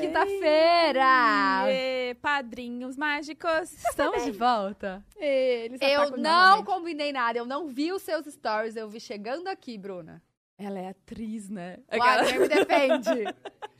quinta-feira! Padrinhos mágicos. Estamos de volta. Eles Eu não combinei nada, eu não vi os seus stories, eu vi chegando aqui, Bruna. Ela é atriz, né? O Adriano me defende.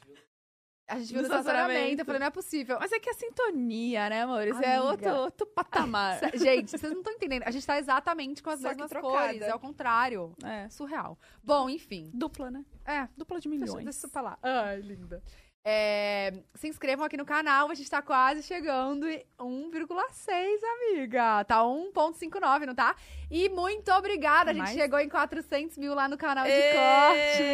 A gente viu no estacionamento, eu falei, não é possível. Mas é que a sintonia, né, amor? Isso é outro, outro patamar. Gente, vocês não estão entendendo. A gente tá exatamente com as Só mesmas cores, é ao contrário. É. Surreal. Bom, enfim. Dupla, né? É, Dupla de deixa, milhões. deixa isso pra lá. Ai, linda. É, se inscrevam aqui no canal, a gente tá quase chegando em 1,6, amiga. Tá 1,59, não tá? E muito obrigada, a gente Mais? chegou em 400 mil lá no canal de cortes.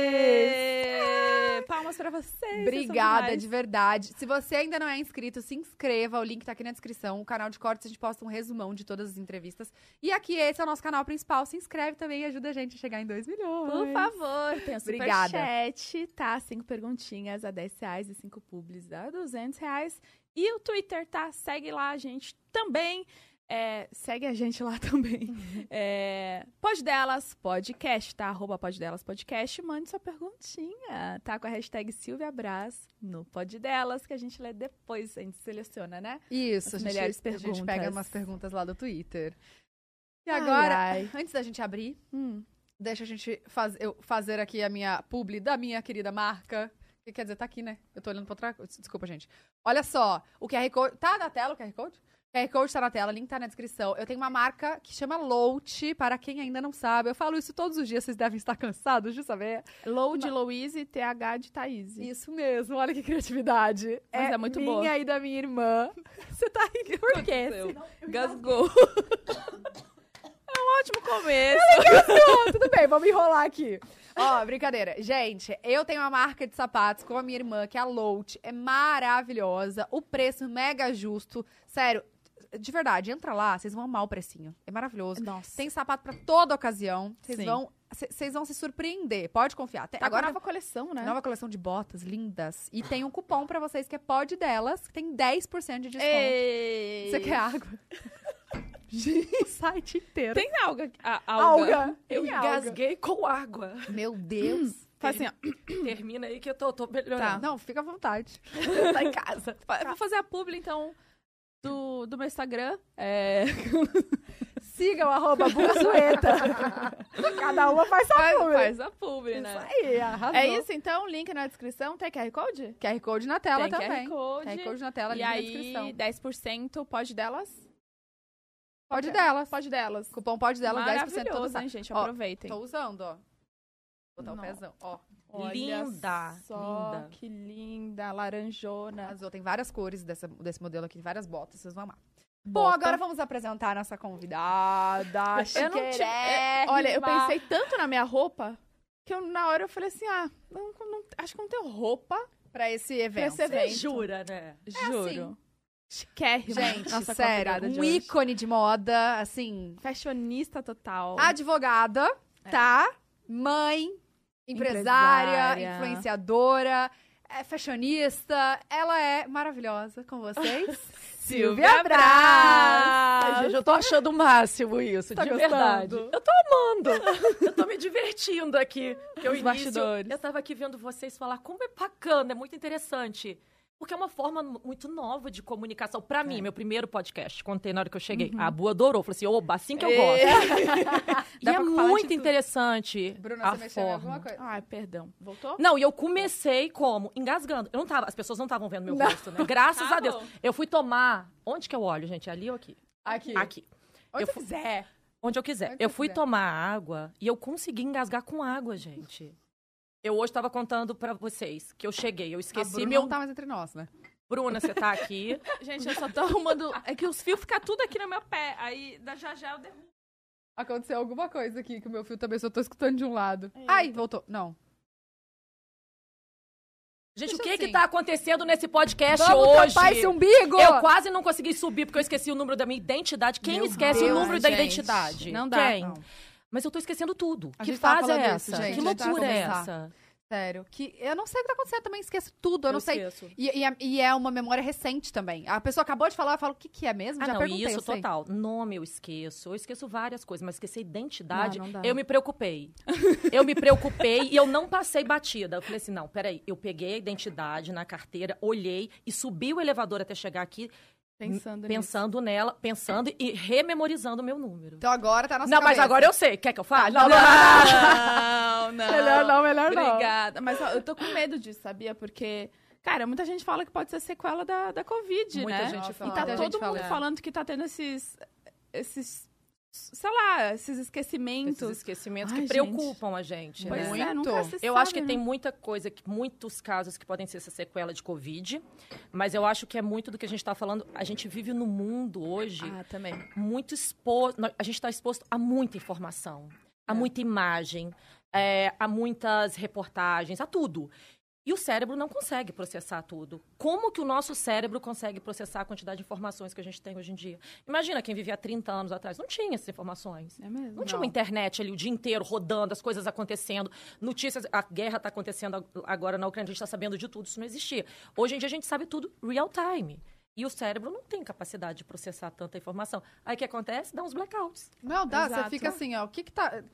Palmas pra vocês. Obrigada, de verdade. Se você ainda não é inscrito, se inscreva. O link tá aqui na descrição. O canal de cortes, a gente posta um resumão de todas as entrevistas. E aqui, esse é o nosso canal principal. Se inscreve também e ajuda a gente a chegar em 2 milhões. Por favor, tem o Obrigada. superchat, tá? Cinco perguntinhas a 10 reais e cinco publis a 200 reais. E o Twitter, tá? Segue lá a gente também. É, segue a gente lá também. É, Pod Delas Podcast, tá? Arroba Pod Delas Podcast. Mande sua perguntinha, tá? Com a hashtag Silvia Brás no Pod Delas, que a gente lê depois. A gente seleciona, né? Isso, As a gente, melhores a gente pega perguntas. umas perguntas lá do Twitter. E Ai, agora, ai. antes da gente abrir, Hum. deixa a gente faz, eu fazer aqui a minha publi da minha querida marca. Que quer dizer, tá aqui, né? Eu tô olhando pra outra. Desculpa, gente. Olha só, o QR Code. Tá na tela o QR Code? QR Code tá na tela, link tá na descrição. Eu tenho uma marca que chama Lout, para quem ainda não sabe. Eu falo isso todos os dias, vocês devem estar cansados de saber. Low de Louise, TH de Thaís. Isso mesmo, olha que criatividade. Mas é muito minha boa. e da minha irmã. Você tá rindo por quê? Gasgou. é um ótimo começo. Tudo bem, vamos enrolar aqui. Ó, brincadeira. Gente, eu tenho uma marca de sapatos com a minha irmã, que é a Lout. É maravilhosa. O preço mega justo. Sério, de verdade, entra lá, vocês vão amar o precinho. É maravilhoso. Nossa. Tem sapato pra toda ocasião. Vocês vão, vocês vão se surpreender. Pode confiar. Tem, Tá agora nova coleção, né? nova coleção de botas lindas. E tem um cupom pra vocês que é Pod delas, que tem 10% de desconto. Ei. Você quer água? o site inteiro. Tem alga. A, alga. alga. Eu Tem alga. engasguei com água. Meu Deus. Faz assim, ó. Termina aí que eu tô, tô melhorando. Não, fica à vontade. Tá em casa. Eu vou fazer a publi, então, do, do meu Instagram. É... Sigam arroba Buzueta. Cada uma faz sua Faz, publi. faz a publi, Isso né? aí, arrasou. É isso, então, link na descrição. Tem QR Code? QR Code na tela Tem também. QR Code. QR Code na tela, E link na aí, descrição. 10% pode delas? Pode delas. Pode delas. Cupom pode delas, 10% todo Maravilhoso, hein, gente? Ó, Aproveitem. Tô usando, ó. Vou botar o Não. pezão, ó. Olha Linda, Só, linda. que linda. Laranjona. Arrasou. Tem várias cores dessa, desse modelo aqui, várias botas, vocês vão amar. Bom, Bota. agora vamos apresentar a nossa convidada. Eu não tinha- é, Olha, eu pensei tanto na minha roupa que eu, na hora eu falei assim: ah, não- não- acho que não tenho roupa pra esse evento. pra esse evento. Jura, né? Juro. Chiquérrima. Gente, nossa sério, um hoje. ícone de moda, assim, Fashionista total. advogada, tá? Mãe, empresária, Empresária. influenciadora, é fashionista. Ela é maravilhosa com vocês. Silvia Brás! Ai, gente, eu tô achando o máximo isso, Tá de gostando? verdade. Eu tô amando. eu tô me divertindo aqui. Porque Os início, bastidores. eu tava aqui vendo vocês falar como é bacana, é muito interessante. Porque é uma forma muito nova de comunicação. Pra mim, meu primeiro podcast, contei na hora que eu cheguei. A Bu adorou. Falou assim, oba, assim que eu gosto. e Dá é muito interessante Bruna, a você forma. alguma coisa? Ai, perdão. Voltou? Não, e eu comecei como? Engasgando. Eu não tava, as pessoas não estavam vendo meu Não. rosto, né? Graças Tá a Deus. Eu fui tomar. Onde que eu olho, gente? Ali ou aqui? Aqui. Aqui. Onde Eu quiser. Onde eu quiser. Onde eu fui quiser. tomar água e eu consegui engasgar com água, gente. Eu hoje tava contando pra vocês que eu cheguei, eu A esqueci Bruna meu. não tá mais entre nós, né? Bruna, você tá aqui. Gente, eu só tô arrumando. É que os fios ficam tudo aqui no meu pé. Aí, da já já eu derrubo. Aconteceu alguma coisa aqui que o meu fio também só tô escutando de um lado. Ai, voltou. Não. Gente, Deixa o que assim. que tá acontecendo nesse podcast Vamos hoje? tampar esse umbigo! Eu quase não consegui subir porque eu esqueci o número da minha identidade. Quem Meu esquece Deus, o número da gente. identidade? Não dá, Quem? não. Mas eu tô esquecendo tudo. A que fase é essa? isso, gente, que loucura é essa? Sério. Que eu não sei o que tá acontecendo, eu também esqueço tudo. Eu, não sei. esqueço. E, e é- e é uma memória recente também. A pessoa acabou de falar, eu falo, o que, que é mesmo? Ah, Já não, perguntei, isso eu total. Nome eu esqueço. Eu esqueço várias coisas, mas esquecer identidade, Não, não eu me preocupei. eu me preocupei e eu não passei batida. Eu falei assim, não, peraí. Eu peguei a identidade na carteira, olhei e subi o elevador até chegar aqui, Pensando, pensando nela, pensando e rememorizando o meu número. Então agora tá na sua não, mas cabeça. agora eu sei. Quer que eu fale? Não, não, Não, não. Melhor não, melhor não. Obrigada. Mas ó, eu tô com medo disso, sabia? Porque, cara, muita gente fala que pode ser sequela da, da Covid, Muita né? gente Nossa, E fala. tá muita todo gente mundo fala. falando que tá tendo esses. esses. Sei lá, esses esquecimentos. Esses esquecimentos Ai, que gente. preocupam a gente. Pois né? é, nunca se Eu sabe, acho que né? tem muita coisa, que, muitos casos que podem ser essa sequela de Covid, mas eu acho que é muito do que a gente está falando. A gente vive num mundo hoje Ah, também. muito exposto. A gente está exposto a muita informação, a É. muita imagem, é, a muitas reportagens, a tudo. E o cérebro não consegue processar tudo. Como que o nosso cérebro consegue processar a quantidade de informações que a gente tem hoje em dia? Imagina quem vivia há 30 anos atrás, não tinha essas informações. É mesmo. Não tinha uma internet ali o dia inteiro rodando, as coisas acontecendo, notícias, a guerra está acontecendo ag- agora na Ucrânia, a gente está sabendo de tudo, isso não existia. Hoje em dia a gente sabe tudo real time. E o cérebro não tem capacidade de processar tanta informação. Aí o que acontece? Dá uns blackouts. Não, dá. Você Exato. fica assim, ó. O que que tá.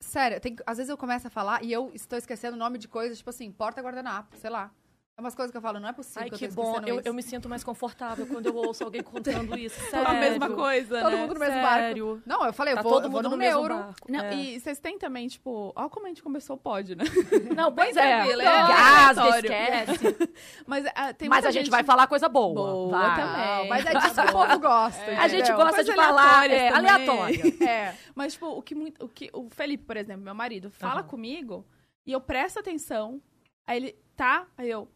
Sério, tem... às vezes eu começo a falar e eu estou esquecendo o nome de coisas, tipo assim, porta guardanapo, sei lá. É umas coisas que eu falo, não é possível Ai, que, eu bom. Eu, eu me sinto mais confortável quando eu ouço alguém contando isso. Sério. a mesma coisa, Todo né? mundo no mesmo Sério. barco. Não, eu falei, eu Tá vou, todo eu vou mundo no no mesmo neuro. barco. Não, É. E vocês têm também, tipo, olha como a gente começou o pod, né? Não, pois é. é Gasga, esquece. Mas, tem Mas a gente vai falar coisa boa. Boa Vai. também. Mas é disso que o povo gosta. A gente gosta de falar aleatórias é, aleatória. É. Mas, tipo, o que, muito, o que o Felipe, por exemplo, meu marido, fala comigo e eu presto atenção. Aí ele, tá? Aí eu,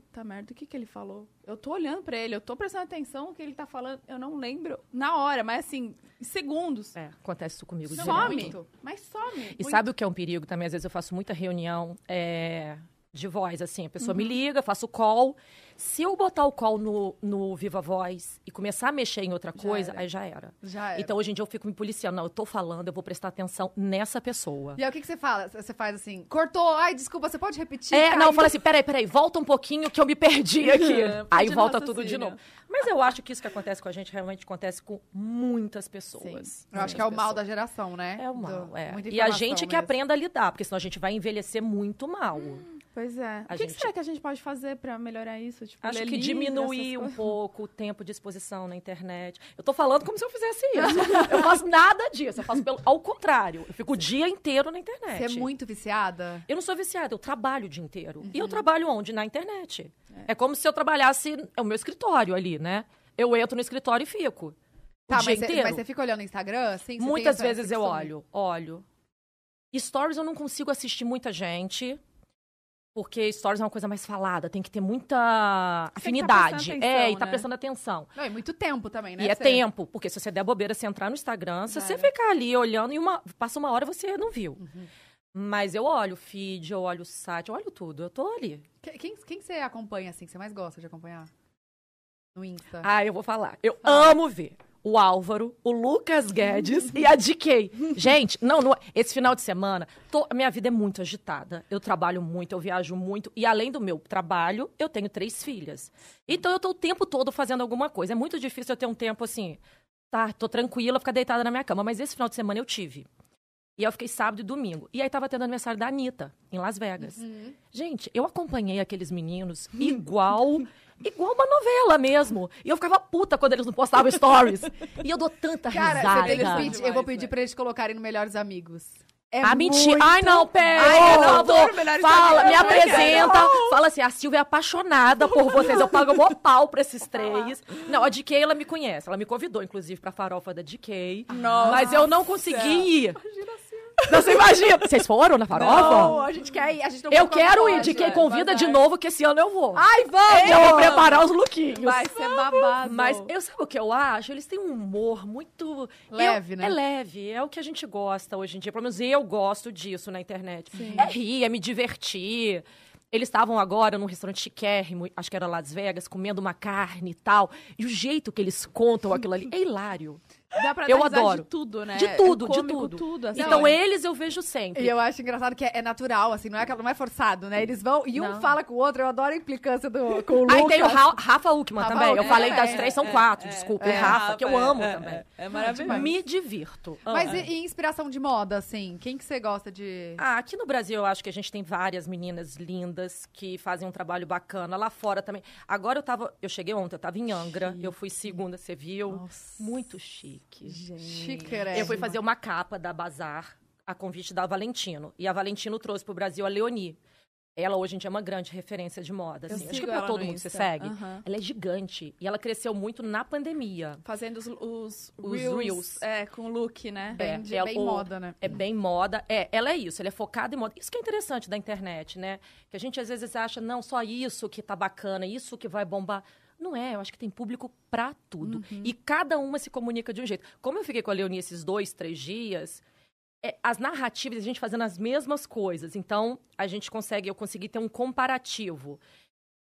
puta merda, o que que ele falou? Eu tô olhando pra ele, eu tô prestando atenção no que ele tá falando, eu não lembro na hora, mas assim, em segundos. É, acontece isso comigo direto. some, muito. mas some. E Muito. sabe o que é um perigo também? Às vezes eu faço muita reunião é, de voz, assim. A pessoa Uhum. me liga, faço call. Se eu botar o call no, no Viva Voz e começar a mexer em outra Já coisa, era. aí já era. Já era. Então, hoje em dia, eu fico me policiando. Não, eu tô falando, eu vou prestar atenção nessa pessoa. E aí, o que, que você fala? Você faz assim, cortou, ai, desculpa, você pode repetir? É, não, Caiu. fala assim, peraí, peraí, volta um pouquinho que eu me perdi aqui. É, Aí volta tudo de novo. Mas eu acho que isso que acontece com a gente realmente acontece com muitas pessoas. Eu acho que é o mal pessoas. da geração, né? É o mal, Do- é. E a gente que mesmo. aprenda a lidar, porque senão a gente vai envelhecer muito mal. Pois é. A o que, que gente- será que a gente pode fazer pra melhorar isso? Tipo, Acho que diminuir um pouco o tempo de exposição na internet. Eu tô falando como se eu fizesse isso. eu faço nada disso. Eu faço pelo... ao contrário. Eu fico o dia inteiro na internet. Você é muito viciada? Eu não sou viciada, eu trabalho o dia inteiro. E Uhum. eu trabalho onde? Na internet. É. como se eu trabalhasse. É o meu escritório ali, né? Eu entro no escritório e fico. Tá, o dia mas você, inteiro. mas você fica olhando o Instagram? Tem Muitas vezes eu olho, olho. Stories eu não consigo assistir muita gente. Porque stories é uma coisa mais falada, tem que ter muita tá afinidade. prestando é, e atenção, tá né? prestando atenção. Não, e muito tempo também, né? E é Você- tempo, porque se você der bobeira, você entrar no Instagram, se você era. ficar ali olhando e uma, passa uma hora você não viu. Uhum. Mas eu olho o feed, eu olho o site, eu olho tudo, eu tô ali. Que- Quem, quem você acompanha, assim, que você mais gosta de acompanhar? No Insta. Ah, eu vou falar. Eu Fala. amo ver o Álvaro, o Lucas Guedes e a DK. Gente, não, não- esse final de semana, tô- minha vida é muito agitada. Eu trabalho muito, eu viajo muito. E além do meu trabalho, eu tenho três filhas. Então eu tô o tempo todo fazendo alguma coisa. É muito difícil eu ter um tempo assim, tá, tô tranquila, ficar deitada na minha cama. Mas esse final de semana eu tive. E eu fiquei sábado e domingo. E aí tava tendo aniversário da Anitta, em Las Vegas. Uhum. Gente, eu acompanhei aqueles meninos igual. Igual uma novela mesmo. E eu ficava puta quando eles não postavam stories. E eu dou tanta Cara, risada. Cara. pedir- eu vou pedir pra eles colocarem no Melhores Amigos. É ah, mentira. Ai, não, pera. Ai, eu Melhores Fala, me apresenta. Fala assim, a Silvia é apaixonada por vocês. Eu pago mó pau pra esses três. Não, a DK, ela me conhece. Ela me convidou, inclusive, pra farofa da DK. Nossa. Mas eu não consegui ir. Não, você imagina. Vocês foram na farofa? Não, a gente quer ir. A gente não Eu quero ir. passagem. DK convida de novo, que esse ano eu vou. Ai, vamos! Já vou preparar os lookinhos. Vai ser babado. Mas eu sabe o que eu acho? Eles têm um humor muito Leve, eu- né? É leve, é o que a gente gosta hoje em dia. Pelo menos eu gosto disso na internet. Sim. É rir, é me divertir. Eles estavam agora num restaurante chiquérrimo, acho que era Las Vegas, comendo uma carne e tal. E o jeito que eles contam aquilo ali é hilário. Dá pra Eu adoro. de tudo, né? De tudo, é de cômico, tudo. tudo assim. então Não, é- eles eu vejo sempre. E eu acho engraçado que é, é natural, assim, não é, não é forçado, né? Eles vão e um Não. fala com o outro, eu adoro a implicância do, com o Lucas. Aí tem o Ra- Rafa Uckman Rafa também. Eu Uckman, falei é, das três, são é, quatro, é, desculpa. é, Rafa, que eu amo é, também. É, é maravilhoso. Me divirto. Mas amo. e, e inspiração de moda, assim? Quem que você gosta de... Ah, aqui no Brasil eu acho que a gente tem várias meninas lindas que fazem um trabalho bacana. Lá fora também. Agora eu tava. Eu cheguei ontem, eu tava em Angra. Eu fui segunda, você viu? Nossa. Muito chique. Chiquérrima. Eu fui fazer uma capa da Bazar a convite da Valentino. E a Valentino trouxe pro Brasil a Leonie. Ela hoje em dia é uma grande referência de moda. Eu Assim. Acho sigo que pra ela todo mundo que você segue. Aham. Ela é gigante. E ela cresceu muito na pandemia. Fazendo os, os, Os reels, reels. É, com look, né? Bem, É, de, é bem o- moda, né? É bem moda. É, ela é isso, ela é focada em moda. Isso que é interessante da internet, né? Que a gente às vezes acha, não, só isso que tá bacana, isso que vai bombar. Não é, eu acho que tem público pra tudo. E cada uma se comunica de um jeito. Como eu fiquei com a Leonie esses dois, três dias, é, as narrativas, a gente fazendo as mesmas coisas. Então, a gente consegue, eu consegui ter um comparativo.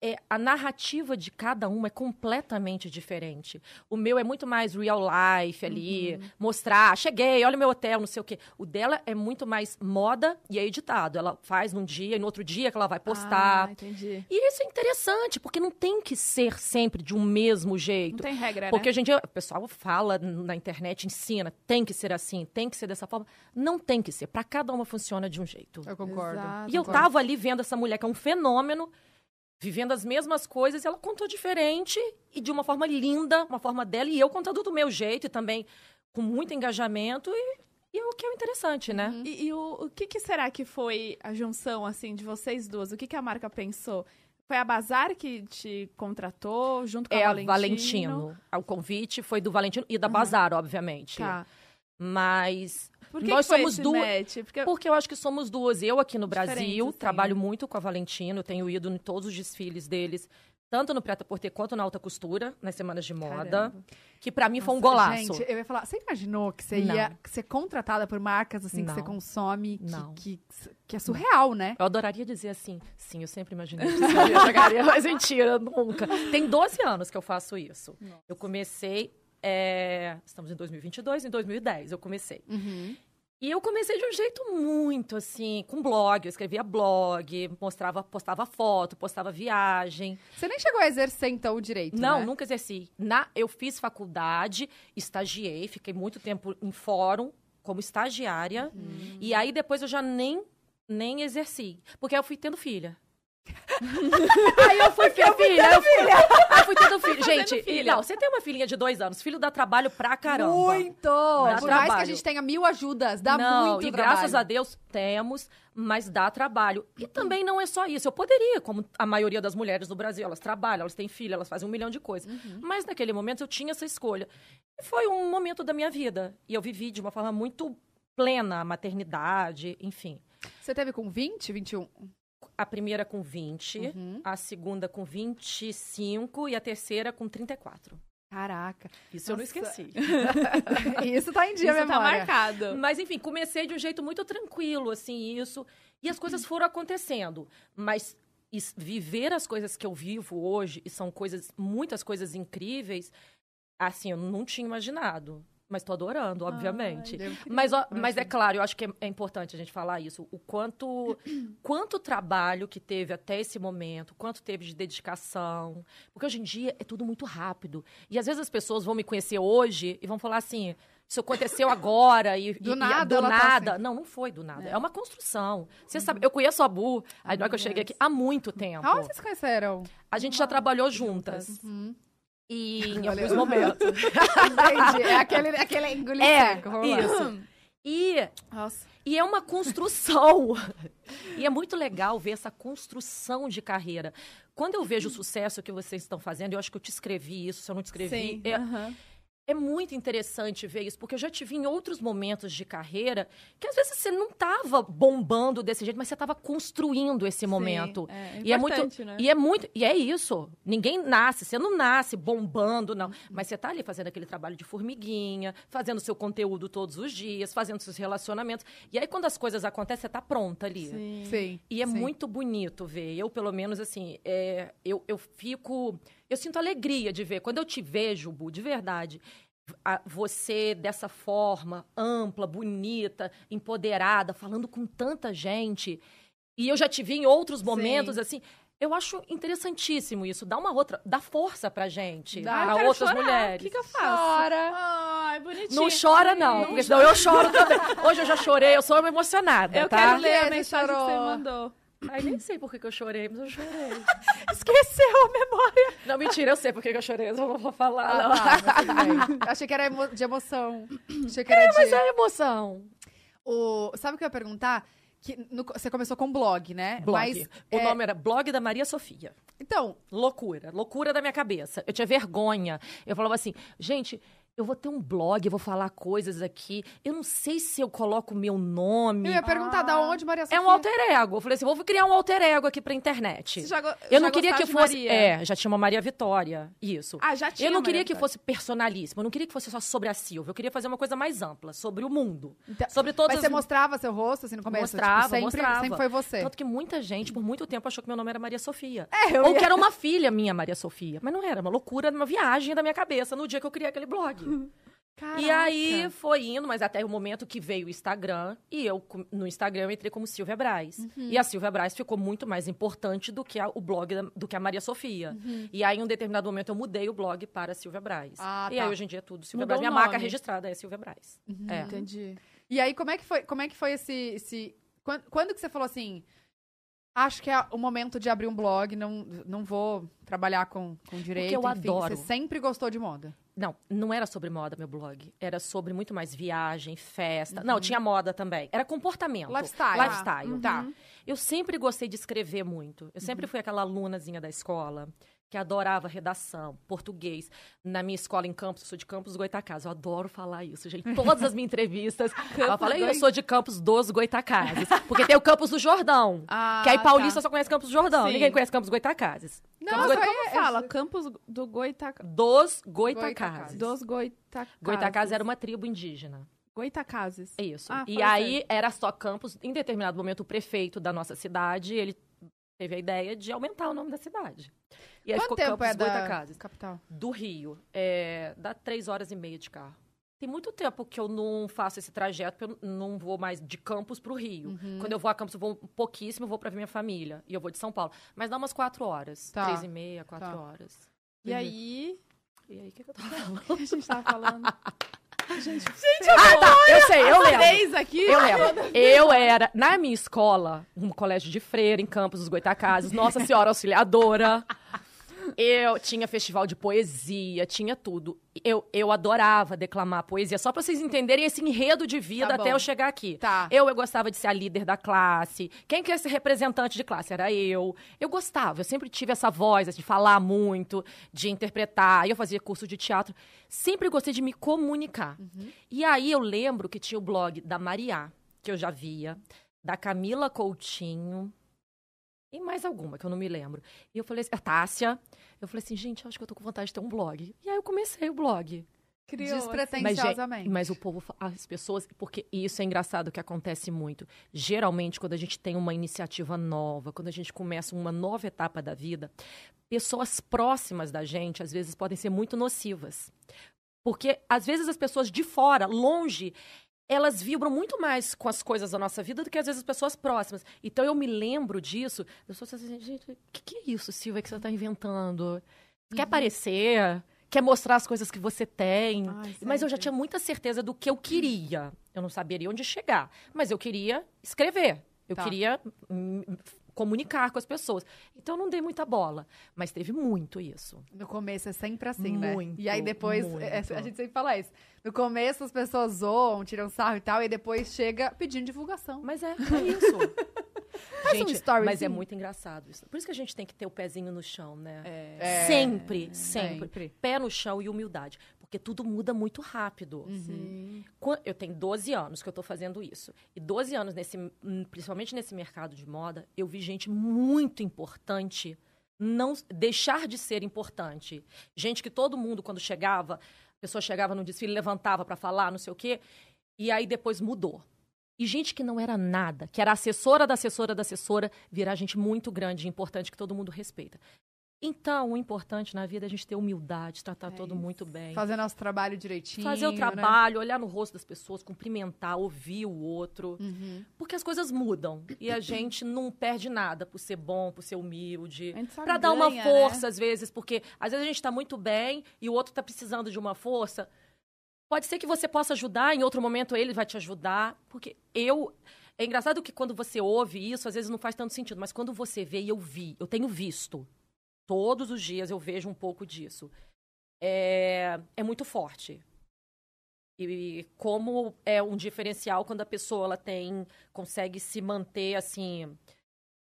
É, a narrativa de cada uma é completamente diferente. O meu é muito mais real life ali, mostrar, cheguei, olha o meu hotel, não sei o quê. O dela é muito mais moda e é editado. Ela faz num dia e no outro dia que ela vai postar. Ah, entendi. E isso é interessante, porque não tem que ser sempre de um mesmo Não jeito. tem regra, Porque né? hoje em dia o pessoal fala na internet, ensina, tem que ser assim, tem que ser dessa forma. Não tem que ser. Pra cada uma funciona de um jeito. Eu concordo. Exato. E eu concordo. tava ali vendo essa mulher que é um fenômeno, vivendo as mesmas coisas, ela contou diferente e de uma forma linda, uma forma dela, e eu contando do meu jeito e também com muito engajamento, e, e o que é o interessante, né? E, e o, o que, que será que foi a junção, assim, de vocês duas? O que, que a marca pensou? Foi a Bazar que te contratou, junto com É a Valentino? Valentino. O convite foi do Valentino e da Bazar, obviamente. Tá. Mas Por que Nós que somos duas-? Porque Porque eu acho que somos duas. Eu aqui no Brasil assim, trabalho muito com a Valentino, tenho ido em todos os desfiles deles, tanto no Preta Porter quanto na alta costura, nas semanas de moda, Caramba. que pra mim foi um Nossa, golaço. Gente, eu ia falar, você imaginou que você Não. ia ser contratada por marcas assim que Não. você consome, que, que, que é surreal, né? Eu adoraria dizer assim, sim, eu sempre imaginei que isso ia chegaria, mas mentira, nunca. Tem 12 anos que eu faço isso. Eu comecei, é, estamos em 2022, em 2010 eu comecei. Uhum. E eu comecei de um jeito muito assim, com blog, eu escrevia blog, mostrava, postava foto, postava viagem. Você nem chegou a exercer, então, o direito, Não, né? nunca exerci. Na, eu fiz faculdade, estagiei, fiquei muito tempo em fórum como estagiária. Uhum. E aí depois eu já nem, nem exerci. Porque eu fui tendo filha. aí eu fui ter filha. Eu fui, aí eu fui tendo filho. Gente, filha. não, você tem uma filhinha de dois anos, filho dá trabalho pra caramba. Muito! Dá Por mais que a trabalho. gente tenha mil ajudas, dá não, muito e trabalho. graças a Deus temos, mas dá trabalho. E também não é só isso. Eu poderia, como a maioria das mulheres do Brasil, elas trabalham, elas têm filho, elas fazem um milhão de coisas. Mas naquele momento eu tinha essa escolha. E foi um momento da minha vida. E eu vivi de uma forma muito plena a maternidade, enfim. Você teve com 20, 21? A primeira com 20, Uhum. a segunda com 25 e a terceira com 34. Caraca. Isso eu não Nossa. esqueci. Isso tá em dia, isso tá memória. marcado. Mas, enfim, comecei de um jeito muito tranquilo, assim, isso. E as coisas foram acontecendo. Mas is- viver as coisas que eu vivo hoje, e são coisas, muitas coisas incríveis, assim, eu não tinha imaginado. Mas tô adorando, obviamente. Ai, Mas, ó, mas é claro, eu acho que é, é importante a gente falar isso. O quanto, quanto trabalho que teve até esse momento, quanto teve de dedicação. Porque hoje em dia é tudo muito rápido. E às vezes as pessoas vão me conhecer hoje e vão falar assim. Isso aconteceu agora e Do e- e- nada do ela tá nada. assim. Não, não foi do nada. É, uma construção. Você sabe, eu conheço a Bu, aí na hora que eu cheguei aqui, há muito tempo. Aonde vocês conheceram? A gente já trabalhou juntas. Uhum. E em Olha, alguns momentos. Entendi. É aquele, aquele engolir É, seco. Vamos lá. isso. E Nossa. E é uma construção. e é muito legal ver essa construção de carreira. Quando eu vejo o sucesso que vocês estão fazendo, eu acho que eu te escrevi isso, se eu não te escrevi. Sim. É, aham. É muito interessante ver isso, porque eu já te vi em outros momentos de carreira que às vezes você não estava bombando desse jeito, mas você estava construindo esse momento. Sim, é E é muito, né? e é muito, e é isso. Ninguém nasce, você não nasce bombando, não. Mas você tá ali fazendo aquele trabalho de formiguinha, fazendo seu conteúdo todos os dias, fazendo seus relacionamentos. E aí quando as coisas acontecem, você tá pronta ali. Sim. Sim. E é sim. muito bonito ver. Eu, pelo menos, assim, é, eu, eu fico. Eu sinto alegria de ver. Quando eu te vejo, Bu, de verdade, a- você dessa forma, ampla, bonita, empoderada, falando com tanta gente. E eu já te vi em outros momentos, assim. Eu acho interessantíssimo isso. Dá uma outra. Dá força pra gente. Dá. Eu pra quero outras chorar. mulheres. O que, que eu faço? Chora. Ai, bonitinho. Não chora, não, porque senão eu choro também. Hoje eu já chorei, eu sou uma emocionada. Eu tá? quero Que ler a você mensagem que você mandou. Ai, nem sei por que, que eu chorei, mas eu chorei. Esqueceu a memória. Não, mentira, eu sei por que, que eu chorei, eu não vou falar. Ah, não. tá. Achei que era emo- de emoção. Achei que era de... Mas é emoção. O... Sabe o que eu ia perguntar? Que no- Você começou com blog, né? Blog. Mas, o é, nome era Blog da Maria Sofia. Então, Loucura, loucura da minha cabeça. Eu tinha vergonha. Eu falava assim, gente, eu vou ter um blog, eu vou falar coisas aqui. Eu não sei se eu coloco o meu nome. eu ia perguntar da onde, Maria Sofia? É um alter ego. Eu falei assim, vou criar um alter ego aqui pra internet. Você já Eu já não queria que fosse. Maria? É, já tinha uma Maria Vitória. Isso. Ah, já tinha eu não Maria queria que Vitória. fosse personalíssimo. Eu não queria que fosse só sobre a Silvia. Eu queria fazer uma coisa mais ampla, sobre o mundo. Então, sobre todas Mas você as. mostrava seu rosto, assim, no começo? Mostrava, tipo, sempre, mostrava. sempre foi você. Tanto que muita gente, por muito tempo, achou que meu nome era Maria Sofia. É, eu Ou ia- que era uma filha minha, Maria Sofia. Mas não era, uma loucura, uma viagem da minha cabeça no dia que eu criei aquele blog. E aí foi indo, mas até o momento que veio o Instagram, e eu no Instagram eu entrei como Silvia Braz. Uhum. E a Silvia Braz ficou muito mais importante do que a- o blog da- do que a Maria Sofia. E aí, em um determinado momento, eu mudei o blog para Silvia Braz. Uhum. Ah, e tá. aí, hoje em dia, é tudo Silvia Mudou Braz. Minha o marca nome. registrada é Silvia Braz. É. Entendi. E aí, como é que foi, como é que foi esse... esse... Quando, quando que você falou assim... Acho que é o momento de abrir um blog, não, não vou trabalhar com, com direito, eu enfim. adoro. Você sempre gostou de moda. Não, não era sobre moda meu blog. Era sobre muito mais viagem, festa. Uhum. Não, tinha moda também. Era comportamento. Lifestyle. Lifestyle. Uhum. Tá. Eu sempre gostei de escrever muito. Eu sempre fui aquela alunazinha da escola que adorava redação, português. Na minha escola em Campos, eu sou de Campos Goitacazes. Eu adoro falar isso, gente. Em todas as minhas entrevistas, eu falei, eu sou de Campos dos Goitacazes. Porque tem o Campos do Jordão. Ah, que aí paulista tá. só conhece Campos do Jordão. Sim. Ninguém conhece Campos Goitacazes. Não, Campos só Goita- Como é- fala? Campos do Goitaca... Dos Goitacazes. Goitacazes. Dos Goitacazes. Goitacazes era uma tribo indígena. Goitacazes. É isso. Ah, e aí era só Campos. Em determinado momento, o prefeito da nossa cidade, ele teve a ideia de aumentar o nome da cidade. E aí Quanto ficou tempo Campos é da Goitacazes. capital? Do Rio. É, dá três horas e meia de carro. Tem muito tempo que eu não faço esse trajeto, porque eu não vou mais de Campos para o Rio. Uhum. Quando eu vou a Campos, eu vou pouquíssimo, eu vou para ver minha família. E eu vou de São Paulo. Mas dá umas quatro horas. Tá. Três e meia, quatro Tá. horas. E aí... E aí, o que, que eu tava falando? O que a gente tava falando? gente, Ah, tá. Eu sei, eu lembro. aqui. Eu lembro. Eu era, na minha escola, um colégio de freira, em Campos dos Goitacazes, Nossa Senhora Auxiliadora. Eu tinha festival de poesia, tinha tudo. Eu, eu adorava declamar poesia, só pra vocês entenderem esse enredo de vida Tá até eu chegar aqui. Tá. Eu, eu gostava de ser a líder da classe. Quem quer ser representante de classe? Era eu. Eu gostava, eu sempre tive essa voz assim, de falar muito, de interpretar. Eu fazia curso de teatro. Sempre gostei de me comunicar. E aí eu lembro que tinha o blog da Mariá, que eu já via, da Camila Coutinho. E mais alguma, que eu não me lembro. E eu falei assim, a Tássia. Eu falei assim, gente, acho que eu tô com vontade de ter um blog. E aí eu comecei o blog. Criou, assim. Mas, Despretensiosamente. mas o povo, as pessoas, porque isso é engraçado que acontece muito. Geralmente, quando a gente tem uma iniciativa nova, quando a gente começa uma nova etapa da vida, pessoas próximas da gente, às vezes, podem ser muito nocivas. Porque, às vezes, as pessoas de fora, longe, elas vibram muito mais com as coisas da nossa vida do que, às vezes, as pessoas próximas. Então, eu me lembro disso. As pessoas assim, gente, o que, que é isso, Silvia, que você está inventando? Quer aparecer? Quer mostrar as coisas que você tem? Ai, Mas eu já tinha muita certeza do que eu queria. Eu não saberia onde chegar. Mas eu queria escrever. Eu Tá. queria comunicar com as pessoas. Então eu não dei muita bola. Mas teve muito isso. No começo é sempre assim, né? Muito, E aí depois, é, a gente sempre fala isso. No começo as pessoas zoam, tiram sarro e tal, e depois chega pedindo divulgação. Mas é, é isso. Um gente, storyzinho. mas é muito engraçado isso. Por isso que a gente tem que ter o pezinho no chão, né? É. Sempre, sempre, sempre. Pé no chão e humildade. Porque tudo muda muito rápido. Quan- Eu tenho 12 anos que eu tô fazendo isso. E 12 anos, nesse, hum, principalmente nesse mercado de moda, eu vi gente muito importante não deixar de ser importante. Gente que todo mundo, quando chegava, a pessoa chegava no desfile, levantava para falar, não sei o quê, e aí depois mudou. E gente que não era nada, que era assessora da assessora da assessora, virar gente muito grande e importante que todo mundo respeita. Então, o importante na vida é a gente ter humildade, tratar É todo isso. muito bem. Fazer nosso trabalho direitinho. Fazer o né? trabalho, olhar no rosto das pessoas, cumprimentar, ouvir o outro. Uhum. Porque as coisas mudam. E a gente não perde nada por ser bom, por ser humilde. A gente só Pra dar uma ganha, força, né? às vezes, porque às vezes a gente tá muito bem e o outro tá precisando de uma força. Pode ser que você possa ajudar, em outro momento ele vai te ajudar. Porque eu. É engraçado que quando você ouve isso, às vezes não faz tanto sentido, mas quando você vê, e eu vi, eu tenho visto. Todos os dias eu vejo um pouco disso. É, é muito forte. E como é um diferencial quando a pessoa ela tem consegue se manter assim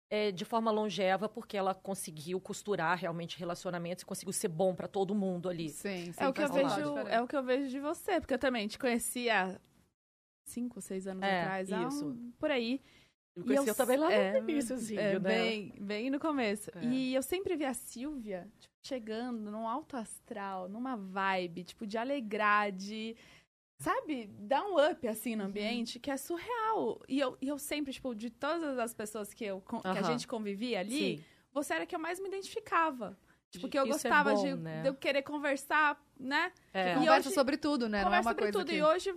é, de forma longeva porque ela conseguiu costurar realmente relacionamentos e conseguiu ser bom pra todo mundo ali. Sim, sim. É o que eu vejo, é o que eu vejo de você, porque eu também te conheci há cinco, seis anos É, atrás, isso. um- por aí. Me E eu também lá é, no iníciozinho, É, né? bem, bem no começo. É. E eu sempre vi a Silvia tipo, chegando num alto astral, numa vibe, tipo, de alegrar, de. Sabe, dar um up assim Uhum. no ambiente que é surreal. E eu, e eu sempre, tipo, de todas as pessoas que, eu, que a Aham. gente convivia ali, Sim. você era a que eu mais me identificava. Tipo, De- que eu é gostava bom, de, né? de eu querer conversar, né? É. E Conversa hoje- sobre tudo, né? Não é Conversa uma sobre coisa tudo. que... E hoje,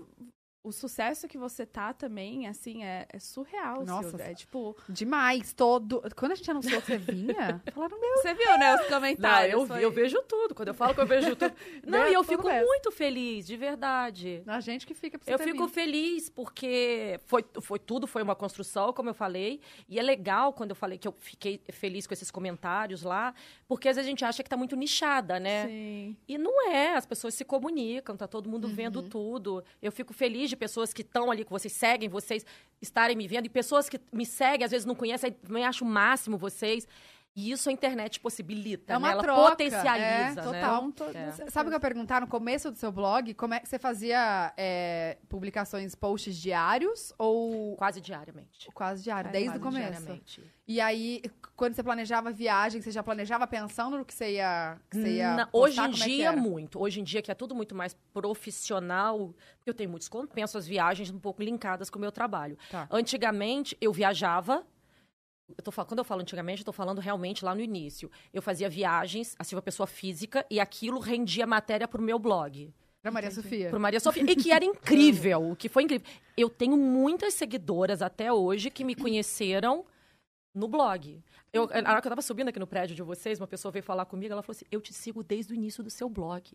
o sucesso que você tá também, assim, é, é surreal, Nossa, Silvia. É tipo, Demais, todo... Quando a gente anunciou que você vinha, falaram, meu... você viu, né, os Não, comentários. eu, foi- eu vejo tudo. Quando eu falo que eu vejo tudo. Não, Né? e eu fico mesmo. muito feliz, de verdade. A gente que fica Eu fico vindo. feliz porque foi, foi tudo, foi uma construção, como eu falei. E é legal quando eu falei que eu fiquei feliz com esses comentários lá, porque às vezes a gente acha que tá muito nichada, né? Sim. E não é, as pessoas se comunicam, tá todo mundo vendo tudo. Eu fico feliz de pessoas que estão ali, que vocês seguem, vocês estarem me vendo. E pessoas que me seguem, às vezes não conhecem, também acho o máximo vocês. E isso a internet possibilita, É uma né? Ela troca, potencializa, é, né? total. Com toda É. Sabe o que eu ia perguntar no começo do seu blog? Como é que você fazia é, publicações, posts diários ou Quase diariamente. quase diário, É, desde o Quase começo? diariamente. E aí, quando você planejava viagem, você já planejava pensando no que você ia, que você ia Na- postar? hoje em é dia, muito. Hoje em dia, que é tudo muito mais profissional, porque eu tenho muitos contos, penso as viagens um pouco linkadas com o meu trabalho. Tá. Antigamente, eu viajava. Eu tô, fal- quando eu falo antigamente, eu tô falando realmente lá no início. Eu fazia viagens, assim, uma pessoa física, e aquilo rendia matéria pro meu blog. Pra Maria Sofia. Pro Maria Sofia. E que era incrível, o que foi incrível. Eu tenho muitas seguidoras até hoje que me conheceram no blog. Eu, na hora que eu tava subindo aqui no prédio de vocês, uma pessoa veio falar comigo, ela falou assim: Eu te sigo desde o início do seu blog.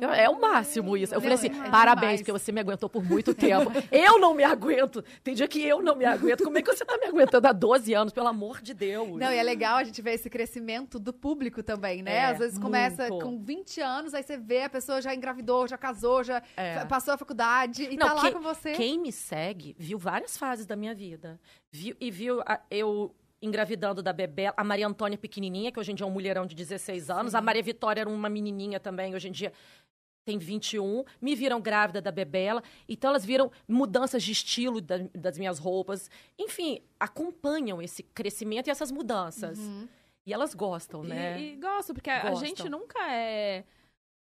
Eu- é o máximo isso. Eu falei assim: Não, é parabéns, demais. porque você me aguentou por muito tempo. eu não me aguento. Tem dia que eu não me aguento. Como é que você tá me aguentando há 12 anos, pelo amor de Deus? Não, e é legal a gente ver esse crescimento do público também, né? É, Às vezes começa muito. com 20 anos, aí você vê a pessoa já engravidou, já casou, já É. passou a faculdade e Não, tá lá quem- com você. Quem me segue viu várias fases da minha vida. Viu, e viu a- eu engravidando da Bebel, a Maria Antônia pequenininha, que hoje em dia é um mulherão de 16 anos. A Maria Vitória era uma menininha também, hoje em dia tem 21. Me viram grávida da Bebela. Então, elas viram mudanças de estilo da- das minhas roupas. Enfim, acompanham esse crescimento e essas mudanças. Uhum. E elas gostam, E, né? e gosto, porque a Gostam. gente nunca é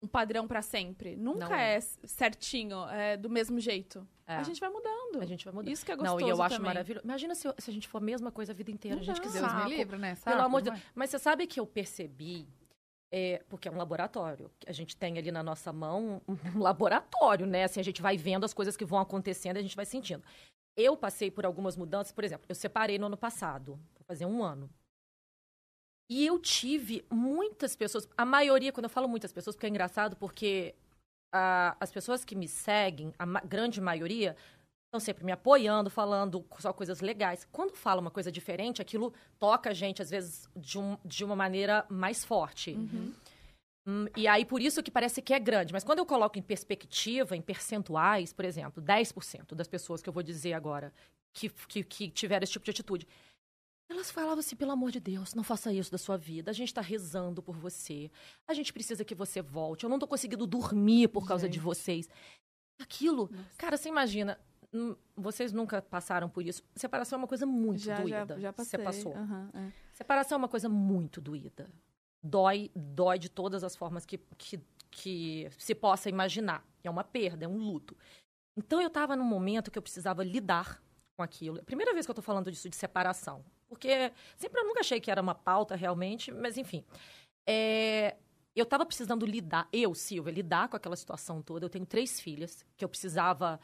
um padrão pra sempre. Nunca Não é. é. certinho, é do mesmo jeito. É. A gente vai mudando. A gente vai mudar. Isso que é gostoso Não, e eu acho também. maravilhoso. Imagina se, se a gente for a mesma coisa a vida inteira. Não gente, dá. que Deus saco. me livre, né? Pelo amor de não Deus. é? Mas você sabe que eu percebi, é, porque é um laboratório. A gente tem ali na nossa mão um, laboratório, né? Assim, a gente vai vendo as coisas que vão acontecendo e a gente vai sentindo. Eu passei por algumas mudanças, por exemplo, eu separei no ano passado, vou fazer um ano. E eu tive muitas pessoas, a maioria, quando eu falo muitas pessoas, porque é engraçado, porque as pessoas que me seguem, a ma- grande maioria, estão sempre me apoiando, falando só coisas legais. Quando fala uma coisa diferente, aquilo toca a gente, às vezes, de, um- de uma maneira mais forte. Uhum. Hum, e aí, por isso que parece que é grande. Mas quando eu coloco em perspectiva, em percentuais, por exemplo, 10% das pessoas que eu vou dizer agora que, que, que tiveram esse tipo de atitude, elas falavam assim, pelo amor de Deus, não faça isso da sua vida. A gente tá rezando por você. A gente precisa que você volte. Eu não tô conseguindo dormir por causa de Gente. vocês. Aquilo, cara, você imagina, vocês nunca passaram por isso. Separação é uma coisa muito Já, já, doída. já passei. Você passou. Aham, é. Separação é uma coisa muito doída. Dói, dói de todas as formas que, que, que se possa imaginar. É uma perda, é um luto. Então eu estava num momento que eu precisava lidar com aquilo. É a primeira vez que eu estou falando disso de separação. Porque sempre eu nunca achei que era uma pauta realmente, mas enfim. É, eu estava precisando lidar, eu, Silvia, lidar com aquela situação toda. Eu tenho três filhas que eu precisava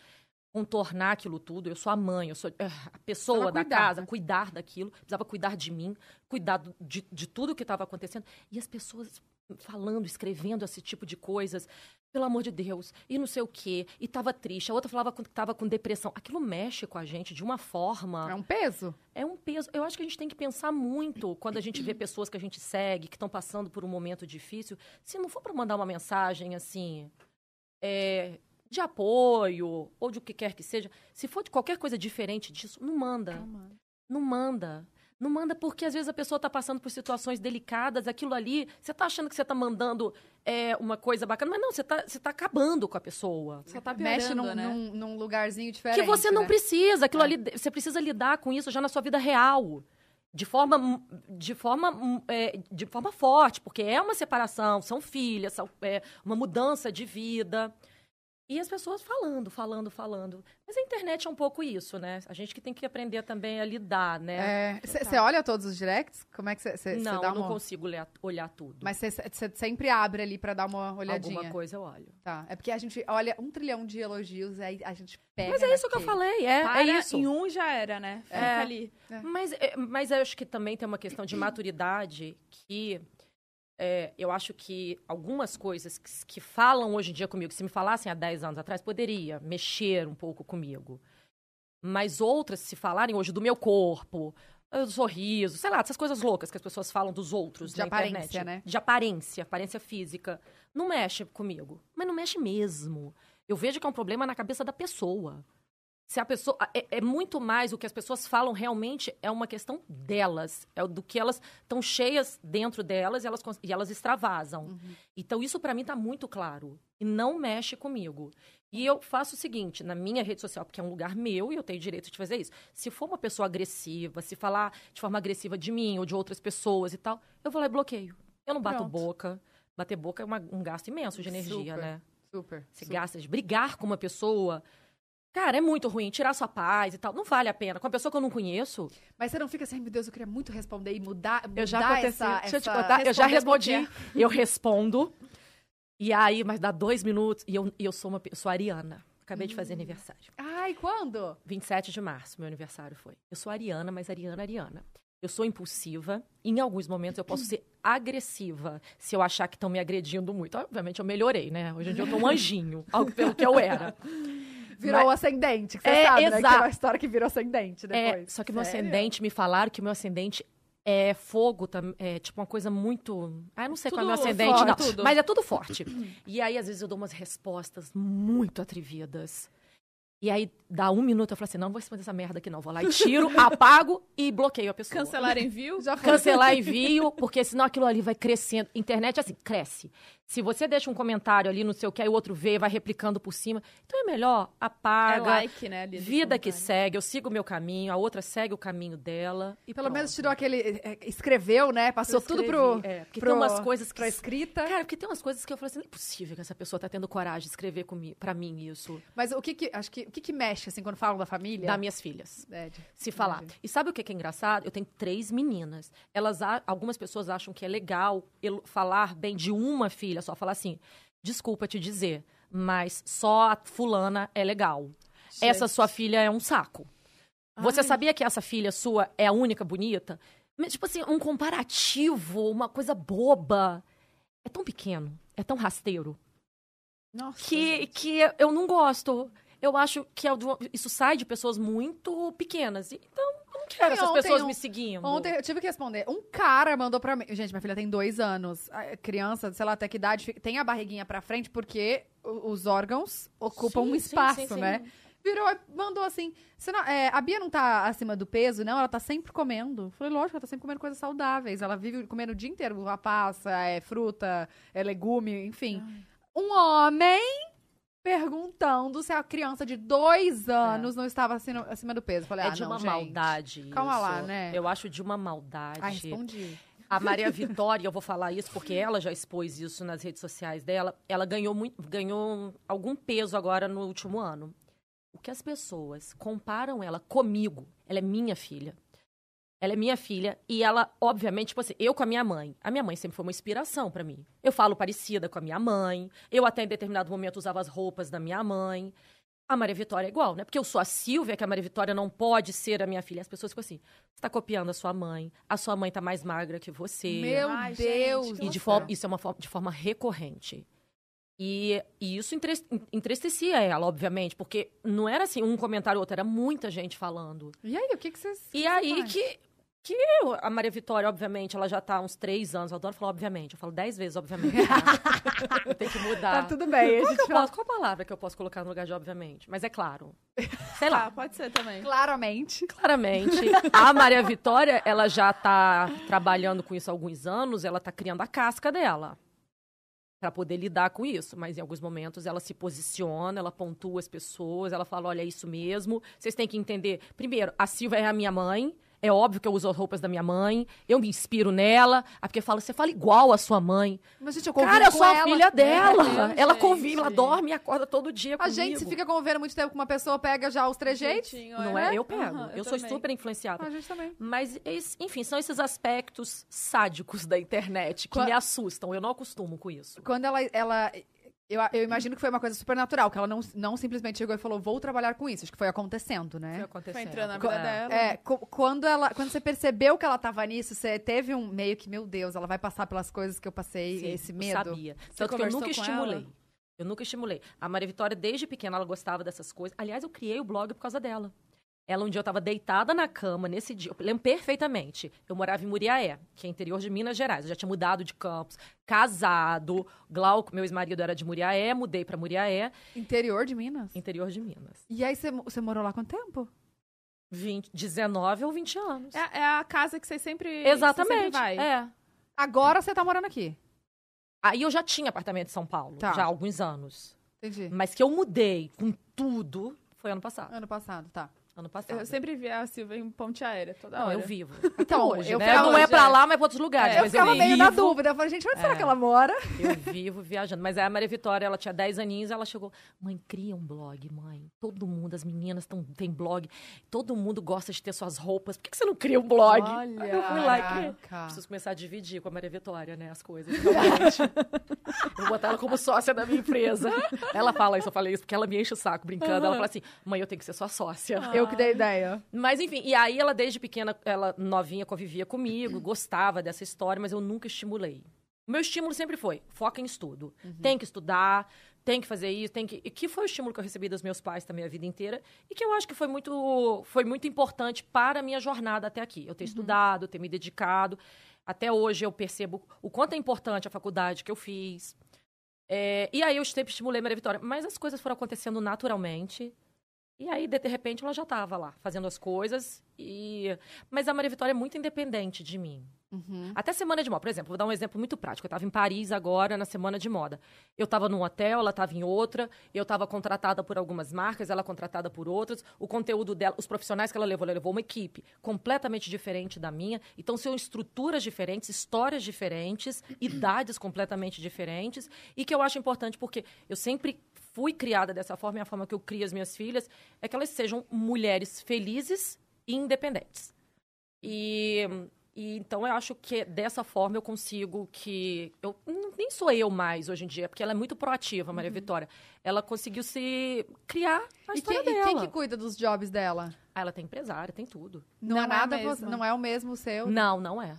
contornar aquilo tudo. Eu sou a mãe, eu sou eh, a pessoa da cuidar, casa, né? cuidar daquilo. Precisava cuidar de mim, cuidar de, de tudo que estava acontecendo. E as pessoas falando, escrevendo esse tipo de coisas. Pelo amor de Deus, e não sei o quê, e tava triste. A outra falava que estava com depressão. Aquilo mexe com a gente de uma forma. É um peso. É um peso. Eu acho que a gente tem que pensar muito quando a gente vê pessoas que a gente segue, que estão passando por um momento difícil. Se não for para mandar uma mensagem assim, é, de apoio, ou de o que quer que seja, se for de qualquer coisa diferente disso, não manda. Não manda. Não manda porque às vezes a pessoa está passando por situações delicadas, aquilo ali, você está achando que você está mandando é, uma coisa bacana, mas não, você está você tá acabando com a pessoa. Só tá Mexe num, né? num, num lugarzinho diferente. Que você não né? precisa, aquilo É. ali, você precisa lidar com isso já na sua vida real. De forma, de forma, é, de forma forte, porque é uma separação, são filhas, são, é uma mudança de vida. E as pessoas falando, falando, falando. Mas a internet é um pouco isso, né? A gente que tem que aprender também a lidar, né? Você olha todos os directs? Como é que você não, dá eu não uma... consigo olhar, olhar tudo. Mas você sempre abre ali pra dar uma olhadinha. Alguma coisa eu olho. Tá. É porque a gente olha um trilhão de elogios, aí a gente pega. Mas é isso que eu falei, é, Para é isso. em um já era, né? Fica É. ali. Mas, é, mas eu acho que também tem uma questão de maturidade que é, eu acho que algumas coisas que, que falam hoje em dia comigo, se me falassem há 10 anos atrás, poderia mexer um pouco comigo. Mas outras, se falarem hoje do meu corpo, eh, do sorriso, sei lá, essas coisas loucas que as pessoas falam dos outros De na aparência, internet. né? De aparência, aparência física. Não mexe comigo. Mas não mexe mesmo. Eu vejo que é um problema na cabeça da pessoa. Se a pessoa. É, é muito mais o que as pessoas falam realmente é uma questão delas. É do que elas estão cheias dentro delas e elas, e elas extravasam. Então, isso para mim tá muito claro. E não mexe comigo. E eu faço o seguinte, na minha rede social, porque é um lugar meu e eu tenho direito de fazer isso. Se for uma pessoa agressiva, se falar de forma agressiva de mim ou de outras pessoas e tal, eu vou lá e bloqueio. Eu não bato Pronto. boca. Bater boca é uma- um gasto imenso de energia, Super. né? Super. Você super. gasta de brigar com uma pessoa. Cara, é muito ruim. Tirar sua paz e tal. Não vale a pena. Com uma pessoa que eu não conheço. Mas você não fica assim, "Ai, meu Deus, eu queria muito responder e mudar, mudar Eu já aconteceu. essa, Deixa eu te essa- contar. Eu já respondi. Eu respondo. E aí, mas dá dois minutos. E eu, e eu sou uma eu sou ariana. Acabei de fazer aniversário. Ai, quando? 27 de março, meu aniversário foi. Eu sou ariana, mas ariana, ariana. Eu sou impulsiva. Em alguns momentos eu posso ser agressiva se eu achar que estão me agredindo muito. Obviamente eu melhorei, né? Hoje em dia eu tô um anjinho, algo pelo que eu era. Virou Mas- ascendente, que você É, sabe, né? Que exato. é uma história que virou ascendente É, depois. só que meu Sério? ascendente, me falaram que meu ascendente é fogo, é tipo uma coisa muito. Ah, eu não sei qual é meu Tudo ascendente, forte, não. tudo. Mas é tudo forte. e aí, às vezes, eu dou umas respostas muito atrevidas. E aí, dá um minuto, eu falo assim: não, não vou responder essa merda aqui, não. Vou lá e tiro, apago e bloqueio a pessoa. Cancelar envio? Já foi. Cancelar envio, porque senão aquilo ali vai crescendo. Internet, assim, cresce. Se você deixa um comentário ali, não sei o que, aí o outro vê, vai replicando por cima. Então é melhor, É apaga. like, né? Vida que segue, eu sigo o meu caminho, a outra segue o caminho dela. E Pelo pronto. menos tirou aquele. é, Escreveu, né? Passou Eu tudo escrevi, pro. É, porque pro- tem umas coisas que. pra escrita. Cara, porque tem umas coisas que eu falo assim, não é possível que essa pessoa tá tendo coragem de escrever comigo, pra mim isso. Mas o que que. Acho que. O que que mexe, assim, quando falam da família? Das minhas filhas. É, de- Se falar. E sabe o que que é engraçado? Eu tenho três meninas. Elas, algumas pessoas acham que é legal falar bem de uma filha, só falar assim, desculpa te dizer, mas só a fulana é legal. Essa sua filha é um saco. Você Ai. sabia que essa filha sua é a única bonita? Mas, Tipo assim, um comparativo, uma coisa boba. É tão pequeno, é tão rasteiro, Nossa. que, gente. que eu não gosto. Eu acho que é isso sai de pessoas muito pequenas. Então, não quero essas ontem pessoas um- me seguindo. Ontem eu tive que responder. Um cara mandou pra mim. Gente, minha filha tem dois anos. A criança, sei lá até que idade, tem a barriguinha pra frente porque os órgãos ocupam Sim, um espaço, sim, sim. né? Virou mandou assim. "Você não- é, a Bia não tá acima do peso, não? Ela tá sempre comendo. Falei, lógico, ela tá sempre comendo coisas saudáveis. Ela vive comendo o dia inteiro. Uma passa, é fruta, é legume, enfim. Um homem perguntando se a criança de dois anos não estava acima, acima do peso. Falei, É ah, de não, uma gente. maldade. Calma isso. lá, né? Eu acho de uma maldade. Ah, respondi. A Maria Vitória, eu vou falar isso porque ela já expôs isso nas redes sociais dela. Ela ganhou muito, ganhou algum peso agora no último ano. O que as pessoas comparam ela comigo, ela é minha filha. Ela é minha filha e ela, obviamente, tipo assim, eu com a minha mãe. A minha mãe sempre foi uma inspiração pra mim. Eu falo parecida com a minha mãe. Eu até em determinado momento usava as roupas da minha mãe. A Maria Vitória é igual, né? Porque eu sou a Silvia, que a Maria Vitória não pode ser a minha filha. As pessoas ficam assim: você tá copiando a sua mãe, a sua mãe tá mais magra que você. Meu Ai, Deus. gente, E de forma, isso é uma forma, de forma recorrente. E, e isso entristecia ela, obviamente, porque não era assim um comentário ou outro, era muita gente falando. E aí, o que que vocês... E que aí você faz? que, que eu- a Maria Vitória, obviamente, ela já tá há uns três anos. Eu adoro falar obviamente. Eu falo dez vezes, obviamente. né? eu tenho que mudar. Tá tudo bem. A Qual, gente que eu fala posso- qual palavra que eu posso colocar no lugar de obviamente? Mas é claro. Sei lá. pode ser também. claramente. Claramente. A Maria Vitória, ela já tá trabalhando com isso há alguns anos, ela tá criando a casca dela para poder lidar com isso, mas em alguns momentos ela se posiciona, ela pontua as pessoas, ela fala, olha, é isso mesmo. Vocês têm que entender, primeiro, a Silvia é a minha mãe, é óbvio que eu uso as roupas da minha mãe, eu me inspiro nela, a porque fala, você fala igual a sua mãe. Mas, gente, eu convivo Cara, eu sou a ela. filha dela. Meu Deus, ela gente. convive, ela dorme e acorda todo dia A comigo. gente, se fica convivendo muito tempo com uma pessoa, pega já os trejeitos. Jeitinho, Não é? né? Eu pego. Aham, eu sou também. super influenciada. A gente também. Mas, enfim, são esses aspectos sádicos da internet que Qua- me assustam. Eu não acostumo com isso. Quando ela... ela eu, eu imagino que foi uma coisa super natural, que ela não, não simplesmente chegou e falou, vou trabalhar com isso. Acho que foi acontecendo, né? Foi entrando na vida É. dela. É, quando ela, quando você percebeu que ela tava nisso, você teve um meio que, meu Deus, ela vai passar pelas coisas que eu passei, Sim, esse eu medo. sabia. Tanto que eu nunca estimulei. ela? Eu nunca estimulei. A Maria Vitória, desde pequena, ela gostava dessas coisas. Aliás, eu criei o blog por causa dela. Ela, um dia, eu tava deitada na cama, nesse dia, eu lembro perfeitamente. Eu morava em Muriaé, que é interior de Minas Gerais. Eu já tinha mudado de campos, casado. Glauco, meu ex-marido, era de Muriaé, mudei pra Muriaé, Interior de Minas? interior de Minas. E aí você, mo- você morou lá quanto tempo? 20, 19 ou 20 anos. É, é a casa que você sempre, que você Exatamente. sempre vai. É. Agora você tá morando aqui. Aí eu já tinha apartamento em São Paulo, Tá. já há alguns anos. Entendi. Mas que eu mudei com tudo foi ano passado. Ano passado, tá. Ano passado. Eu sempre vi a Silvia em ponte aérea, toda Não, hora. eu vivo. Então, hoje, eu né? Não é pra lá, mas pra outros lugares. É, mas eu ficava meio na dúvida. Eu falei, gente, onde será É. que ela mora? Eu vivo viajando. Mas aí a Maria Vitória, ela tinha 10 aninhos, ela chegou, mãe, cria um blog, mãe. Todo mundo, as meninas tão, tem blog. Todo mundo gosta de ter suas roupas. Por que, que você não cria um blog? Olha, Aí eu fui lá e criei. Preciso começar a dividir com a Maria Vitória, né, as coisas. Realmente. Vou botar ela como sócia da minha empresa. Ela fala isso, eu falei isso, porque ela me enche o saco brincando. Ela fala assim, mãe, eu tenho que ser sua sócia. Eu que dei ideia. Mas enfim, e aí ela desde pequena, ela novinha convivia comigo, gostava dessa história, mas eu nunca estimulei. O meu estímulo sempre foi, foca em estudo. Tem que estudar, tem que fazer isso, tem que... E que foi o estímulo que eu recebi dos meus pais também a vida inteira e que eu acho que foi muito, foi muito importante para a minha jornada até aqui. Eu ter estudado, ter me dedicado. Até hoje eu percebo o quanto é importante a faculdade que eu fiz. É, e aí eu sempre estimulei a Maria Vitória. Mas as coisas foram acontecendo naturalmente. E aí, de repente, ela já estava lá, fazendo as coisas. E... Mas a Maria Vitória é muito independente de mim. Uhum. Até semana de moda. Por exemplo, vou dar um exemplo muito prático. Eu estava em Paris agora, na semana de moda. Eu estava num hotel, ela estava em outra. Eu estava contratada por algumas marcas, ela contratada por outras. O conteúdo dela, os profissionais que ela levou, ela levou uma equipe completamente diferente da minha. Então, são estruturas diferentes, histórias diferentes, idades completamente diferentes. E que eu acho importante porque eu sempre fui criada dessa forma e a forma que eu crio as minhas filhas é que elas sejam mulheres felizes e independentes. E, e então eu acho que dessa forma eu consigo que eu nem sou eu mais hoje em dia, porque ela é muito proativa, Maria Vitória. Ela conseguiu se criar a E, história quem, e dela. quem que cuida dos jobs dela? Ah, ela tem empresária, tem tudo. Não, Não é é nada, você- não é o mesmo seu? Não, não é.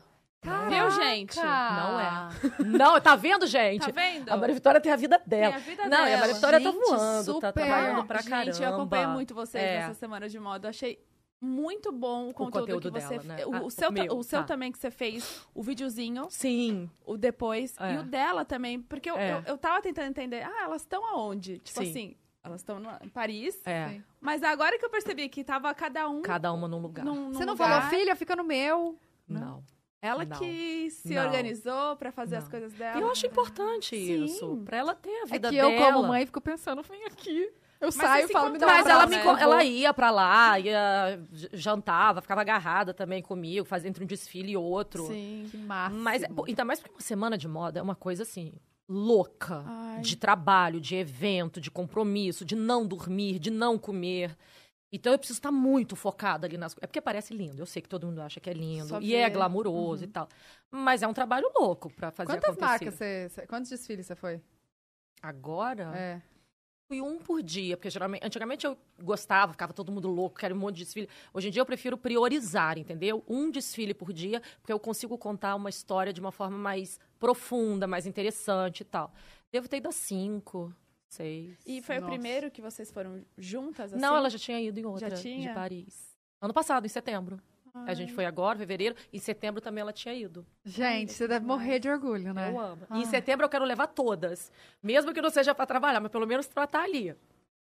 Viu, gente? Não é. Não, tá vendo, gente? Tá vendo? A Maria Vitória tem a vida dela. Tem a vida não, e a dela. Maria Vitória tá Gente, voando, tá super. trabalhando pra Gente, caramba. eu acompanhei muito vocês É. nessa semana de moda. Achei muito bom o conteúdo, conteúdo que você dela, né? o, Ah, o seu, o meu, o seu tá. também que você fez, o videozinho, Sim. o depois, É. e o dela também. Porque eu, É. eu, eu tava tentando entender, ah, elas estão aonde? Tipo Sim. assim, elas estão no- em Paris. É. Sim. Mas agora que eu percebi que tava cada um Cada uma num lugar. num, num Você não lugar, falou, filha, fica no meu. Não. Ela Não. que se Não. organizou pra fazer as Não. coisas dela. E eu acho importante Sim. isso. Pra ela ter a É vida que dela. eu, como mãe, fico pensando, vem aqui. Eu você saio e se falo, me dá Mas ela, me, ela ia pra lá, ia jantava, ficava agarrada também comigo, fazia entre um desfile e outro. Sim. Que máximo. Mas, é, pô, ainda mais porque uma semana de moda é uma coisa assim, louca. Ai. De trabalho, de evento, de compromisso, de não dormir, de não comer. Então eu preciso estar muito focada ali nas coisas. É porque parece lindo. Eu sei que todo mundo acha que é lindo. Só e é glamuroso e tal. Mas é um trabalho louco pra fazer Quantas acontecer. marcas você, você- Quantos desfiles você foi? Agora, É. fui um por dia. Porque geralmente, antigamente eu gostava, ficava todo mundo louco, quero um monte de desfile. Hoje em dia eu prefiro priorizar, entendeu? Um desfile por dia, porque eu consigo contar uma história de uma forma mais profunda, mais interessante e tal. Devo ter ido a cinco, seis. E foi Nossa. o primeiro que vocês foram juntas, assim? Não, ela já tinha ido em outra, tinha? de Paris. Ano passado, em setembro. A gente foi agora, fevereiro. Em setembro também ela tinha ido. Gente, você deve morrer de orgulho, né? Eu amo. Ah. E em setembro eu quero levar todas. Mesmo que não seja pra trabalhar, mas pelo menos pra estar ali.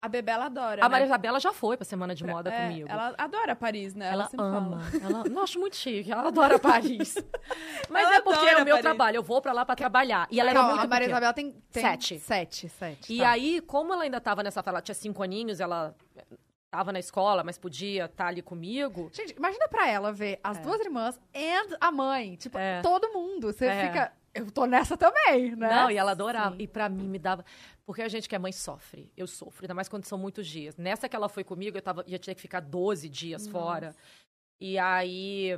A Bebê, ela adora, A né? Maria Isabela já foi pra Semana de Moda É, comigo. Ela adora Paris, né? Ela sempre ama. fala. Ela, não, acho muito chique. Ela adora Paris. Mas Ela é porque é o meu Paris. trabalho. Eu vou pra lá pra trabalhar. E ela era Calma, muito a Maria pequena. Isabel tem, tem Sete. Sete, sete. E tá. aí, como ela ainda tava nessa ela tinha cinco aninhos, ela tava na escola, mas podia estar ali comigo. Gente, imagina pra ela ver as duas irmãs e a mãe. Tipo, É. todo mundo. Você É. fica. Eu tô nessa também, né? Não, e ela adorava. E pra mim me dava. Porque a gente que é mãe sofre. Eu sofro, ainda mais quando são muitos dias. Nessa que ela foi comigo, eu tava, ia ter que ficar 12 dias fora. E aí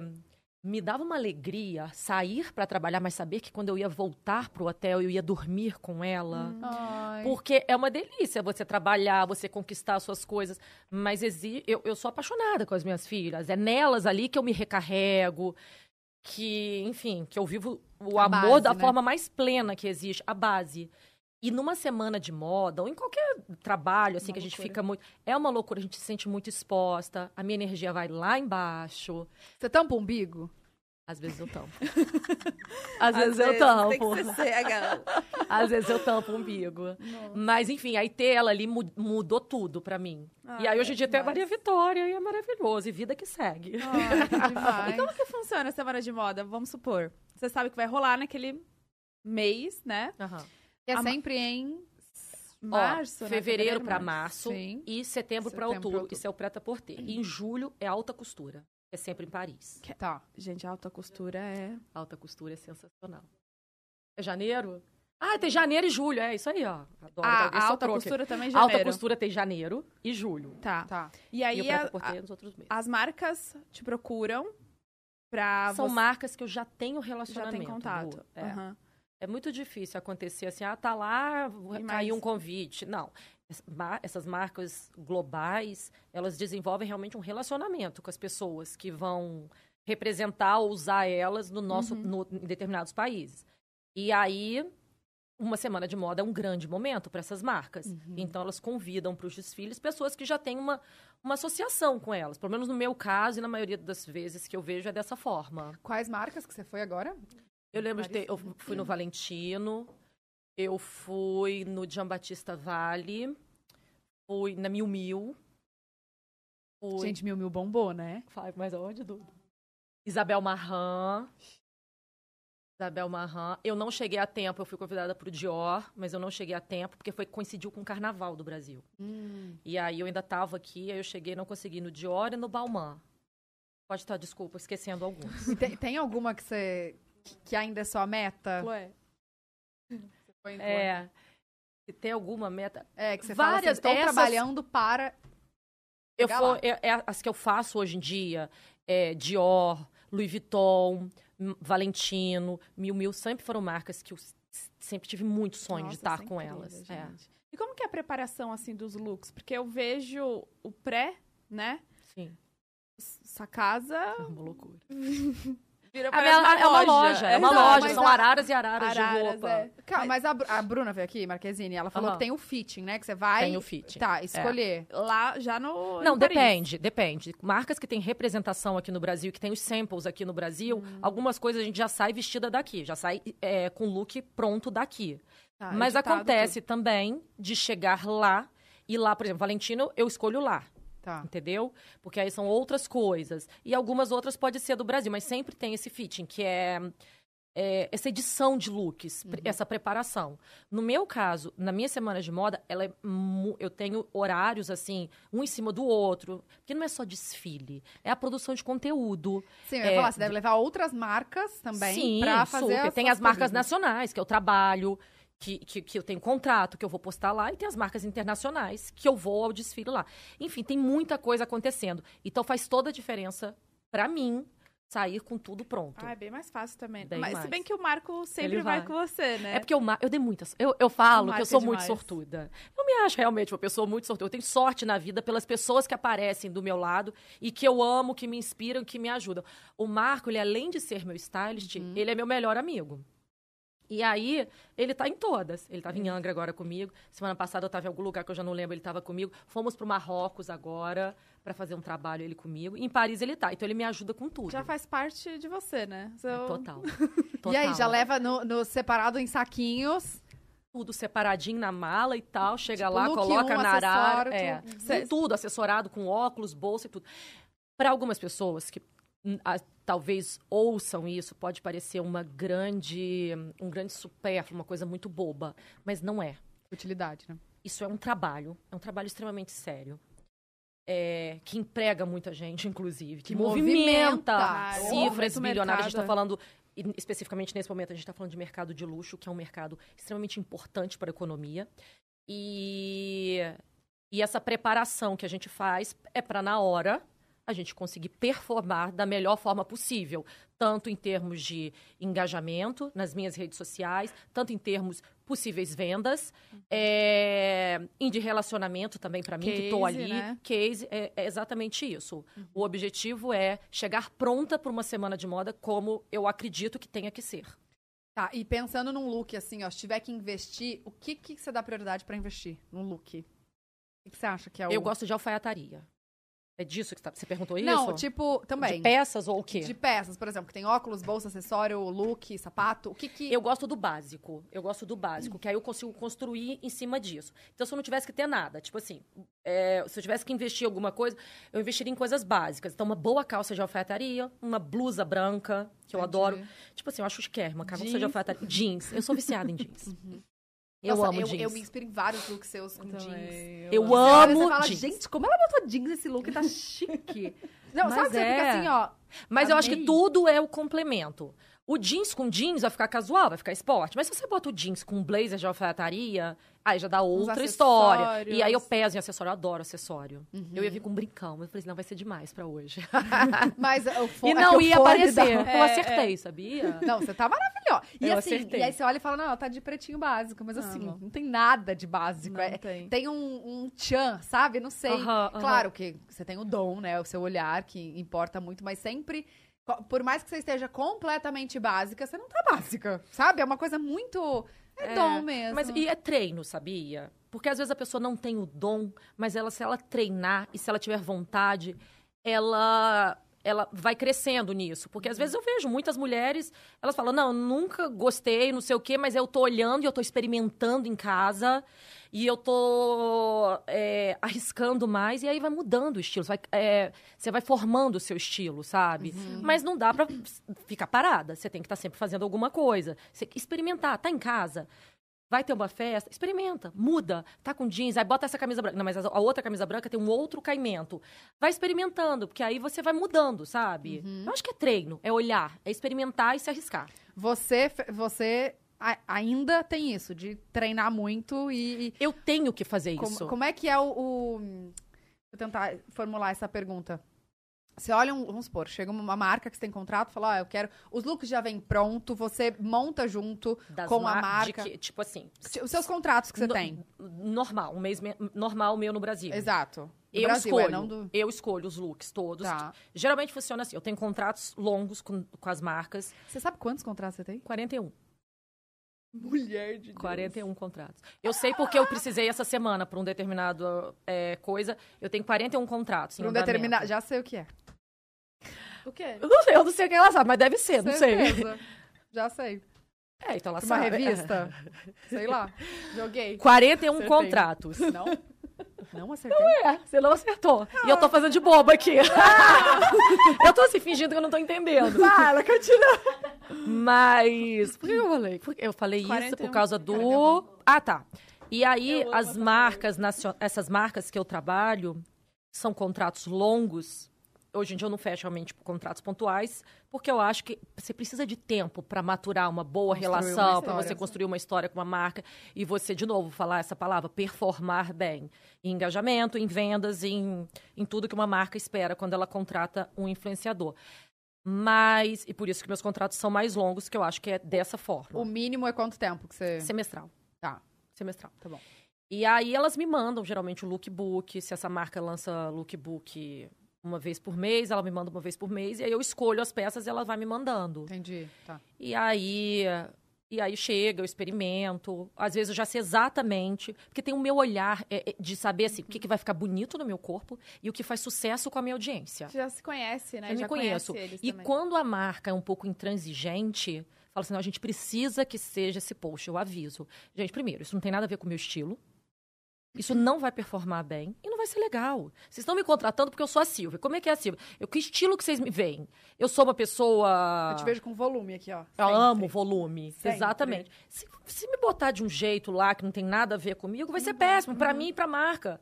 me dava uma alegria sair pra trabalhar, mas saber que quando eu ia voltar pro hotel, eu ia dormir com ela. Ai. Porque é uma delícia você trabalhar, você conquistar as suas coisas. Mas exi eu, eu sou apaixonada com as minhas filhas. É nelas ali que eu me recarrego. Que, enfim, que eu vivo o A amor base, da né? forma mais plena que existe, a base. E numa semana de moda, ou em qualquer trabalho, assim, Uma que a gente loucura. fica muito. É uma loucura, a gente se sente muito exposta, a minha energia vai lá embaixo. Você tampa o umbigo? Às vezes eu tampo. Às, vezes, eu tampo. Tem que ser. Às vezes eu tampo o umbigo. Mas, enfim, aí ter ela ali mu- mudou tudo pra mim. Ah, e aí, hoje em é dia, tem a. Maria Vitória e é maravilhoso. E vida que segue. Ai, que E como que funciona a semana de moda? Vamos supor. Você sabe que vai rolar naquele mês, né? Aham. é a ma- sempre em. Ó, Março, né? fevereiro pra março Sim. e setembro pra Setembro pra outubro. outubro. Isso é o preta porter. E em julho é alta costura. É sempre em Paris. Tá. Gente, a alta costura é... Alta costura é sensacional. É janeiro? Ah, tem janeiro e julho. É isso aí, ó. Adoro. A, Alguém a alta soprou aqui. costura também Alta janeiro. costura tem janeiro e julho. Tá. Tá. E E aí preta a- nos outros meses. as marcas te procuram pra São você... marcas que eu já tenho já relacionamento. tem contato. É. Aham. É muito difícil acontecer assim, ah, tá lá, E mais? caiu um convite. Não. Essas marcas globais, elas desenvolvem realmente um relacionamento com as pessoas que vão representar ou usar elas no nosso, Uhum. no- em determinados países. E aí, uma semana de moda é um grande momento para essas marcas. Uhum. Então, elas convidam para os desfiles pessoas que já têm uma, uma associação com elas. Pelo menos no meu caso e na maioria das vezes que eu vejo é dessa forma. Quais marcas que você foi agora? Eu lembro de ter. Eu fui no Valentino, eu fui no Giambattista Vale, fui na Mil Mil. Fui. Gente, Mil Mil bombou, né? Mas aonde, Duda? Isabel Marran. Isabel Marran. Eu não cheguei a tempo, eu fui convidada pro Dior, mas eu não cheguei a tempo, porque foi coincidiu com o Carnaval do Brasil. E aí eu ainda tava aqui, aí eu cheguei e não consegui no Dior e no Balmain. Pode estar, desculpa, esquecendo alguns. Tem, tem alguma que você. que- ainda é sua meta? Chloé. Foi É. Se tem alguma meta. É, que você Várias- fala assim, essas- trabalhando para... Eu for, é, é as que eu faço hoje em dia, é Dior, Louis Vuitton, M- Valentino, Miu Miu, sempre foram marcas que eu sempre tive muito sonho de Nossa, estar isso é com incrível, elas. É. E como que é a preparação, assim, dos looks? Porque eu vejo o pré, né? Sim, Essa casa é uma loucura. vira É, parece uma- é uma loja, é uma Exato, loja, são a- araras e araras, de Araras, roupa. é. Calma, mas a, a Bruna veio aqui, Marquezine, ela falou Aham. que tem o fitting, né? Que você vai... Tem o fitting. Tá, escolher. Lá, já no Não, em Paris. depende, depende. Marcas que têm representação aqui no Brasil, que tem os samples aqui no Brasil, Hum. algumas coisas a gente já sai vestida daqui, já sai é, com look pronto daqui. Tá, Mas acontece também de chegar lá e lá, por exemplo, Valentino, eu escolho lá. Tá. Entendeu? Porque aí são outras coisas. E algumas outras pode ser do Brasil, mas sempre tem esse fitting, que é, é essa edição de looks, pre- essa preparação. No meu caso, na minha semana de moda, ela é eu tenho horários assim, um em cima do outro. Porque não é só desfile, é a produção de conteúdo. Sim, eu ia É, falar, você deve levar outras marcas também Sim, pra fazer super. Tem as marcas coisas. nacionais, que eu trabalho. Que, que, que eu tenho contrato, que eu vou postar lá, e tem as marcas internacionais, que eu vou ao desfile lá. Enfim, tem muita coisa acontecendo. Então faz toda a diferença pra mim sair com tudo pronto. Ah, é bem mais fácil também. Bem Mas se mais. bem que o Marco sempre vai. vai. com você, né? É porque eu, eu dei muitas. Eu, eu falo que eu sou muito demais. sortuda. Eu me acho realmente uma pessoa muito sortuda. Eu tenho sorte na vida pelas pessoas que aparecem do meu lado e que eu amo, que me inspiram, que me ajudam. O Marco, ele além de ser meu stylist, Uhum. ele é meu melhor amigo. E aí, ele tá em todas. Ele tava em Angra agora comigo. Semana passada eu tava em algum lugar que eu já não lembro, ele tava comigo. Fomos pro Marrocos agora para fazer um trabalho ele comigo. E em Paris ele tá. Então ele me ajuda com tudo. Já faz parte de você, né? Seu- Total. E aí, Total. já leva no, no separado em saquinhos. tudo separadinho na mala e tal, chega Tipo, lá, coloca um, na arara, é, tudo. assessorado com óculos, bolsa e tudo. Para algumas pessoas que a- talvez ouçam isso, pode parecer uma grande, um grande supérfluo, uma coisa muito boba, mas não é. Utilidade, né? Isso é um trabalho, é um trabalho extremamente sério. é, que emprega muita gente, inclusive, que, Que movimenta. movimenta cifras bilionárias. A gente está falando, especificamente nesse momento, a gente está falando de mercado de luxo, que é um mercado extremamente importante para a economia. E, e essa preparação que a gente faz é para, na hora, a gente conseguir performar da melhor forma possível, tanto em termos de engajamento nas minhas redes sociais, tanto em termos possíveis vendas, é, e de relacionamento também para mim, que estou Case, ali. né? Case, é, é exatamente isso. O objetivo é chegar pronta para uma semana de moda como eu acredito que tenha que ser. Tá, e pensando num look, assim, ó, se tiver que investir, o que que você dá prioridade pra investir num look? O que, que você acha que é o... Eu gosto de alfaiataria. É disso que você tá- perguntou isso? Não, tipo, também. De peças ou o quê? De peças, por exemplo, que tem óculos, bolsa, acessório, look, sapato. O que que... Eu gosto do básico. Eu gosto do básico, que aí eu consigo construir em cima disso. Então, se eu não tivesse que ter nada, tipo assim, é, se eu tivesse que investir em alguma coisa, eu investiria em coisas básicas. Então, uma boa calça de alfaiataria, uma blusa branca, que eu Entendi. adoro. Tipo assim, eu acho chiquérrimo, uma calça de alfaiataria. Jeans. Eu sou viciada em jeans. Eu Nossa, amo eu, jeans. eu me inspiro em vários looks seus com jeans. Eu olha, amo você fala, jeans. gente, como ela botou jeans nesse look? Tá chique. Não, Mas sabe que você é. fica assim, ó... Mas eu acho que Amei. tudo é o complemento. O jeans com jeans vai ficar casual, vai ficar esporte. Mas se você bota o jeans com blazer de alfaiataria, aí já dá outra história. E aí eu peso em acessório, eu adoro acessório. Eu ia vir com um brincão, mas eu falei não, vai ser demais pra hoje. Mas o fo- e é não o ia fone aparecer. dá- Eu É, acertei, sabia? Não, você tá maravilhosa. E Eu assim, acertei. e aí você olha e fala, não, ela tá de pretinho básico. Mas assim, Amo. não tem nada de básico. Não É- tem. Tem um, um tchan, sabe? Não sei. Aham, aham. Claro que você tem o dom, né? O seu olhar, que importa muito, mas sempre. Por mais que você esteja completamente básica, você não tá básica, sabe? É uma coisa muito. É, É, dom mesmo. Mas e é treino, sabia? Porque às vezes a pessoa não tem o dom, mas ela, se ela treinar e se ela tiver vontade, ela ela vai crescendo nisso. Porque às vezes eu vejo muitas mulheres, elas falam, não, nunca gostei, não sei o quê, mas eu tô olhando e eu tô experimentando em casa e eu tô é, arriscando mais e aí vai mudando o estilo. Vai, é, você vai formando o seu estilo, sabe? Mas não dá pra ficar parada. Você tem que estar sempre fazendo alguma coisa. Você, experimentar, tá em casa. Vai ter uma festa, experimenta, muda. Tá com jeans, aí bota essa camisa branca. Não, mas a outra camisa branca tem um outro caimento. Vai experimentando, porque aí você vai mudando, sabe? Eu acho que é treino, é olhar, é experimentar e se arriscar. Você, você a- ainda tem isso, de treinar muito e. e Eu tenho que fazer como, isso. como é que é o. o- eu tentar formular essa pergunta. Você olha, um, vamos supor, chega uma marca que você tem contrato, fala, ó, eu quero. Os looks já vêm pronto, você monta junto Das com a mar- marca. de que, tipo assim, Os seus contratos que você no- tem. normal, um mês me- normal meu no Brasil. Exato. Do Eu Brasil, é, escolho, não do... eu escolho os looks todos. Tá. Geralmente funciona assim, eu tenho contratos longos com, com as marcas, Você sabe quantos contratos você tem? 41. Mulher de 41 contratos. Eu sei porque eu precisei essa semana para um determinado é, coisa. Eu tenho 41 contratos. Pra um determinado. Já sei o que é. O quê? Eu não sei, eu não sei o que ela sabe, mas deve ser, não sei. Certeza. Já sei. É, então ela Pra uma sabe. revista. Sei lá. Joguei. 41 Acertei. contratos. Não? Não acertei. É, você não acertou. E eu tô fazendo de boba aqui. eu tô assim, fingindo que eu não tô entendendo. Fala, continua. Mas. Por que eu falei? Eu falei isso 41. por causa do. Ah, tá. E aí, as marcas, nacio- essas marcas que eu trabalho, são contratos longos. Hoje em dia eu não fecho realmente tipo, contratos pontuais, porque eu acho que você precisa de tempo para maturar uma boa Construir relação, para você construir uma história com uma marca e você, de novo, falar essa palavra, performar bem. Em engajamento, em vendas, em, em tudo que uma marca espera quando ela contrata um influenciador. Mas, e por isso que meus contratos são mais longos, que eu acho que é dessa forma. O mínimo é quanto tempo que você... Semestral. Tá, Semestral. tá bom. E aí elas me mandam, geralmente, o lookbook. Se essa marca lança lookbook uma vez por mês, ela me manda uma vez por mês. E aí eu escolho as peças e ela vai me mandando. Entendi, tá. E aí... E aí chega, eu experimento. Às vezes eu já sei exatamente. Porque tem o meu olhar é, é, de saber assim, o que, que vai ficar bonito no meu corpo e o que faz sucesso com a minha audiência. Já se conhece, né? Eu me Já conheço. conhece eles E também. quando a marca é um pouco intransigente, fala assim, não, a gente precisa que seja esse post, eu aviso. Gente, primeiro, isso não tem nada a ver com o meu estilo. Isso não vai performar bem e não vai ser legal. Vocês estão me contratando porque eu sou a Silvia. Como é que é a Silvia? Eu, que estilo que vocês me veem? Eu sou uma pessoa... Eu te vejo com volume aqui, ó. Eu Sempre. amo volume. Sempre. Exatamente. Se, se me botar de um jeito lá que não tem nada a ver comigo, vai ser péssimo pra mim e pra marca.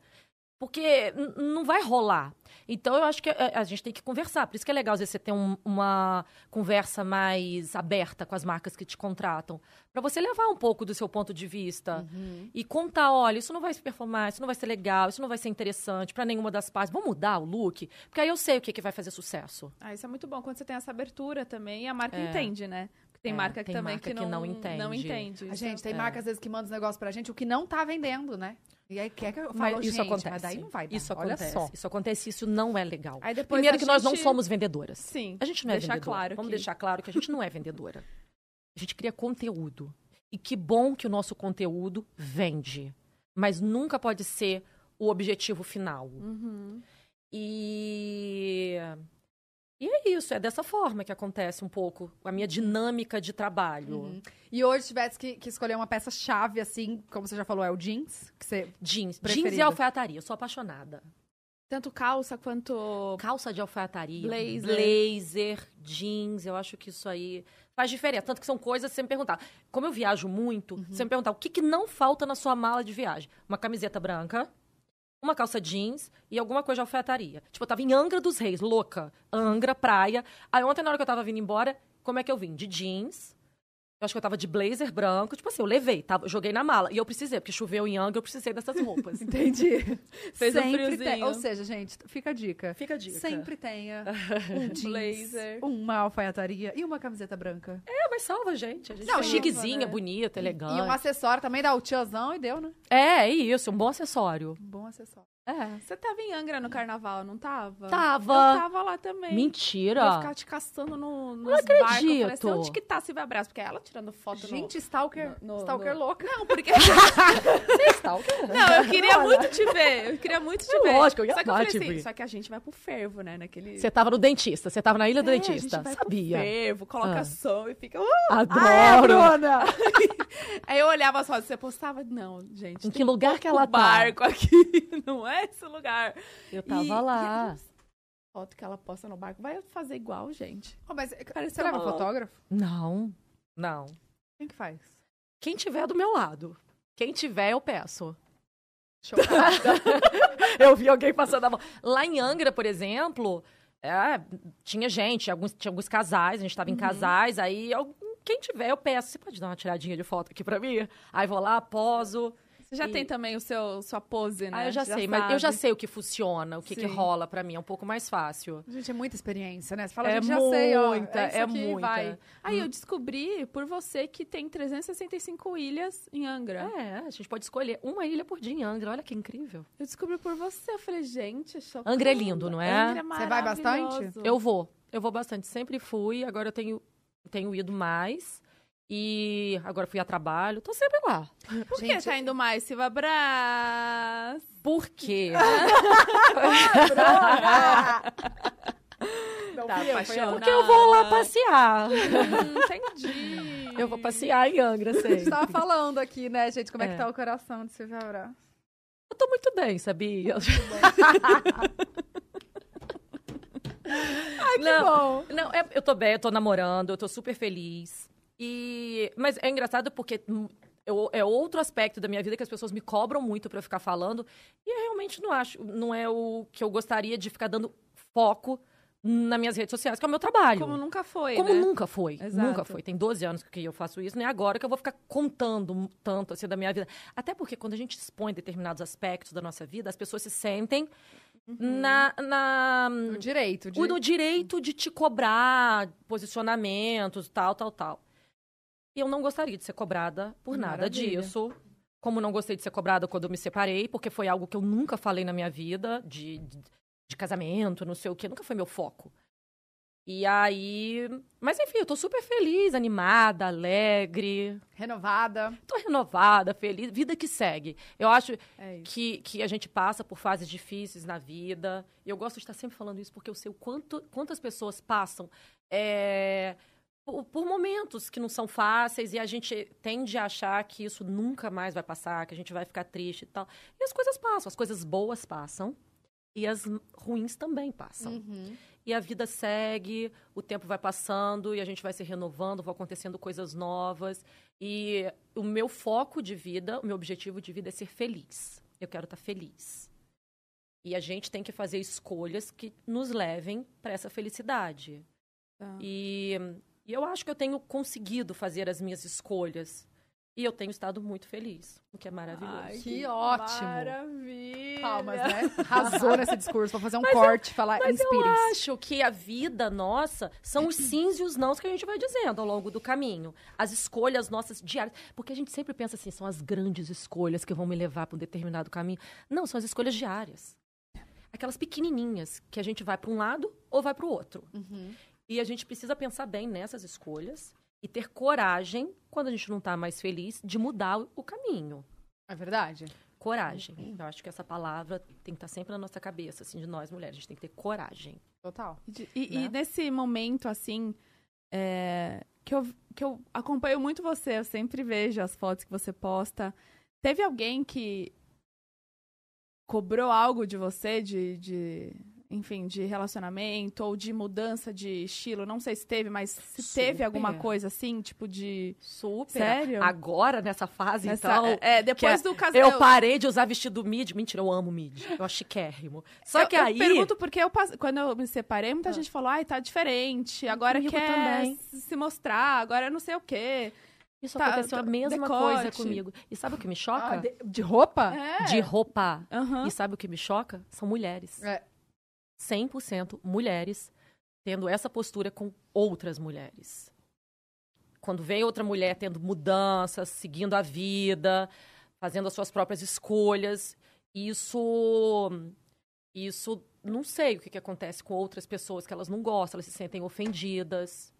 Porque não vai rolar. Então, eu acho que a, a gente tem que conversar. Por isso que é legal, às vezes, você ter um- uma conversa mais aberta com as marcas que te contratam. Pra você levar um pouco do seu ponto de vista. E contar, olha, isso não vai se performar, isso não vai ser legal, isso não vai ser interessante pra nenhuma das partes. Vamos mudar o look? Porque aí eu sei o que, que vai fazer sucesso. Ah, isso é muito bom. Quando você tem essa abertura também, a marca É. entende, né? Tem É, marca que tem também marca que que não, não entende. Não entende. A gente, tem É. marca às vezes que manda os negócios pra gente, o que não tá vendendo, né? E aí quer que eu Mas falo, isso gente, acontece. mas daí não vai dar. Isso Olha acontece. só. Isso acontece, isso não é legal. Aí depois Primeiro que nós não gente- somos vendedoras. Sim. A gente não é deixar vendedora. claro Vamos que- deixar claro que a gente não é vendedora. A gente cria conteúdo. E que bom que o nosso conteúdo vende. Mas nunca pode ser o objetivo final. Uhum. E... E é isso, é dessa forma que acontece um pouco a minha dinâmica de trabalho. Uhum. E hoje, se tivesse que, que escolher uma peça-chave, assim, como você já falou, é o jeans, que você... Jeans. Jeans Preferida. e alfaiataria. Eu sou apaixonada. Tanto calça quanto. Calça de alfaiataria, Blazer. blazer, jeans, eu acho que isso aí faz diferença. Tanto que são coisas que você me perguntar. Como eu viajo muito, Uhum. você me perguntar o que, que não falta na sua mala de viagem? Uma camiseta branca, uma calça jeans e alguma coisa de alfaiataria. Tipo, eu tava em Angra dos Reis, louca. Angra, praia. Aí ontem, na hora que eu tava vindo embora, como é que eu vim? De jeans. Eu acho que eu tava de blazer branco. Tipo assim, eu levei, tava, joguei na mala. E eu precisei, porque choveu em Angra, eu precisei dessas roupas. Entendi. Fez um Sempre friozinho. tem- Ou seja, gente, fica a dica. Fica a dica. Sempre tenha um jeans, Blazer. uma alfaiataria e uma camiseta branca. É, mas salva a gente. A gente Não, chiquezinha, né? bonita, elegante. E um acessório também dá o tiozão e deu, né? É, é isso, um bom acessório. Um bom acessório. É. Você tava em Angra no carnaval, não tava? Tava. Eu tava lá também. Vou Mentira. ficar te caçando no, nos Não barcos. Eu falei acredito. assim, onde que tá Silvia Brás? Porque ela tirando foto Gente, stalker. no- no- stalker no- louca. no... Não, porque... Stalker. não, eu queria muito te ver. Eu queria muito te É ver. lógico, eu ia Só que eu falei assim, só que a gente vai pro fervo, né? Naquele... Você tava no dentista, você tava na ilha do É, dentista. Sabia. Fervo, coloca Ah. som e fica... uh! Adoro. Bruna! Aí eu olhava as fotos, você postava? Não, gente. Em que lugar que ela um tá? barco aqui. Não é esse lugar. Eu tava E- lá. e foto que ela posta no barco. Vai fazer igual, gente. Oh, mas Parece você é uma uma- fotógrafa? Não, não. Quem que faz? Quem tiver do meu lado. Quem tiver, eu peço. Chocada. eu vi alguém passando a mão. Lá em Angra, por exemplo, é, tinha gente, alguns, tinha alguns casais, a gente tava em casais, aí eu- quem tiver, eu peço. Você pode dar uma tiradinha de foto aqui pra mim? Aí vou lá, poso. Você já E- tem também o seu sua pose, né? Ah, eu já, sei, mas eu já sabe. sei o que funciona, o que, que rola pra mim, é um pouco mais fácil. Gente, é muita experiência, né? Você fala, É gente, já sei, ó. muita, é, isso é aqui, muita. Vai. Aí eu descobri por você que tem 365 ilhas em Angra. É, a gente pode escolher uma ilha por dia em Angra, olha que incrível. Eu descobri por você. Eu falei, gente. Angra é lindo, não é? Angra é Você vai bastante? Eu vou, eu vou bastante, sempre fui, agora eu tenho, tenho ido mais. E agora fui a trabalho, tô sempre lá. Por que Gente, tá indo mais, Silva Brás? Por quê? Não Tá apaixonada. Porque eu vou lá passear. Hum, entendi. Eu vou passear em Angra, A gente tava falando aqui, né, gente, como é, que É. tá o coração de Silvia Brás. Eu tô muito bem, sabia? Ai, que Não. bom. Não, é- eu tô bem, eu tô namorando, eu tô super feliz. E, mas é engraçado porque eu- é outro aspecto da minha vida que as pessoas me cobram muito pra eu ficar falando. E eu realmente não acho, não é o que eu gostaria de ficar dando foco nas minhas redes sociais, que é o meu trabalho. Como nunca foi, Como né? nunca foi. Exato. Nunca foi. Tem 12 anos que eu faço isso, nem agora que eu vou ficar contando tanto assim da minha vida. Até porque quando a gente expõe determinados aspectos da nossa vida, as pessoas se sentem na, na O direito de... no direito de te cobrar posicionamentos, tal, tal, tal. E eu não gostaria de ser cobrada por nada Maravilha. disso. Como não gostei de ser cobrada quando eu me separei, porque foi algo que eu nunca falei na minha vida, de, de, de casamento, não sei o quê, nunca foi meu foco. E aí. Mas enfim, eu tô super feliz, animada, alegre. Renovada. Tô renovada, feliz. Vida que segue. Eu acho É que, que a gente passa por fases difíceis na vida. E eu gosto de estar sempre falando isso porque eu sei o quanto, quantas pessoas passam é, por, momentos que não são fáceis e a gente tende a achar que isso nunca mais vai passar, que a gente vai ficar triste e tal. E as coisas passam, as coisas boas passam e as ruins também passam. Uhum. E a vida segue, o tempo vai passando e a gente vai se renovando, vão acontecendo coisas novas. E o meu foco de vida, o meu objetivo de vida é ser feliz. Eu quero estar feliz. E a gente tem que fazer escolhas que nos levem para essa felicidade. Tá. E, e eu acho que eu tenho conseguido fazer as minhas escolhas. E eu tenho estado muito feliz, o que é maravilhoso. Ai, Que ótimo. Maravilha. Palmas, né? Arrasou nesse discurso. Vou fazer um Mas eu- corte, falar Mas eu inspire acho que a vida nossa são os sims e os nãos que a gente vai dizendo ao longo do caminho. As escolhas nossas diárias. Porque a gente sempre pensa assim, são as grandes escolhas que vão me levar para um determinado caminho. Não, são as escolhas diárias. Aquelas pequenininhas que a gente vai para um lado ou vai para o outro. Uhum. E a gente precisa pensar bem nessas escolhas e ter coragem, quando a gente não está mais feliz, de mudar o- caminho. É verdade? Coragem. Eu acho que essa palavra tem que estar sempre na nossa cabeça, assim, de nós mulheres. A gente tem que ter coragem. Total. E, de- e- e né? nesse momento, assim, é, que, eu, que eu acompanho muito você, eu sempre vejo as fotos que você posta. Teve alguém que cobrou algo de você, de, de enfim, de relacionamento ou de mudança de estilo? Não sei se teve, mas se teve Super. alguma coisa assim, tipo de... Super. Sério? Agora, nessa fase, Nessa- então. é, depois que do casamento. Eu parei de usar vestido mid. Mentira, eu amo mid. Eu acho chiquérrimo. Só eu, que eu aí. pergunto porque eu quando eu me separei, muita Ah. gente falou, ai, tá diferente, agora Comigo quer também. se mostrar, agora não sei o quê. Isso tá, aconteceu a tá, mesma decote. coisa comigo. E sabe o que me choca? Ah, de, de roupa? É. De roupa. Aham. E sabe o que me choca? São mulheres. É. 100% mulheres tendo essa postura com outras mulheres. Quando vem outra mulher tendo mudanças, seguindo a vida, fazendo as suas próprias escolhas, isso isso não sei o que, que acontece com outras pessoas que elas não gostam, elas se sentem ofendidas.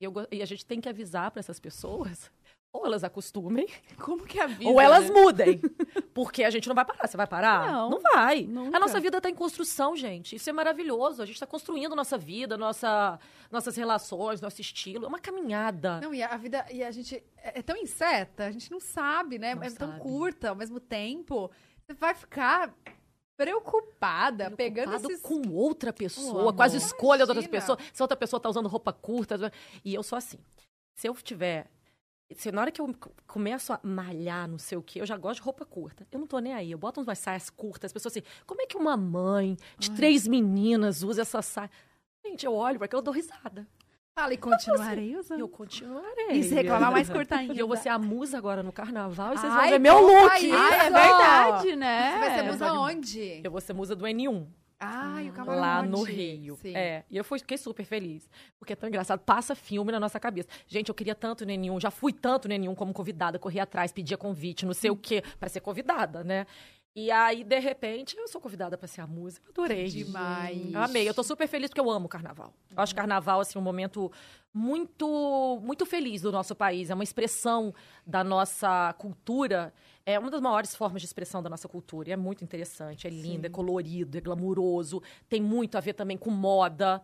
Eu e a gente tem que avisar para essas pessoas, ou elas acostumem, Como que é a vida? ou elas né? mudem. Porque a gente não vai parar. Você vai parar? Não, vai. nunca. A nossa vida está em construção, gente. Isso é maravilhoso. A gente está construindo nossa vida, nossa, nossas relações, nosso estilo. É uma caminhada. Não, e a vida. E a gente. É, é tão incerta, a gente não sabe, né? Não é tão sabe. curta ao mesmo tempo. Você vai ficar preocupada, pegando Preocupado esses. com outra pessoa, com as escolhas das outras Imagina. pessoas. Se outra pessoa tá usando roupa curta. E eu sou assim. Se eu tiver. Se na hora que eu começo a malhar, não sei o quê, eu já gosto de roupa curta. Eu não tô nem aí. Eu boto umas saias curtas. As pessoas assim, como é que uma mãe de três meninas usa essa saia? Gente, eu olho porque eu dou risada. Fala e continuarei usando. eu continuarei. E se reclamar mais curta ainda. E eu vou ser a musa agora no carnaval e vocês vão Ai, ver meu look. Ah, é verdade, né? Você vai ser É, musa pode- onde? Eu vou ser musa do N1. Ai, o cavalo lá onde? no Rio. Sim. É, e eu fui, fiquei super feliz. Porque é tão engraçado. Passa filme na nossa cabeça. Gente, eu queria tanto N1, já fui tanto N1 como convidada, corri atrás, pedia convite, não sei o quê, pra ser convidada, né? E aí, de repente, eu sou convidada pra ser a. Eu adorei. Demais. Eu amei. Eu tô super feliz porque eu amo o carnaval. Eu acho carnaval, assim, um momento muito, muito feliz do nosso país. É uma expressão da nossa cultura. É uma das maiores formas de expressão da nossa cultura. E é muito interessante. É lindo, é colorido, é glamuroso. Tem muito a ver também com moda.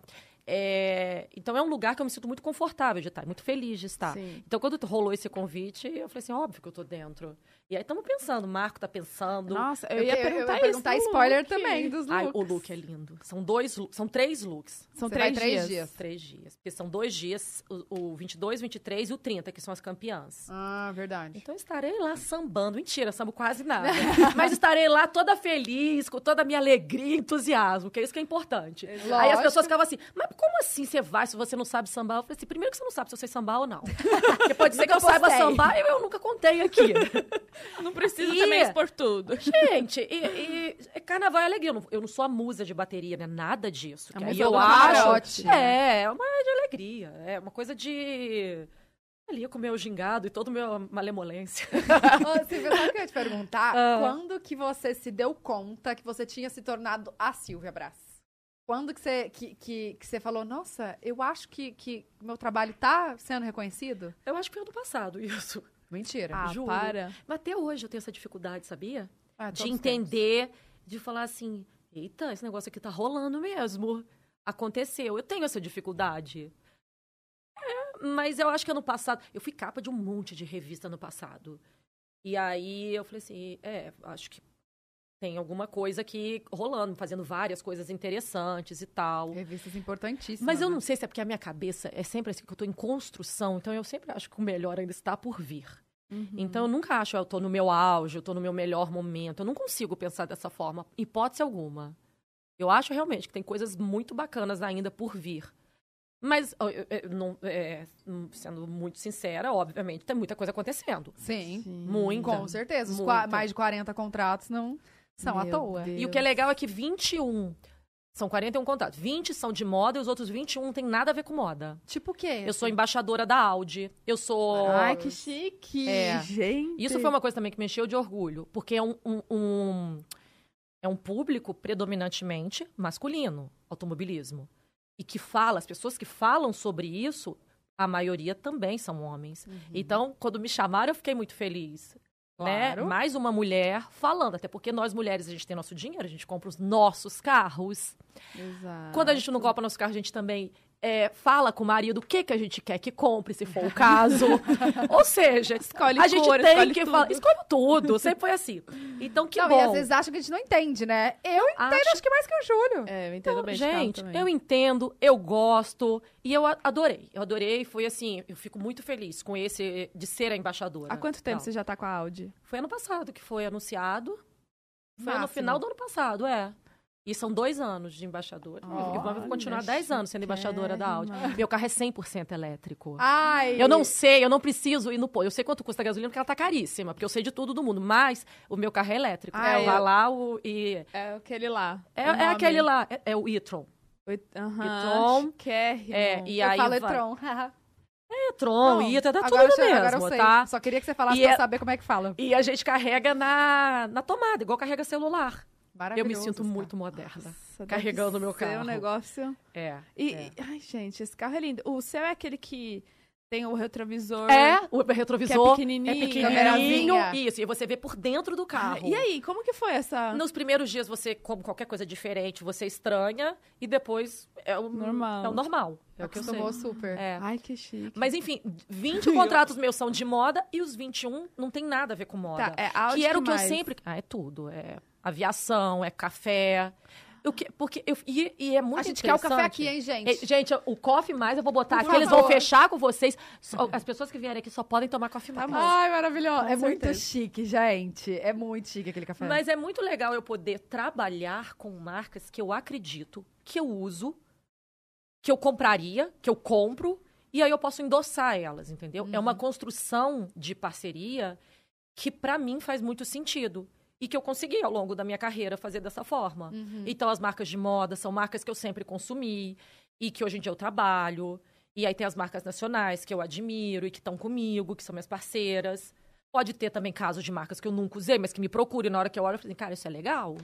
É, então é um lugar que eu me sinto muito confortável de estar, muito feliz de estar. Sim. Então quando rolou esse convite, eu falei assim, óbvio que eu tô dentro. E aí estamos pensando, o Marco tá pensando. Nossa, eu, Eu ia que- eu perguntar ia isso. perguntar spoiler look. também dos looks. Ai, o look é lindo. São dois, são três looks. São três, três dias. dias. Três dias. Porque são dois dias, o, o 22, 23 e o 30, que são as campeãs. Ah, verdade. Então eu estarei lá sambando. Mentira, sambo quase nada. Mas estarei lá toda feliz, com toda a minha alegria e entusiasmo, que é isso que é importante. Aí as Lógico. pessoas ficavam assim, mas como assim você vai se você não sabe sambar? Eu falei assim, primeiro que você não sabe se eu sei sambar ou não. Porque pode ser que eu saiba sambar e eu nunca contei aqui. Não precisa E- também expor tudo. Gente, e, e carnaval é alegria. Eu não, eu não sou a musa de bateria, né? Nada disso. Aí eu acho. camarote. É, é uma de alegria. É uma coisa de. Ali com o meu gingado e toda a minha malemolência. Ô, Silvia, sabe o que eu ia te perguntar? Ah. Quando que você se deu conta que você tinha se tornado a Silvia Brás? Quando que você, que, que, que você falou, nossa, eu acho que, que meu trabalho tá sendo reconhecido? Eu acho que foi ano passado isso. Mentira. Ah, Juro. para. Mas até hoje eu tenho essa dificuldade, sabia? Ah, de entender, de falar assim: eita, esse negócio aqui tá rolando mesmo. Aconteceu. Eu tenho essa dificuldade. É, mas eu acho que ano passado. Eu fui capa de um monte de revista no passado. E aí eu falei assim: é, acho que tem alguma coisa aqui rolando, fazendo várias coisas interessantes e tal. Revistas importantíssimas. Mas eu né? não sei se é porque a minha cabeça é sempre assim que eu tô em construção, então eu sempre acho que o melhor ainda está por vir. Uhum. Então eu nunca acho eu tô no meu auge, eu tô no meu melhor momento. Eu não consigo pensar dessa forma, hipótese alguma. Eu acho realmente que tem coisas muito bacanas ainda por vir. Mas, ó, eu- eu não- é, sendo muito sincera, obviamente, tem muita coisa acontecendo. Sim, Muita. com certeza. Muita. mais de 40 contratos não são à Meu toa. Deus. E o que é legal é que 21 são 41 contratos. 20 são de moda e os outros 21 não tem nada a ver com moda. Tipo o quê? Eu sou embaixadora da Audi. Eu sou. Ai, que chique. É. Gente. Isso foi uma coisa também que me encheu de orgulho, porque é um, um- um- é um público predominantemente masculino, automobilismo. E que fala, as pessoas que falam sobre isso, a maioria também são homens. Uhum. Então, quando me chamaram, eu fiquei muito feliz. Né? Claro. Mais uma mulher falando, até porque nós mulheres, a gente tem nosso dinheiro, a gente compra os nossos carros. Exato. Quando a gente não compra nosso carro, a gente também é, fala com o marido o que, que a gente quer que compre, se for o caso. Ou seja, Escolhe a gente cor, tem escolhe que tudo. falar. Escolhe tudo, sempre foi assim. Então, que não, bom. e às vezes acham que a gente não entende, né? Eu entendo, Acho- acho que mais que o Júlio. É, eu entendo bem de carro Gente, eu entendo, eu gosto e eu adorei. Eu adorei, foi assim, eu fico muito feliz com esse de ser a embaixadora. Há quanto tempo Não, você já tá com a Audi? Foi ano passado que foi anunciado. Foi no Máximo. final do ano passado, é. E são dois anos de embaixadora. Eu- eu vou continuar dez anos sendo embaixadora da Audi. Meu carro é 100% elétrico. Ai. Eu não sei, eu não preciso ir no posto. Eu sei quanto custa a gasolina, porque ela tá caríssima, porque eu sei de tudo do mundo. Mas o meu carro é elétrico. É, eu vou eu- lá o, e. É aquele lá. É, O é aquele lá, é, é o e-tron. E-tron. chiquérrimo. É, e eu aí. falo Etron. E-tron, Não, e-tron, tá agora tudo eu sei, mesmo, agora eu sei. tá? Só queria que você falasse E pra é- saber como é que fala. E a gente carrega na, na tomada, igual carrega celular. Eu me Maravilhoso sinto muito moderna. Nossa, carregando meu carro. um negócio... É. E, é. ai, gente, esse carro é lindo. O seu é aquele que tem o retrovisor... É, o retrovisor Que é pequenininho, é pequenininho. Isso, e você vê por dentro do Ah, carro. E aí, como que foi essa... Nos primeiros dias, você, como qualquer coisa diferente, você estranha e depois é o Normal. É o normal. É o que eu sei. Acostumou super. É. Ai, que chique. Mas enfim, 20 contratos meus são de moda e os 21 não tem nada a ver com moda. Tá, é que era o que que mais? eu sempre. Ah, é tudo. É aviação, é café. O que, porque eu, e, e é muito A gente quer o café aqui, hein, gente? É, gente, o coffee mais eu vou botar Por aqui, eles vão fechar com vocês. Só- as pessoas que vierem aqui só podem tomar coffee Tá mais. Ai, maravilhoso. Com É muito certeza. chique, gente. É muito chique aquele café. Mas é muito legal eu poder trabalhar com marcas que eu acredito, que eu uso, que eu compraria, que eu compro, e aí eu posso endossar elas, entendeu? É uma construção de parceria que pra mim faz muito sentido. E que eu consegui ao longo da minha carreira fazer dessa forma. Uhum. Então, as marcas de moda são marcas que eu sempre consumi e que hoje em dia eu trabalho. E aí tem as marcas nacionais que eu admiro e que estão comigo, que são minhas parceiras. Pode ter também casos de marcas que eu nunca usei, mas que me procurem na hora que eu olho e falei, cara, isso é legal.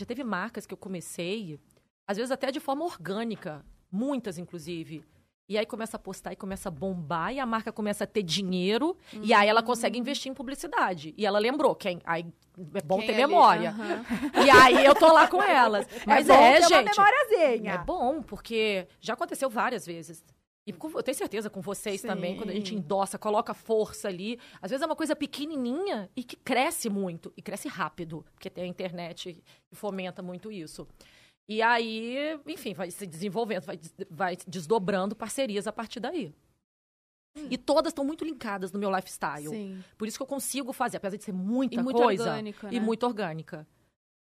Já teve marcas que eu comecei, às vezes até de forma orgânica, muitas inclusive, E aí começa a postar e começa a bombar, e a marca começa a ter dinheiro, e aí ela consegue investir em publicidade. E ela lembrou quem. Aí é bom Quem ter ali? memória. Aham. E aí eu tô lá com elas. Mas bom é, ter uma gente. memóriazinha. É bom, porque já aconteceu várias vezes. E com- eu tenho certeza com vocês Sim. também, quando a gente endossa, coloca força ali. Às vezes é uma coisa pequenininha e que cresce muito. E cresce rápido, porque tem a internet que fomenta muito isso. E aí, enfim, vai se desenvolvendo, vai, vai desdobrando parcerias a partir daí. E todas estão muito linkadas no meu lifestyle. Sim. Por isso que eu consigo fazer, apesar de ser muita E muito coisa. orgânico, E né? muito orgânica.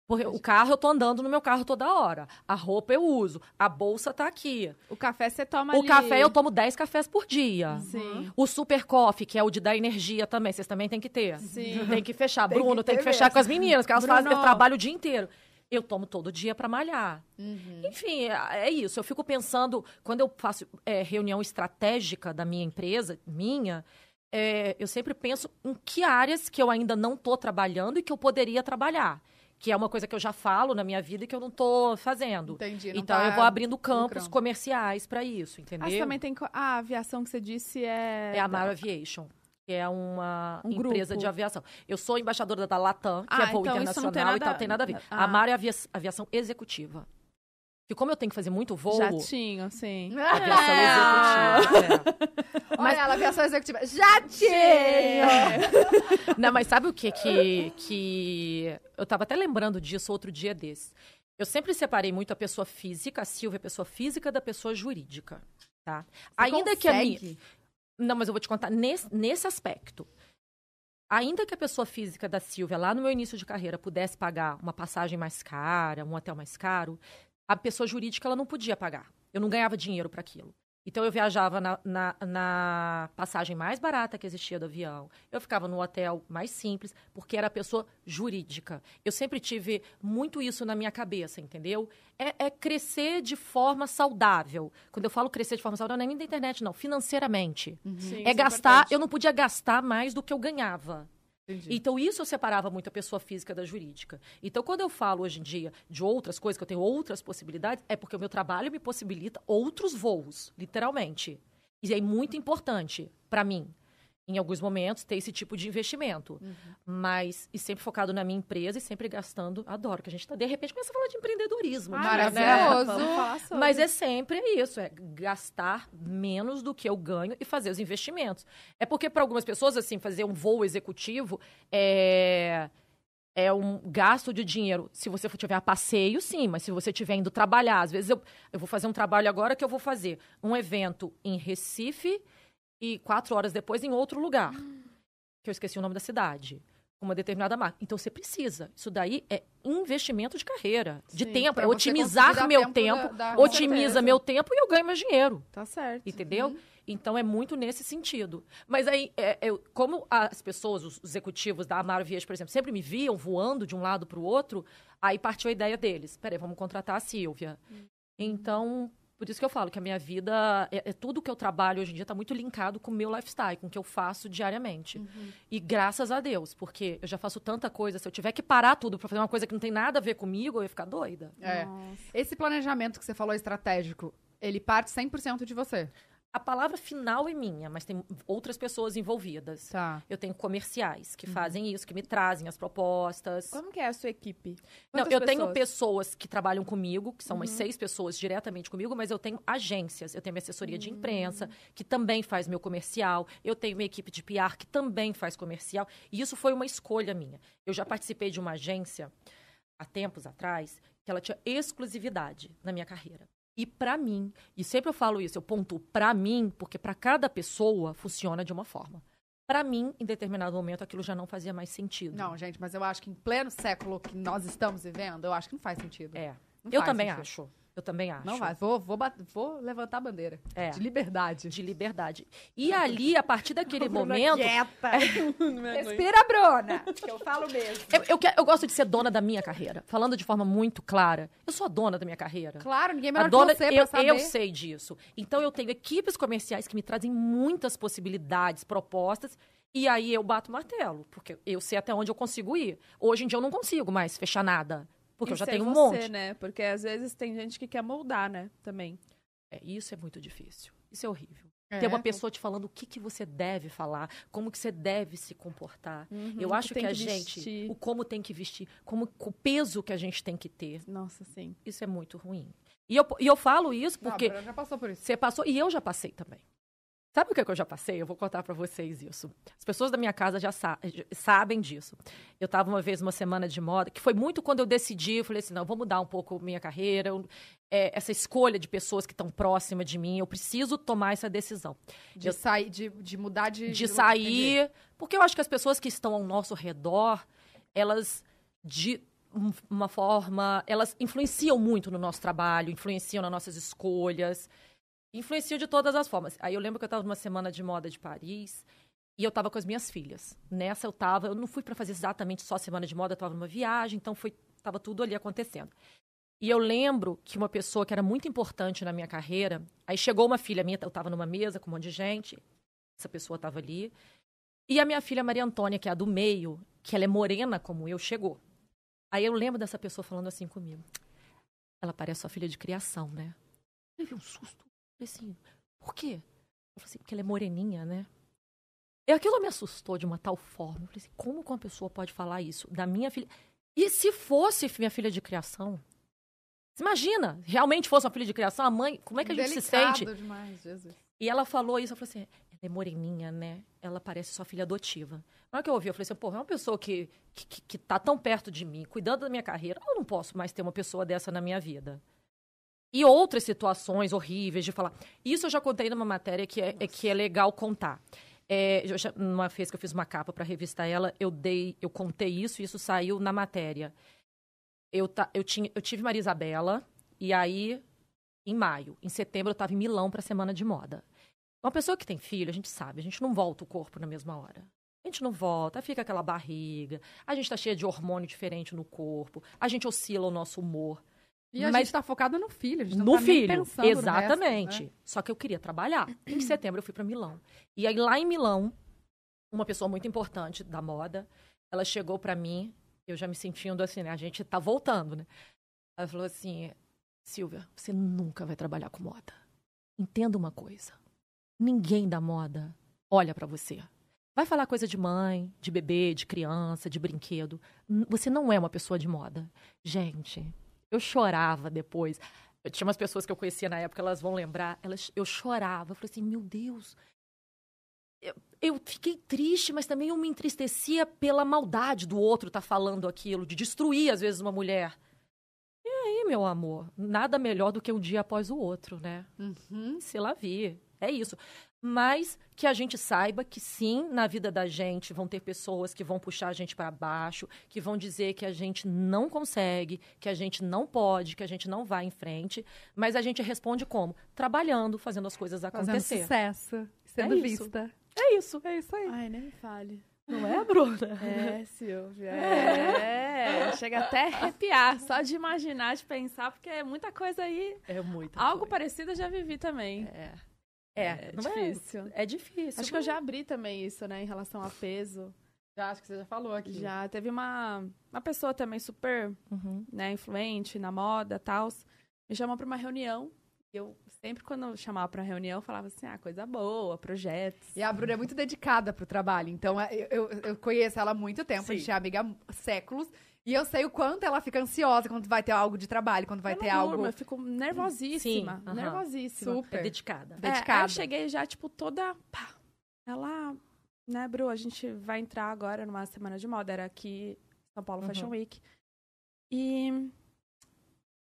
Porque o carro eu tô andando no meu carro toda hora. A roupa eu uso. A bolsa tá aqui. O café você toma O ali. café eu tomo 10 cafés por dia. Sim. O super coffee, que é o de dar energia também, vocês também têm que ter. Sim. Tem que fechar. Tem que Bruno, tem ter que fechar mesmo. com as meninas, que elas Bruno. fazem trabalho o dia inteiro. Eu tomo todo dia pra malhar. Uhum. Enfim, é é isso. Eu fico pensando, quando eu faço é, reunião estratégica da minha empresa, minha, é, eu sempre penso em que áreas que eu ainda não estou trabalhando e que eu poderia trabalhar. Que é uma coisa que eu já falo na minha vida e que eu não estou fazendo. Entendi. Então tá eu vou abrindo campos comerciais para isso, entendeu? Ah, você também tem. co- A aviação que você disse é. É a Mar Aviation, que é uma Um empresa grupo. de aviação. Eu sou embaixadora da Latam, que Ah, é voo então isso não tem internacional e nada- tal, tem nada a ver. Ah. A Mar é avia- aviação executiva. E como eu tenho que fazer muito voo, Jatinho, sim. aviação É. executiva. é. Olha ela, aviação executiva. Jatinho! Não, mas sabe o que que, que... Eu tava até lembrando disso outro dia desse. Eu sempre separei muito a pessoa física, a Silvia, a pessoa física da pessoa jurídica, tá? Ainda que a minha... Não, mas eu vou te contar nesse, nesse aspecto. Ainda que a pessoa física da Silvia, lá no meu início de carreira, pudesse pagar uma passagem mais cara, um hotel mais caro, a pessoa jurídica ela não podia pagar. Eu não ganhava dinheiro para aquilo. Então eu viajava na, na- na passagem mais barata que existia do avião. Eu ficava no hotel mais simples, porque era pessoa jurídica. Eu sempre tive muito isso na minha cabeça, entendeu? É, é crescer de forma saudável. Quando eu falo crescer de forma saudável, não é nem da internet, não, financeiramente. Sim, É isso gastar, importante. eu não podia gastar mais do que eu ganhava. Entendi. Então, isso eu separava muito a pessoa física da jurídica. Então, quando eu falo hoje em dia de outras coisas, que eu tenho outras possibilidades, é porque o meu trabalho me possibilita outros voos, literalmente. E é muito importante para mim, em alguns momentos, ter esse tipo de investimento. Mas, e sempre focado na minha empresa e sempre gastando. Adoro que a gente tá, de repente, começa a falar de empreendedorismo. Ah, né? maravilhoso. Sobre. Mas é sempre isso, é gastar menos do que eu ganho e fazer os investimentos. É porque para algumas pessoas, assim, fazer um voo executivo é é um gasto de dinheiro. Se você tiver a passeio, sim, mas se você estiver indo trabalhar, às vezes eu, eu vou fazer um trabalho agora que eu vou fazer um evento em Recife e quatro horas depois em outro lugar, que eu esqueci o nome da cidade, com uma determinada marca. Então você precisa. Isso daí é investimento de carreira, de Sim, tempo, pra é otimizar meu tempo tempo, da- da- otimiza meu tempo e eu ganho mais dinheiro. Tá certo. Entendeu? Então é muito nesse sentido. Mas aí, é, eu- como as pessoas, os executivos da Amaro Vias, por exemplo, sempre me viam voando de um lado para o outro, aí partiu a ideia deles. Peraí, vamos contratar a Silvia. Então, por isso que eu falo que a minha vida, é, é tudo que eu trabalho hoje em dia está muito linkado com o meu lifestyle, com o que eu faço diariamente. E graças a Deus, porque eu já faço tanta coisa, se eu tiver que parar tudo para fazer uma coisa que não tem nada a ver comigo, eu ia ficar doida. É. Esse planejamento que você falou estratégico, ele parte 100% de você. A palavra final é minha, mas tem outras pessoas envolvidas. Tá. Eu tenho comerciais que fazem isso, que me trazem as propostas. Como que é a sua equipe? Não, Quantas eu tenho pessoas? Uhum. pessoas que trabalham comigo, que são umas seis pessoas diretamente comigo, mas eu tenho agências. Eu tenho minha assessoria de imprensa, que também faz meu comercial. Eu tenho minha equipe de PR, que também faz comercial. E isso foi uma escolha minha. Eu já participei de uma agência, há tempos atrás, que ela tinha exclusividade na minha carreira. E pra mim, e sempre eu falo isso, eu pontuo pra mim, porque pra cada pessoa funciona de uma forma. Pra mim, em determinado momento, aquilo já não fazia mais sentido. Não, gente, mas eu acho que em pleno século que nós estamos vivendo, eu acho que não faz sentido. É. Não Eu também sentido. acho. Eu também acho. Não vai. Vou, vou, vou levantar a bandeira. É. De liberdade. De liberdade. E ali, a partir daquele momento. quieta. Respira, Bruna. Que eu falo mesmo. Eu, eu, eu gosto de ser dona da minha carreira. Falando de forma muito clara. Eu sou a dona da minha carreira. Claro, ninguém é A melhor dona, que você eu, saber. eu sei disso. Então eu tenho equipes comerciais que me trazem muitas possibilidades, propostas, e aí eu bato o martelo, porque eu sei até onde eu consigo ir. Hoje em dia eu não consigo mais fechar nada, porque eu E já ser tenho um você, monte. né? Porque às vezes tem gente que quer moldar, né? Também. É, isso é muito difícil. Isso é horrível. É, Ter uma pessoa te falando o que, que você deve falar, como que você deve se comportar. Uhum, Eu acho que, tem a gente, vestir. o como tem que vestir, como o peso que a gente tem que ter, Nossa, sim. isso é muito ruim. E eu, e eu falo isso Não, a porque Bruna já passou por isso. você passou e eu já passei também. Sabe o que, é que eu já passei? Eu vou contar pra vocês isso. As pessoas da minha casa já sa- já sabem disso. Eu tava uma vez uma semana de moda, que foi muito quando eu decidi, eu falei assim, não, eu vou mudar um pouco minha carreira, eu- é, essa escolha de pessoas que estão próximas de mim, eu preciso tomar essa decisão. De Eu- sair, de, de mudar de... de Entendi. sair. Porque eu acho que as pessoas que estão ao nosso redor, elas, de um- uma forma, elas influenciam muito no nosso trabalho, influenciam nas nossas escolhas, influenciam de todas as formas. Aí eu lembro que eu estava numa semana de moda de Paris. E eu tava com as minhas filhas. Nessa eu tava, eu não fui para fazer exatamente só semana de moda, eu tava numa viagem, então foi, tava tudo ali acontecendo. E eu lembro que uma pessoa que era muito importante na minha carreira, aí chegou uma filha minha, eu tava numa mesa com um monte de gente, essa pessoa tava ali, e a minha filha Maria Antônia, que é a do meio, que ela é morena como eu, chegou. Aí eu lembro dessa pessoa falando assim comigo. Ela parece sua filha de criação, né? Eu um susto. Falei assim, por quê? Eu falei assim, porque ela é moreninha, né? E aquilo me assustou de uma tal forma. Eu falei assim, como que uma pessoa pode falar isso da minha filha? E se fosse minha filha de criação? Imagina, realmente fosse uma filha de criação, a mãe, como é que a gente se Delicado sente? demais, Jesus. E ela falou isso, eu falei assim, ela é moreninha, né? Ela parece sua filha adotiva. Na hora que eu ouvi, eu falei assim, pô, é uma pessoa que, que, que- que tá tão perto de mim, cuidando da minha carreira, eu não posso mais ter uma pessoa dessa na minha vida. E outras situações horríveis de falar. Isso eu já contei numa matéria que é, é que é legal contar. É, já- numa vez que eu fiz uma capa para revista ela, eu dei, eu contei isso e isso saiu na matéria. Eu, ta, eu, tinha, eu tive Maria Isabela, e aí, em maio, em setembro, eu estava em Milão para a Semana de Moda. Uma pessoa que tem filho, a gente sabe, a gente não volta o corpo na mesma hora. A gente não volta, fica aquela barriga, a gente tá cheia de hormônio diferente no corpo, a gente oscila o nosso humor. E a Mas- gente tá focada no filho, a gente não no tá filho, pensando no resto, exatamente. né? Só que eu queria trabalhar. Em setembro eu fui para Milão. E aí lá em Milão, uma pessoa muito importante da moda, ela chegou para mim, eu já me sentindo assim, né? A gente tá voltando, né? Ela falou assim: "Silvia, você nunca vai trabalhar com moda. Entenda uma coisa. Ninguém da moda olha para você. Vai falar coisa de mãe, de bebê, de criança, de brinquedo. Você não é uma pessoa de moda. Gente, eu chorava depois. Eu tinha umas pessoas que eu conhecia na época, elas vão lembrar. Elas, eu chorava. Eu falei assim, meu Deus. Eu, eu fiquei triste, mas também eu me entristecia pela maldade do outro estar falando aquilo, de destruir, às vezes, uma mulher. E aí, meu amor, nada melhor do que um dia após o outro, né? Uhum. Se lá vi. É isso. Mas que a gente saiba que sim, na vida da gente vão ter pessoas que vão puxar a gente para baixo, que vão dizer que a gente não consegue, que a gente não pode, que a gente não vai em frente, mas a gente responde como? Trabalhando, fazendo as coisas Fazendo acontecer. sucesso, sendo É vista. É isso. É isso aí. Ai, nem me fale. Não é, Bruna? É, Silvia. É. Chega até a arrepiar, só de imaginar, de pensar, porque é muita coisa aí. É muito. Algo parecido eu já vivi também. É. É, É não difícil. É, é difícil. Acho que eu já abri também isso, né, em relação a peso. Já acho que você já falou aqui. Já teve uma, uma pessoa também super Uhum. né, influente na moda e tal, me chamou pra uma reunião. E eu sempre, quando eu chamava pra reunião, eu falava assim, ah, coisa boa, projetos. E a Bruna é muito dedicada pro trabalho. Então, é, eu, eu, eu conheço ela há muito tempo. A Sim. gente é amiga há séculos. E eu sei o quanto ela fica ansiosa quando vai ter algo de trabalho, quando vai eu ter não algo durmo, Eu fico nervosíssima, Sim, aham. nervosíssima. É super dedicada. É, aí dedicada. eu cheguei já, tipo, toda. Pá, ela, né, Bru, a gente vai entrar agora numa semana de moda. Era aqui, São Paulo Uhum. Fashion Week. E.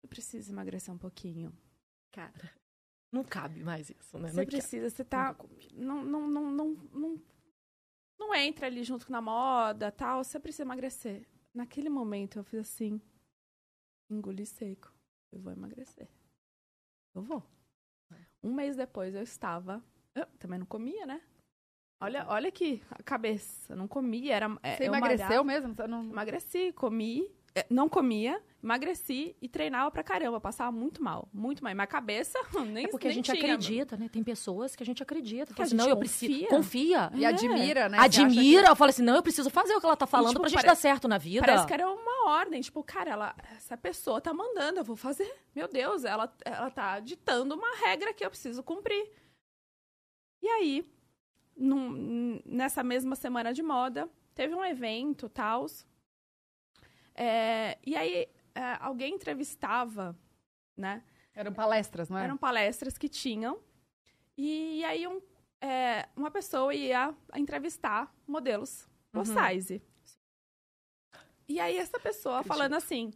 Eu preciso emagrecer um pouquinho. Cara, não cabe mais isso, né? Você Não precisa, você tá. Não, não, não, não, não, não entra ali junto na moda tal. Você precisa emagrecer. Naquele momento eu fiz assim. Engoli seco. Eu vou emagrecer. Eu vou. Um mês depois eu estava. Eu também não comia, né? Olha, olha aqui a cabeça. Não comia, era. é, Você eu emagreceu malhava. mesmo? Você não... Emagreci, comi, não comia, emagreci e treinava pra caramba. Passava muito mal, muito mal. E minha cabeça nem É porque a nem gente tinha, acredita, né? Tem pessoas que a gente acredita. Que a assim, gente não, eu preciso. confia. Confia. E admira, né? Admira, eu falo assim, não, eu preciso fazer o que ela tá falando tipo, pra gente pare- dar certo na vida. Parece que era uma ordem. Tipo, cara, ela, essa pessoa tá mandando, eu vou fazer. Meu Deus, ela, ela tá ditando uma regra que eu preciso cumprir. E aí, num- nessa mesma semana de moda, teve um evento, tals. É, e aí, é, alguém entrevistava, né? Eram palestras, não é? Eram palestras que tinham. E, aí, um, é, uma pessoa ia entrevistar modelos plus Uhum. size. E aí, essa pessoa falando assim: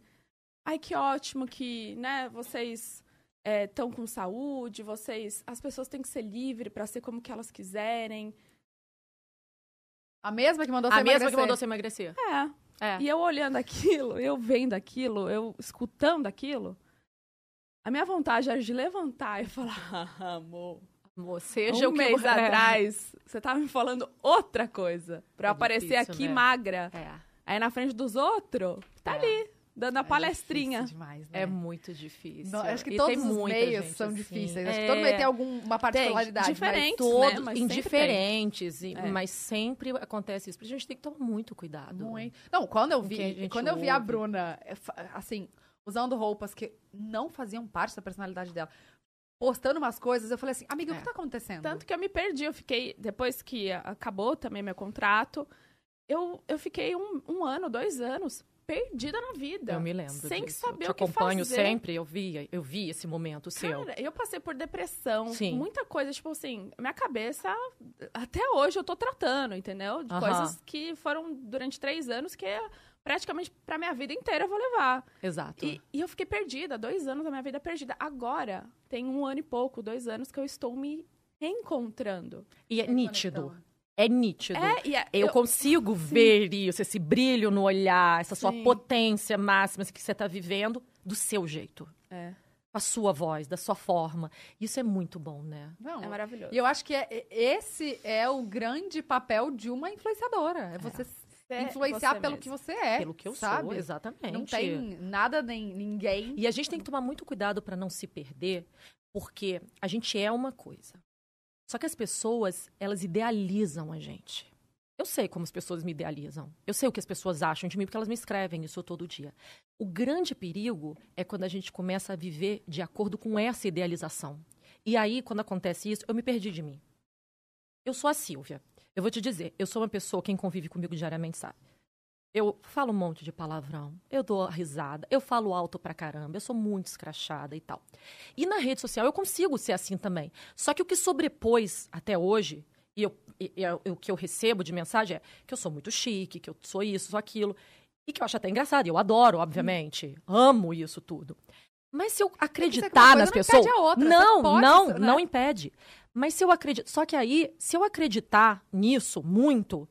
ai, que ótimo que, né, vocês estão com saúde, vocês. As pessoas têm que ser livres para ser como que elas quiserem. A mesma que mandou você A mesma que emagrecer. mandou você emagrecer. É. É. E eu olhando aquilo, eu vendo aquilo, eu escutando aquilo, a minha vontade era de levantar e falar, ah, amor, Amor, seja um o que mês é. atrás, você tava me falando outra coisa. Pra eu É aparecer difícil, aqui né? magra. É. Aí na frente dos outros, tá É. ali, dando a É palestrinha. difícil demais, né? É muito difícil. No- acho que E todos tem os meios são assim. difíceis. Acho que É. todo meio tem alguma particularidade. mas diferente. Todos né? Mas sempre indiferentes, e- É. mas sempre acontece isso. A gente tem que tomar muito cuidado. Muito. Não, quando eu vi, quando eu vi a. Bruna, eh, assim, usando roupas que não faziam parte da personalidade dela, postando umas coisas, eu falei assim, amiga, o É. que tá acontecendo? Tanto que eu me perdi, eu fiquei, depois que acabou também meu contrato, eu, eu fiquei um, um ano, dois anos, perdida na vida. Eu me lembro Sem disso. saber o que acompanho fazer. sempre, eu vi, eu vi esse momento seu. Cara, eu passei por depressão, Sim. muita coisa, tipo assim, minha cabeça, até hoje eu tô tratando, entendeu? De Aham. coisas que foram durante três anos que praticamente pra minha vida inteira eu vou levar. Exato. E, e eu fiquei perdida, dois anos da minha vida perdida. Agora, tem um ano e pouco, dois anos que eu estou me reencontrando. E é nítido. É nítido. É, e é- Eu, consigo ver isso, esse brilho no olhar, essa sua Sim. potência máxima que você está vivendo do seu jeito. É, Com a sua voz, da sua forma. Isso é muito bom, né? Não, é maravilhoso. E eu acho que é- é- esse é o grande papel de uma influenciadora. É você Ser influenciar você pelo mesmo. que você é. Pelo que eu sabe? sou, exatamente. Não tem nada nem ninguém. E a gente tem que tomar muito cuidado para não se perder, porque a gente é uma coisa. Só que as pessoas, elas idealizam a gente. Eu sei como as pessoas me idealizam. Eu sei o que as pessoas acham de mim, porque elas me escrevem isso todo dia. O grande perigo é quando a gente começa a viver de acordo com essa idealização. E aí, quando acontece isso, eu me perdi de mim. Eu sou a Silvia. Eu vou te dizer, eu sou uma pessoa, quem convive comigo diariamente sabe. Eu falo um monte de palavrão, eu dou risada, eu falo alto pra caramba, eu sou muito escrachada e tal. E na rede social eu consigo ser assim também. Só que o que sobrepôs até hoje, e, eu, e- e é o que eu recebo de mensagem é que eu sou muito chique, que eu sou isso, sou aquilo. E que eu acho até engraçado, e eu adoro, obviamente. Amo isso tudo. Mas se eu que uma acreditar nas não pessoas. impede a outra, Não, pode, não, né? não impede. Mas se eu acredito. Só que aí, se eu acreditar nisso muito,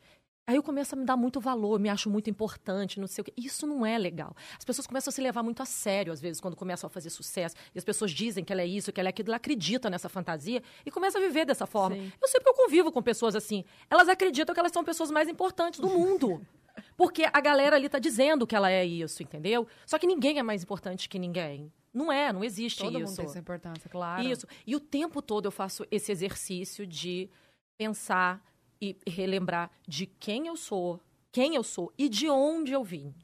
aí eu começo a me dar muito valor, me acho muito importante, não sei o quê. Isso não é legal. As pessoas começam a se levar muito a sério, às vezes, quando começam a fazer sucesso. E as pessoas dizem que ela é isso, que ela é aquilo, ela acredita nessa fantasia e começa a viver dessa forma. Sim. Eu sei porque eu convivo com pessoas assim. Elas acreditam que elas são pessoas mais importantes do mundo. Porque a galera ali tá dizendo que ela é isso, entendeu? Só que ninguém é mais importante que ninguém. Não é, não existe Todo isso. mundo tem sua importância, claro. Isso. E o tempo todo eu faço esse exercício de pensar e relembrar de quem eu sou, quem eu sou e de onde eu vim.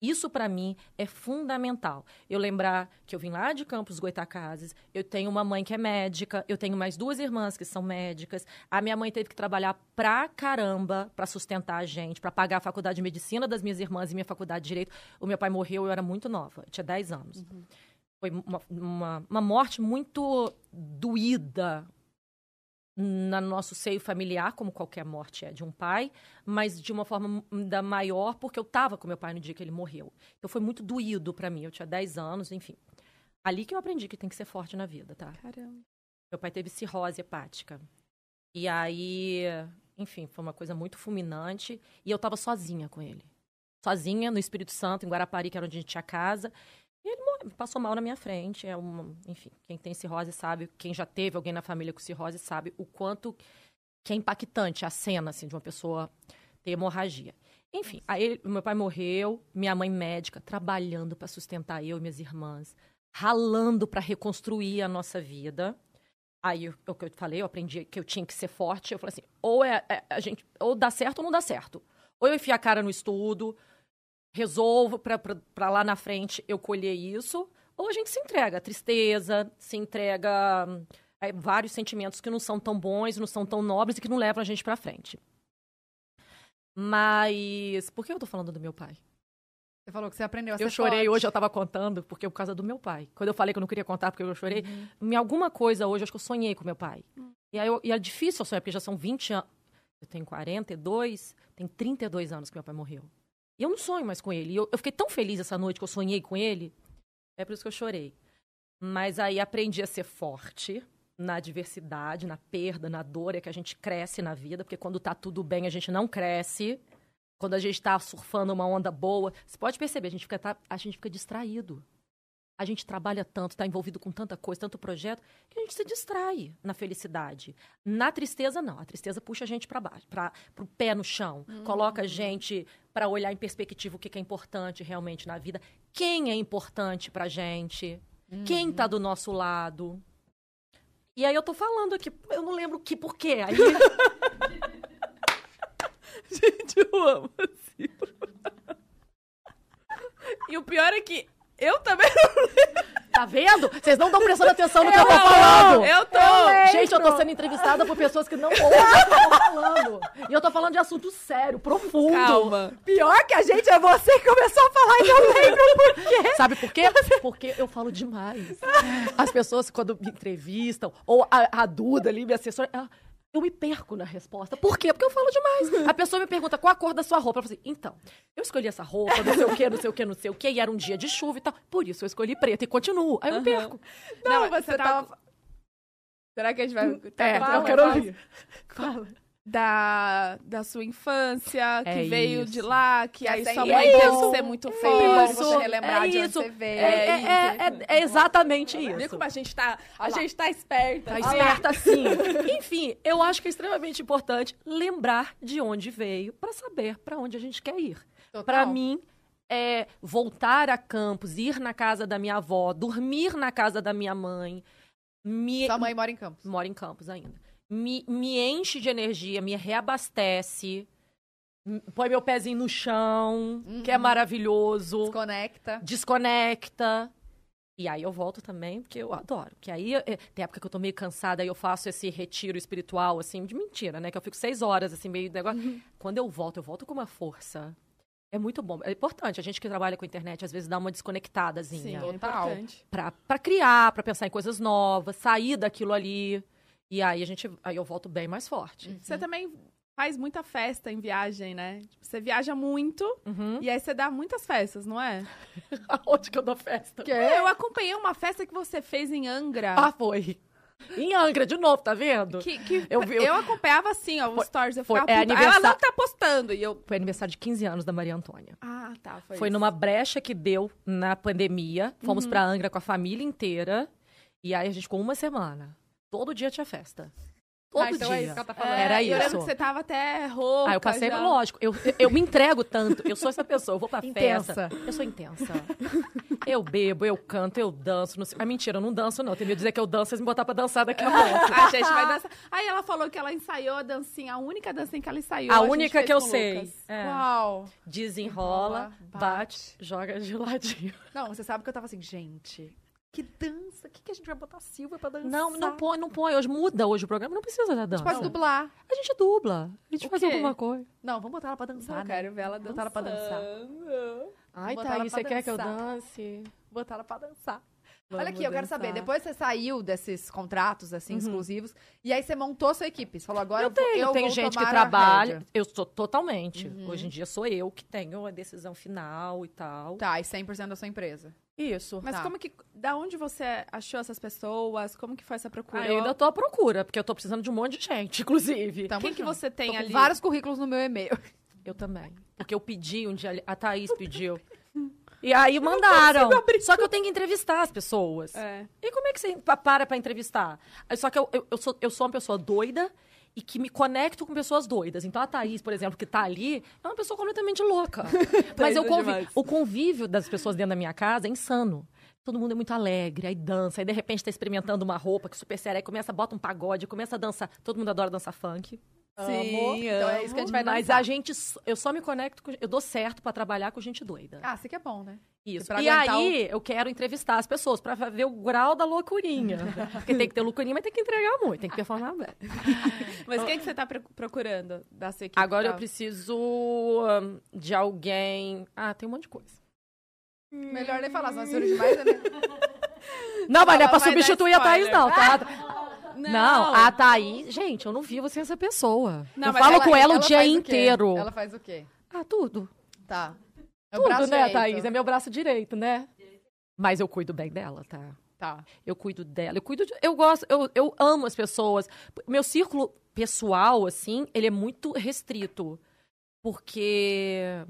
Isso para mim é fundamental. Eu lembrar que eu vim lá de Campos Goitacazes, eu tenho uma mãe que é médica, eu tenho mais duas irmãs que são médicas. A minha mãe teve que trabalhar pra caramba pra sustentar a gente, pra pagar a faculdade de medicina das minhas irmãs e minha faculdade de direito. O meu pai morreu, eu era muito nova, tinha 10 anos. Foi uma, uma, uma morte muito doída no nosso seio familiar, como qualquer morte é de um pai, mas de uma forma ainda maior, porque eu estava com meu pai no dia que ele morreu. Então foi muito doído para mim. Eu tinha 10 anos, enfim. Ali que eu aprendi que tem que ser forte na vida, tá? Caramba. Meu pai teve cirrose hepática. E aí, enfim, foi uma coisa muito fulminante. E eu estava sozinha com ele. Sozinha no Espírito Santo, em Guarapari, que era onde a gente tinha casa. Passou mal na minha frente. É uma, enfim, quem tem cirrose sabe, quem já teve alguém na família com cirrose sabe o quanto que é impactante a cena assim, de uma pessoa ter hemorragia. Enfim, aí meu pai morreu, minha mãe médica, trabalhando para sustentar eu e minhas irmãs, ralando para reconstruir a nossa vida. Aí, o que eu falei, eu aprendi que eu tinha que ser forte. Eu falei assim, ou é, é- a gente, ou dá certo ou não dá certo. Ou eu enfio a cara no estudo, resolvo para lá na frente eu colher isso, ou a gente se entrega à tristeza, se entrega hum, é, vários sentimentos que não são tão bons, não são tão nobres e que não levam a gente pra frente. Mas por que eu tô falando do meu pai? Você falou que você aprendeu a ser Eu chorei forte. hoje, eu tava contando, porque é por causa do meu pai. Quando eu falei que eu não queria contar porque eu chorei, em alguma coisa hoje, acho que eu sonhei com meu pai. E, aí eu- e é difícil eu sonhar, porque já são 20 anos. Eu tenho 42, tem 32 anos que meu pai morreu. E eu não sonho mais com ele. Eu, eu fiquei tão feliz essa noite que eu sonhei com ele. É por isso que eu chorei. Mas aí aprendi a ser forte na adversidade, na perda, na dor, é que a gente cresce na vida, porque quando tá tudo bem, a gente não cresce. Quando a gente tá surfando uma onda boa, você pode perceber, a gente fica, tá- a gente fica distraído. A gente trabalha tanto, está envolvido com tanta coisa, tanto projeto, que a gente se distrai na felicidade. Na tristeza, não. A tristeza puxa a gente para baixo, para o pé no chão. Coloca a gente para olhar em perspectiva o que, que é importante realmente na vida. Quem é importante pra gente? Quem tá do nosso lado? E aí eu tô falando aqui, eu não lembro o que, por quê. Aí, Gente, eu amo assim. E o pior é que eu também tá vendo? Vocês não estão prestando atenção no que eu eu tô não, falando. Eu tô. Gente, eu tô sendo entrevistada por pessoas que não ouvem o que eu tô falando. E eu tô falando de assunto sério, profundo. Calma. Pior que a gente é você que começou a falar e não lembro por quê. Sabe por quê? Porque eu falo demais. As pessoas, quando me entrevistam, ou a, a Duda ali, minha assessora, ela- eu me perco na resposta. Por quê? Porque eu falo demais. A pessoa me pergunta qual a cor da sua roupa. Eu falo assim, então, eu escolhi essa roupa, não sei o quê, não sei o quê, não sei o quê, e era um dia de chuva e tal. Por isso eu escolhi preto e continuo. Aí eu me perco. Não, mas você, você tava... tava- Será que a gente vai... tá É, Fala, eu quero ouvir. Fala. Da, da sua infância, que É veio isso. de lá, que Que aí é sua mãe teve que ser muito bom forte. você relembrar é de onde isso. você veio. É, é, é, é exatamente Viu isso. como a gente tá... A gente tá esperta. Tá esperta sim. Enfim, eu acho que é extremamente importante lembrar de onde veio para saber para onde a gente quer ir. Para mim, é voltar a Campos, ir na casa da minha avó, dormir na casa da minha mãe, me Sua mãe mora em Campos. mora em Campos ainda. Me, me enche de energia, me reabastece, põe meu pezinho no chão, que é maravilhoso Desconecta. desconecta. E aí eu volto também, porque eu adoro. Que aí, é, tem época que eu tô meio cansada, aí eu faço esse retiro espiritual, assim, de mentira, né? Que eu fico seis horas, assim, meio negócio. Quando eu volto, eu volto com uma força. É muito bom. É importante. A gente que trabalha com internet, às vezes, dá uma desconectadazinha. Sim, é Total. importante. Pra, pra criar, pra pensar em coisas novas, sair daquilo ali. E aí a gente. Aí eu volto bem mais forte. Você também faz muita festa em viagem, né? Tipo, você viaja muito Uhum. e aí você dá muitas festas, não é? Aonde que eu dou festa? Eu acompanhei uma festa que você fez em Angra. Ah, foi. Em Angra, de novo, tá vendo? Que, que Eu eu, eu- acompanhava assim, ó, os stories. Eu foi- ficava é puta. aniversário- Ela não tá postando. E eu. Foi aniversário de 15 anos da Maria Antônia. Ah, tá. Foi, Foi isso. numa brecha que deu na pandemia. Fomos pra Angra com a família inteira. E aí a gente ficou uma semana. Todo dia tinha festa. Todo Ah, então dia. é isso que ela tá falando. É, Era e Eu lembro isso. que você tava até rouca. Aí eu passei, já. lógico, eu, eu me entrego tanto. Eu sou essa pessoa, eu vou pra Intensa. festa. Eu sou intensa. Eu bebo, eu canto, eu danço. Não sei. Ah, mentira, eu não danço, não. Tem medo de dizer que eu danço, vocês me botar pra dançar daqui a pouco. A gente vai dançar. Aí ela falou que ela ensaiou a dancinha, a única dancinha que ela ensaiou. A gente única que eu sei. É. Uau. Desenrola, Bate. bate, joga de ladinho. Não, você sabe que eu tava assim, gente, que dança. O que, que a gente vai botar a Silvia pra dançar? Não, não põe, não põe. Hoje muda hoje o programa, não precisa da A dança. gente pode dublar. A gente dubla. A gente O faz quê? alguma coisa. Não, vamos botar ela pra dançar, Eu né? quero ver ela dançando. Botar ela pra dançar. Ai, Thaís, pra você quer que eu dançar. dance? Botar ela pra dançar. Vamos Olha aqui, eu quero dançar. saber. Depois você saiu desses contratos, assim, exclusivos, e aí você montou sua equipe. Você falou, agora Eu eu, vou- tenho, eu tem vou gente que tomar a trabalha. Eu sou totalmente. Hoje em dia sou eu que tenho a decisão final e tal. Tá, e 100% da sua empresa. Isso. Mas Tá. como que. Da onde você achou essas pessoas? Como que foi essa procura? Ah, eu ainda tô à procura, porque eu tô precisando de um monte de gente, inclusive. Tamo Quem que você tem Tô com ali? vários currículos no meu e-mail. Eu também. Porque eu pedi um dia, a Thaís pediu. E aí mandaram. Só que eu tenho que entrevistar as pessoas. É. E como é que você pa- para pra entrevistar? Só que eu, eu, eu sou, eu sou uma pessoa doida e que me conecto com pessoas doidas. Então a Thaís, por exemplo, que tá ali, é uma pessoa completamente louca. Mas eu é o convívio das pessoas dentro da minha casa é insano. Todo mundo é muito alegre, aí dança, aí de repente tá experimentando uma roupa que é super séria, aí começa, bota um pagode, começa a dançar. Todo mundo adora dançar funk. Sim, Então é isso que a gente vai Mas dançar. a gente, eu só me conecto, com, eu dou certo pra trabalhar com gente doida. Ah, isso que é bom, né? Isso. E aí, eu quero entrevistar as pessoas pra ver o grau da loucurinha. Porque tem que ter loucurinha, mas tem que entregar muito, tem que performar bem. Mas quem que você tá pro- procurando da sua equipe? Agora eu Tá? preciso hum, de alguém. Ah, tem um monte de coisa. Melhor nem falar, senão vai surgir mais, né? Não, mas não é pra substituir a Thaís, não, tá? Não, a Thaís, gente, eu não vivo sem essa pessoa. Não, eu falo ela- com ela, o ela dia faz quê? inteiro. Ela faz o quê? Ah, tudo. Tá. É o Tudo, braço né, direito. Thaís? É meu braço direito, né? Mas eu cuido bem dela, tá? Tá. Eu cuido dela. Eu cuido de, Eu gosto, eu, eu amo as pessoas. Meu círculo pessoal, assim, ele é muito restrito. Porque.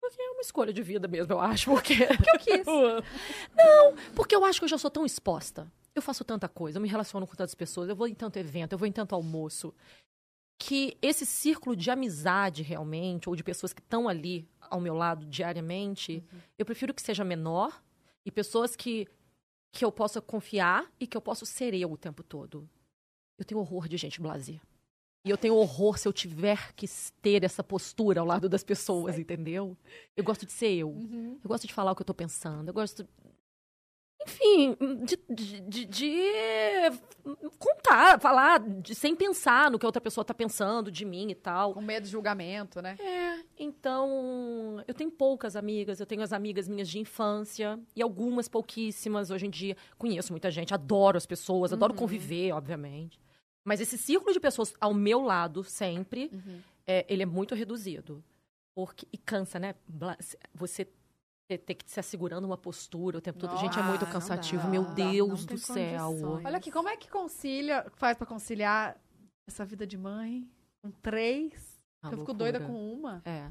Porque é uma escolha de vida mesmo, eu acho. Porque, porque eu quis. Não, porque eu acho que eu já sou tão exposta. Eu faço tanta coisa, eu me relaciono com tantas pessoas, eu vou em tanto evento, eu vou em tanto almoço. Que esse círculo de amizade, realmente, ou de pessoas que estão ali ao meu lado diariamente, eu prefiro que seja menor e pessoas que, que eu possa confiar e que eu possa ser eu o tempo todo. Eu tenho horror de gente blazer. E eu tenho horror se eu tiver que ter essa postura ao lado das pessoas, entendeu? Eu gosto de ser eu. Eu gosto de falar o que eu tô pensando. Eu gosto. Enfim, de, de, de- contar, falar, de- sem pensar no que a outra pessoa tá pensando de mim e tal. Com medo de julgamento, né? É, então, eu tenho poucas amigas, eu tenho as amigas minhas de infância e algumas pouquíssimas hoje em dia. Conheço muita gente, adoro as pessoas, adoro conviver, obviamente. Mas esse círculo de pessoas ao meu lado sempre, é, ele é muito reduzido. Porque, e cansa, né? Você ter, ter que se assegurando uma postura o tempo todo. gente, é muito cansativo, dá, meu Deus do céu. condições. Olha aqui, como é que concilia, faz pra conciliar essa vida de mãe com três? Eu fico doida com uma. É.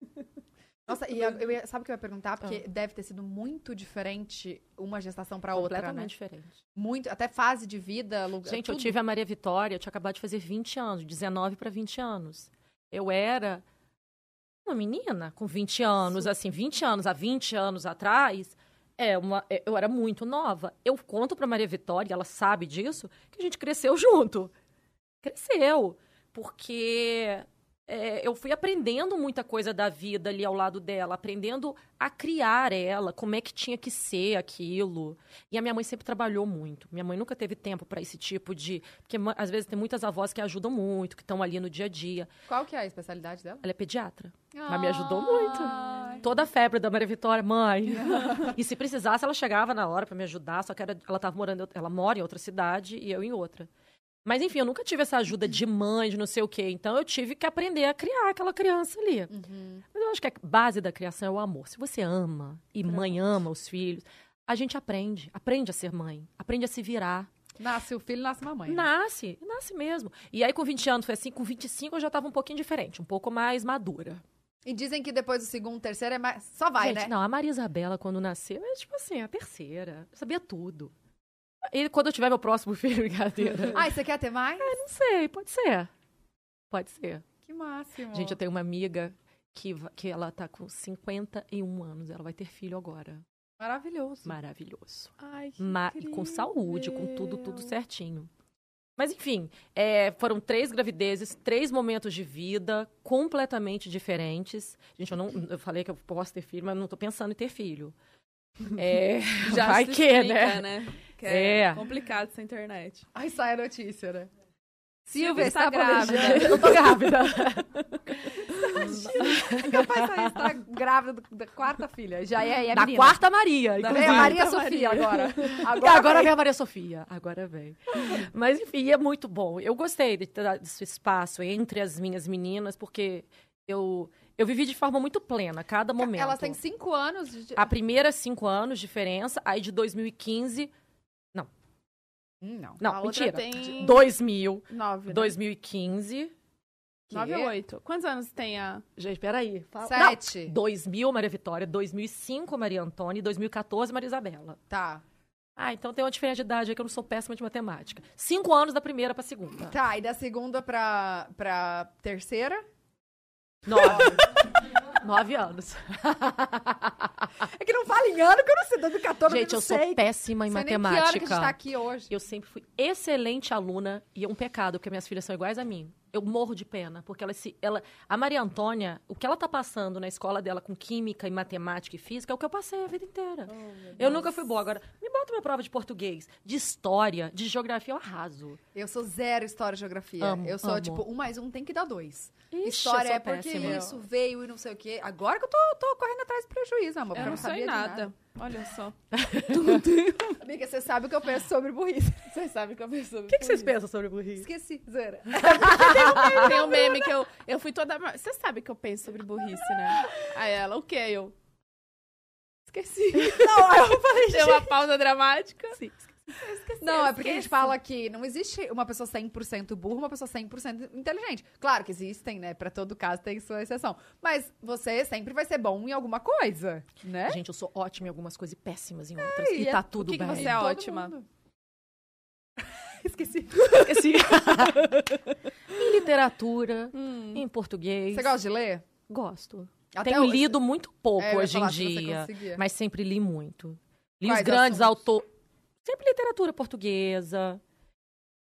Nossa, e eu, eu ia- sabe o que eu ia perguntar? Porque deve ter sido muito diferente uma gestação pra outra, né? Completamente diferente. Muito, até fase de vida, lugar, Gente, eu tudo. tive a Maria Vitória, eu tinha acabado de fazer 20 anos, de 19 para 20 anos. Eu era uma menina com 20 anos, assim, 20 anos há 20 anos atrás, é uma, é- eu era muito nova. Eu conto pra Maria Vitória, ela sabe disso, que a gente cresceu junto. Cresceu. Porque é, eu fui aprendendo muita coisa da vida ali ao lado dela, aprendendo a criar ela, como é que tinha que ser aquilo. E a minha mãe sempre trabalhou muito. Minha mãe nunca teve tempo para esse tipo de. Porque às vezes tem muitas avós que ajudam muito, que estão ali no dia a dia. Qual que é a especialidade dela? Ela é pediatra. Mas me ajudou muito. Toda a febre da Maria Vitória, mãe. e se precisasse, ela chegava na hora para me ajudar, só que era, ela tava morando, ela mora em outra cidade e eu em outra. Mas enfim, eu nunca tive essa ajuda de mãe, de não sei o quê. Então eu tive que aprender a criar aquela criança ali. Mas eu acho que a base da criação é o amor. Se você ama e mãe ama os filhos, a gente aprende, aprende a ser mãe, aprende a se virar. Nasce o filho, nasce mamãe. né? Nasce, nasce mesmo. E aí com 20 anos foi assim, com 25 eu já tava um pouquinho diferente, um pouco mais madura. E dizem que depois do segundo, terceiro é mais. Só vai, Gente, né? não, a Maria Isabela, quando nasceu, é tipo assim, a terceira. Eu sabia tudo. E quando eu tiver meu próximo filho, brincadeira. Ai, você quer ter mais? não sei, pode ser. Pode ser. Que máximo. Gente, eu tenho uma amiga que, que ela tá com 51 anos. Ela vai ter filho agora. Maravilhoso. Maravilhoso. Ai, que Ma- e com saúde, com tudo, tudo incrível. certinho. Mas enfim, é, foram três gravidezes, três momentos de vida completamente diferentes. Gente, eu não, eu falei que eu posso ter filho, mas não tô pensando em ter filho. É, Já vai se que, explica, né? Que é, É. complicado essa internet. Aí sai a notícia, né? Silvia está está grávida. Eu tô grávida. Capaz de estar grávida da quarta filha. Já é, é da menina. quarta Maria. Da é a Maria Sofia Maria. agora. Agora, agora vem. vem a Maria Sofia. Agora vem. Mas, enfim, é muito bom. Eu gostei de ter esse espaço entre as minhas meninas, porque eu, eu vivi de forma muito plena, cada momento. Elas têm cinco anos de... A primeira, cinco anos de diferença. Aí, de 2015... Hum, não. Não, A outra mentira. tem 2000, nove, né? 2015... Nove ou oito? Quantos anos tem a... Gente, peraí. Fala- Sete. Não, 2000, Maria Vitória. 2005, Maria Antônia. E 2014, Maria Isabela. Tá. Ah, então tem uma diferença de idade aí que eu não sou péssima de matemática. Cinco anos da primeira pra segunda. Tá, e da segunda pra, pra terceira? Nove. Nove anos. É que não fala em ano que eu não sei, dando 14 Gente, eu sou sei. péssima em Sei nem que ano que a matemática. gente tá aqui hoje. Eu sempre fui excelente aluna e é um pecado, porque minhas filhas são iguais a mim. Eu morro de pena, porque ela se. Ela, a Maria Antônia, o que ela tá passando na escola dela com química e matemática e física é o que eu passei a vida inteira. eu nunca fui boa. Agora, me bota uma prova de português, de história, de geografia, eu arraso. Eu sou zero história e geografia. Amo, eu sou, amo. tipo, um mais um tem que dar dois. Ixi, história é porque péssima. isso veio e não sei o quê. Agora que eu tô, tô correndo atrás do prejuízo, amor. porque Eu não sei sabia de nada. Olha só. Amiga, você sabe o que eu penso sobre burrice. Você sabe que eu penso O que, que vocês pensam sobre burrice? Esqueci, zera. Tem um meme que eu, eu fui toda. Você sabe que eu penso sobre burrice, né? Aí ela, o quê? Eu. Esqueci. Não, eu falei, Deu uma pausa dramática. Sim. Não, é porque a gente fala que não existe uma pessoa 100% burra, uma pessoa 100% inteligente. Claro que existem, né? Pra todo caso tem sua exceção. Mas você sempre vai ser bom em alguma coisa, né? Gente, eu sou ótima em algumas coisas e péssimas em outras. e e é- tá tudo que que bem. você é ótima. mundo. Esqueci. Esqueci. em literatura, Hum. em português. Você gosta de ler? Gosto. Até Tenho hoje. lido muito pouco É, hoje em dia, mas sempre li muito. Li Quais os grandes autores. Sempre literatura portuguesa.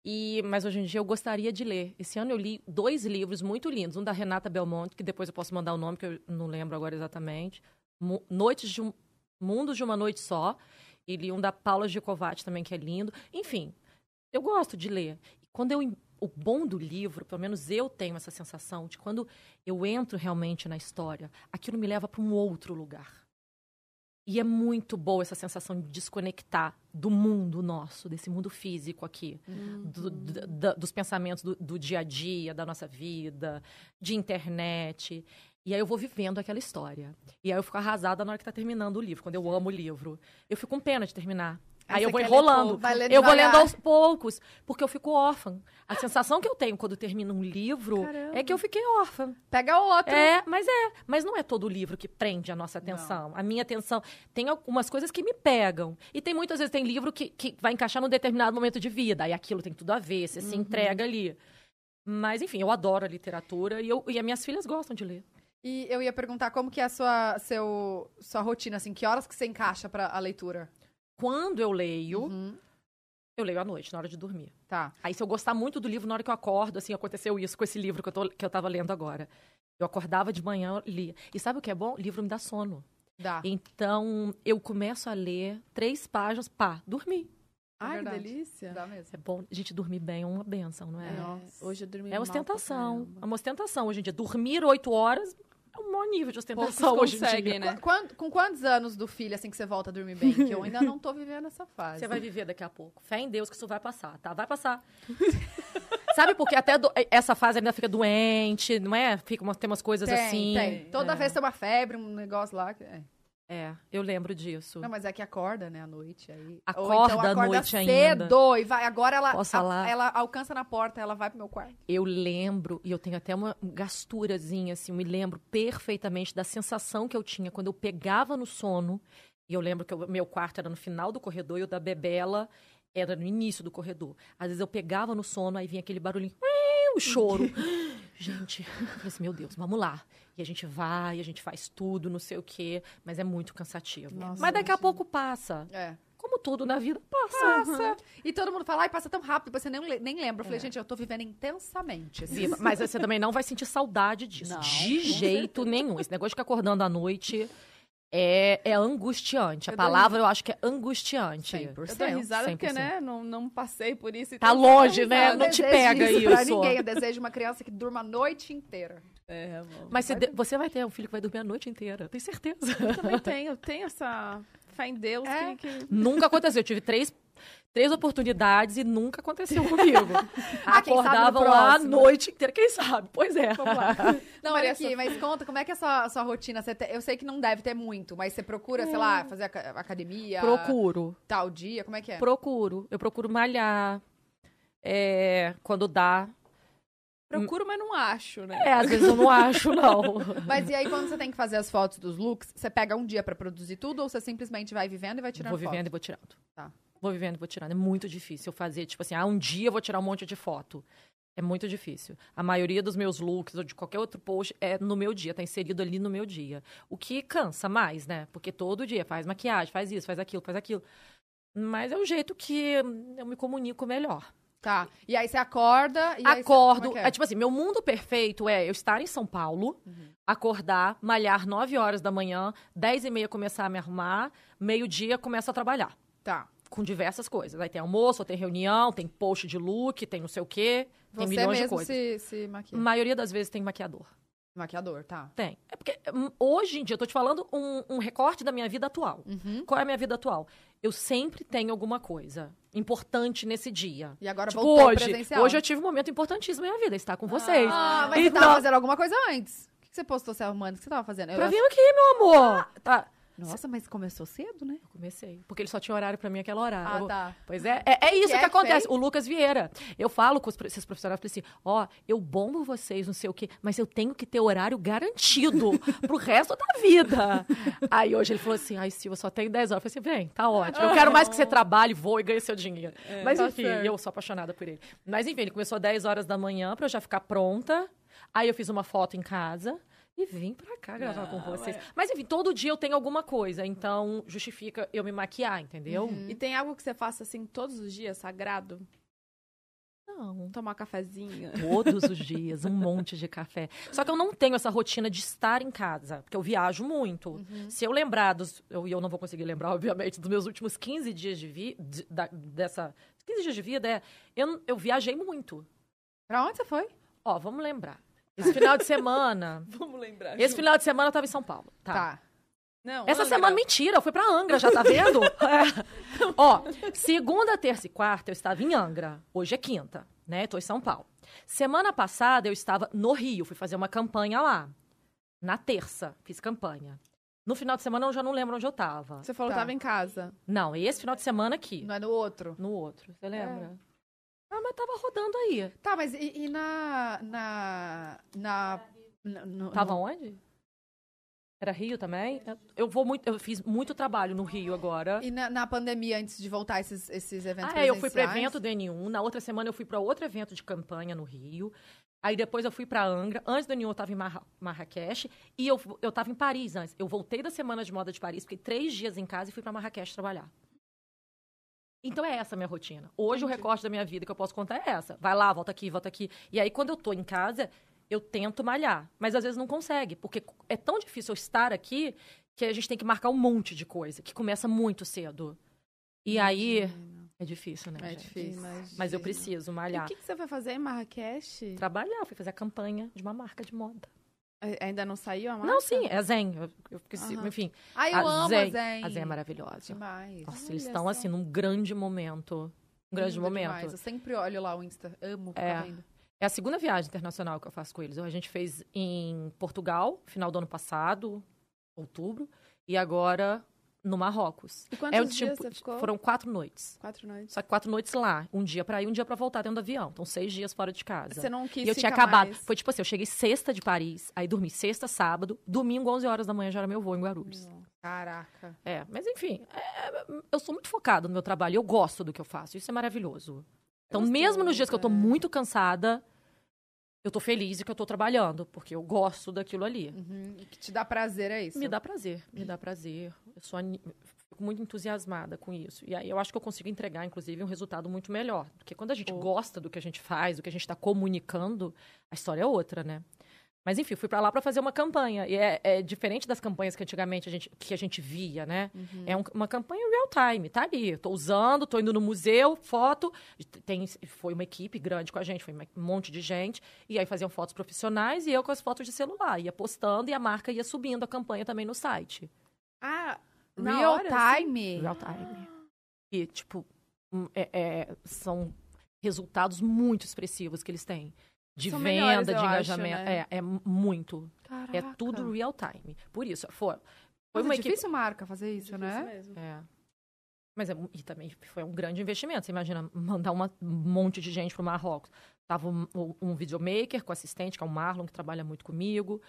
E, mas hoje em dia eu gostaria de ler. Esse ano eu li dois livros muito lindos. Um da Renata Belmonte, que depois eu posso mandar o nome, que eu não lembro agora exatamente. Mu- Noites de um... Mundos de uma Noite Só. E li um da Paula Gicovati também, que é lindo. Enfim, eu gosto de ler. Quando eu. O bom do livro, pelo menos eu tenho essa sensação de quando eu entro realmente na história, aquilo me leva para um outro lugar. E é muito boa essa sensação de desconectar do mundo nosso, desse mundo físico aqui, do- d- d- dos pensamentos do, do dia a dia, da nossa vida, de internet. E aí eu vou vivendo aquela história. E aí eu fico arrasada na hora que tá terminando o livro, quando eu amo o livro. Eu fico com pena de terminar. Aí eu vou enrolando. lendo Eu vou lendo aos poucos, porque eu fico órfã. A sensação que eu tenho quando termino um livro Caramba. é que eu fiquei órfã. Pega outro. É, mas é. Mas não é todo livro que prende a nossa atenção. A minha atenção. Tem algumas coisas que me pegam. E tem muitas vezes tem livro que, que vai encaixar num determinado momento de vida. Aí aquilo tem tudo a ver, você se entrega ali. Mas, enfim, eu adoro a literatura e, eu, e as minhas filhas gostam de ler. E eu ia perguntar como que é a sua, seu, sua rotina, assim, que horas que você encaixa pra a leitura? Quando eu leio, Uhum. eu leio à noite, na hora de dormir. Tá. Aí, se eu gostar muito do livro, na hora que eu acordo, assim, aconteceu isso com esse livro que eu, tô, que eu tava lendo agora. Eu acordava de manhã, eu lia. E sabe o que é bom? Livro me dá sono. Dá. Então, eu começo a ler três páginas, pá, dormir. Ai, que delícia. Dá mesmo. É bom. Gente, dormir bem é uma benção, não é? É, Nossa. Hoje eu dormi É ostentação. É uma ostentação hoje em dia. Dormir oito horas é um maior nível de ostentação Poucos hoje em conseguem, dia. né? Com quantos anos do filho, assim, que você volta a dormir bem? Que eu ainda não tô vivendo essa fase. Você vai viver daqui a pouco. Fé em Deus que isso vai passar, tá? Vai passar. Sabe porque até do- essa fase ainda fica doente, não é? Fica uma, tem umas coisas Tem, assim. tem. Toda É. vez tem uma febre, um negócio lá. que- é. É, eu lembro disso. Não, mas é que acorda, né, à noite. Aí. Ou Acorda então à noite cedo ainda. e vai. Agora ela, a- ela alcança na porta, ela vai pro meu quarto. Eu lembro, e eu tenho até uma gasturazinha, assim, eu me lembro perfeitamente da sensação que eu tinha quando eu pegava no sono. E eu lembro que o meu quarto era no final do corredor e o da Bebela era no início do corredor. Às vezes eu pegava no sono, aí vinha aquele barulhinho, o choro. gente, eu falei assim, meu Deus, vamos lá. E a gente vai, a gente faz tudo, não sei o quê, mas é muito cansativo. Nossa, mas daqui a pouco passa. É. Como tudo na vida passa. Passa. E todo mundo fala, ai, passa tão rápido, você nem, nem lembra. Eu falei, gente, eu tô vivendo intensamente. assim. Viva. Mas você também não vai sentir saudade disso. Não, de jeito nenhum. Esse negócio de ficar acordando à noite é, é angustiante. A Eu dou palavra eu acho que é angustiante. 100%. Eu dou risada porque, 100%. né, não, não passei por isso. Tá então dou longe, né? Não te pega isso pra ninguém. Eu desejo uma criança que durma a noite inteira. É, amor. Mas você, de- você vai ter um filho que vai dormir a noite inteira. Tenho certeza. Eu também tenho, eu tenho essa fé em Deus É. que, que- nunca aconteceu. Eu tive três, três oportunidades e nunca aconteceu comigo. Ah, quem sabe no Acordavam lá a noite inteira. Quem sabe? Pois é. Vamos lá. Não, olha aqui, mas conta, como é que é a sua, sua rotina? Você te- eu sei que não deve ter muito, mas você procura, sei lá, fazer aca- academia? Procuro. Tal dia, como é que é? Procuro. Eu procuro malhar. É, quando dá. procuro, mas não acho, né? É, às vezes eu não acho, não. Mas e aí, quando você tem que fazer as fotos dos looks, você pega um dia pra produzir tudo ou você simplesmente vai vivendo e vai tirando vou foto? vivendo e vou tirando. Tá. Vou vivendo vou tirando. É muito difícil eu fazer, tipo assim, ah, um dia eu vou tirar um monte de foto. É muito difícil. A maioria dos meus looks ou de qualquer outro post é no meu dia, tá inserido ali no meu dia. O que cansa mais, né? Porque todo dia faz maquiagem, faz isso, faz aquilo, faz aquilo. Mas é o jeito que eu me comunico melhor. Tá. E aí você acorda e você- Acordo. como é é, é? tipo assim, meu mundo perfeito é eu estar em São Paulo, acordar, malhar 9 horas da manhã, 10 e meia começar a me arrumar, meio-dia começo a trabalhar. Tá. Com diversas coisas. Aí tem almoço, tem reunião, tem post de look, tem não sei o quê, tem Você milhões de mesmo coisas. se, se maquia. A maioria das vezes tem maquiador. Maquiador, tá. Tem. É porque hum, hoje em dia, eu tô te falando um, um recorte da minha vida atual. Uhum. Qual é a minha vida atual? Eu sempre tenho alguma coisa importante nesse dia. E agora Tipo, voltou hoje, presencial. hoje eu tive um momento importantíssimo na minha vida, estar com vocês. Ah, mas você Então- tava fazendo alguma coisa antes. O que você postou se arrumando? O que você tava fazendo? Eu Pra acho- vir aqui, meu amor. Tá. Nossa, mas começou cedo, né? Eu comecei. Porque ele só tinha horário pra mim aquela hora. Ah, Eu- tá. Pois é, é, é isso Que que, é acontece. O Lucas Vieira. Eu falo com os, esses profissionais, eu falei assim, ó, eu bombo vocês, não sei o quê, mas eu tenho que ter horário garantido pro resto da vida. Aí hoje ele falou assim, ai, Silvia, só tenho 10 horas. Eu falei assim, vem, tá ótimo. Eu quero mais que você trabalhe, voe e ganhe seu dinheiro. mas tá enfim, certo. eu sou apaixonada por ele. Mas enfim, ele começou às 10 horas da manhã pra eu já ficar pronta. Aí eu fiz uma foto em casa. E vim pra cá gravar com vocês. Mas enfim, todo dia eu tenho alguma coisa. Então, justifica eu me maquiar, entendeu? E tem algo que você faça assim todos os dias, sagrado? Não. Tomar cafezinho. Todos os dias, um monte de café. Só que eu não tenho essa rotina de estar em casa, porque eu viajo muito. Uhum. Se eu lembrar dos. Eu, e eu não vou conseguir lembrar, obviamente, dos meus últimos 15 dias de vida. dessa. 15 dias de vida, é. Eu, eu viajei muito. Pra onde você foi? Ó, vamos lembrar. Esse final de semana. Vamos lembrar. esse final de semana eu tava em São Paulo. Tá. Tá. Não, Essa Angra. semana, mentira, eu fui pra Angra, já tá vendo? É. Ó, segunda, terça e quarta eu estava em Angra. Hoje é quinta, né? Tô em São Paulo. Semana passada eu estava no Rio, fui fazer uma campanha lá. Na terça, fiz campanha. No final de semana eu já não lembro onde eu tava. Você falou Tá. que tava em casa. Não, esse final de semana aqui. Não é no outro. No outro, você lembra? Ah, mas tava rodando aí. Tá, mas e, e na. Na. Na. no- Tava no- onde? Era Rio também? Eu vou muito, eu fiz muito trabalho no Rio agora. E na, na pandemia, antes de voltar esses, esses eventos Ah, é, eu fui para evento do N1. Na outra semana eu fui para outro evento de campanha no Rio. Aí depois eu fui para Angra. Antes do N1 eu tava em Marra Marrakech. E eu, eu tava em Paris antes. Eu voltei da semana de moda de Paris, fiquei três dias em casa e fui para Marrakech trabalhar. Então é essa a minha rotina. Hoje o recorte da minha vida que eu posso contar é essa. Vai lá, volta aqui, volta aqui. E aí quando eu tô em casa, eu tento malhar. Mas às vezes não consegue. Porque é tão difícil eu estar aqui que a gente tem que marcar um monte de coisa. Que começa muito cedo. E aí... É difícil, né, É gente? difícil. Mas eu preciso E malhar. o que, que você vai fazer em Marrakech? Trabalhar, fui fazer a campanha de uma marca de moda. Ainda não saiu a marca? Não, sim, é Zen. Eu, eu esqueci, Aham. enfim. Ai, eu a amo Zen, a Zen. A Zen é maravilhosa. Demais. Nossa, Olha eles estão, assim, num grande momento. Um grande Linda momento. demais. Eu sempre olho lá o Insta. Amo É. É a segunda viagem internacional que eu faço com eles. A gente fez em Portugal, final do ano passado, outubro, e agora no Marrocos. E quantos é dias tipo- você ficou? Foram quatro noites. Quatro noites. Só que quatro noites lá. Um dia pra ir, um dia pra voltar dentro do avião. Então, seis dias fora de casa. Você não quis E eu tinha acabado. mais? Foi tipo assim, eu cheguei sexta de Paris, aí dormi sexta, sábado, domingo, 11 horas da manhã já era meu voo em Guarulhos. Caraca. É, mas enfim, é, eu sou muito focada no meu trabalho, eu gosto do que eu faço, isso é maravilhoso. Então, mesmo nos dias que eu tô é. muito cansada, eu tô feliz e que eu tô trabalhando, porque eu gosto daquilo ali. Uhum. E que te dá prazer é isso. Me dá prazer, me dá prazer. Eu sou fico muito entusiasmada com isso. E aí eu acho que eu consigo entregar, inclusive, um resultado muito melhor. Porque quando a gente Oh. gosta do que a gente faz, do que a gente está comunicando, a história é outra, né? Mas enfim, fui para lá para fazer uma campanha. E é, é diferente das campanhas que antigamente a gente, que a gente via, né? É um- uma campanha real time, tá ali. Eu tô usando, tô indo no museu, foto. Tem, foi uma equipe grande com a gente, foi um monte de gente. E aí faziam fotos profissionais e eu com as fotos de celular. Ia postando e a marca ia subindo a campanha também no site. Ah, na Real hora, assim? time. Real time. E, tipo, hum, é- é- são resultados muito expressivos que eles têm. De São venda, melhores, de eu acho, engajamento. né? É, é muito. Caraca. É tudo real time. Por isso, foi, foi Mas uma é equipe. difícil marca fazer isso, Difícil né? mesmo. É. Mas é, e também foi um grande investimento. Você imagina mandar uma- um monte de gente para o Marrocos. Tava um, um- um videomaker com assistente, que é o Marlon, que trabalha muito comigo.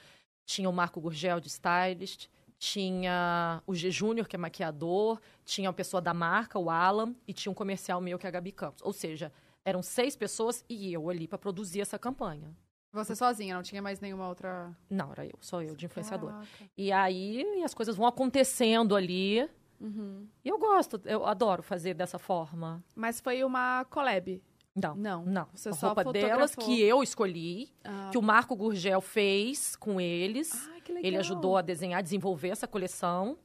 Tinha o Marco Gurgel, de stylist. Tinha o G Júnior, que é maquiador. Tinha a pessoa da marca, o Alan. E tinha um comercial meu, que é a Gabi Campos. Ou seja, Eram seis pessoas e eu ali pra produzir essa campanha. Você sozinha, não tinha mais nenhuma outra. Não, era eu, só eu de influenciadora. Caraca. E aí as coisas vão acontecendo ali. Uhum. E eu gosto, eu adoro fazer dessa forma. Mas foi uma collab. Não. Não. Não, Você a só roupa delas que eu escolhi, Ah. que o Marco Gurgel fez com eles. Ai, que legal. Ele ajudou a desenhar, desenvolver essa coleção.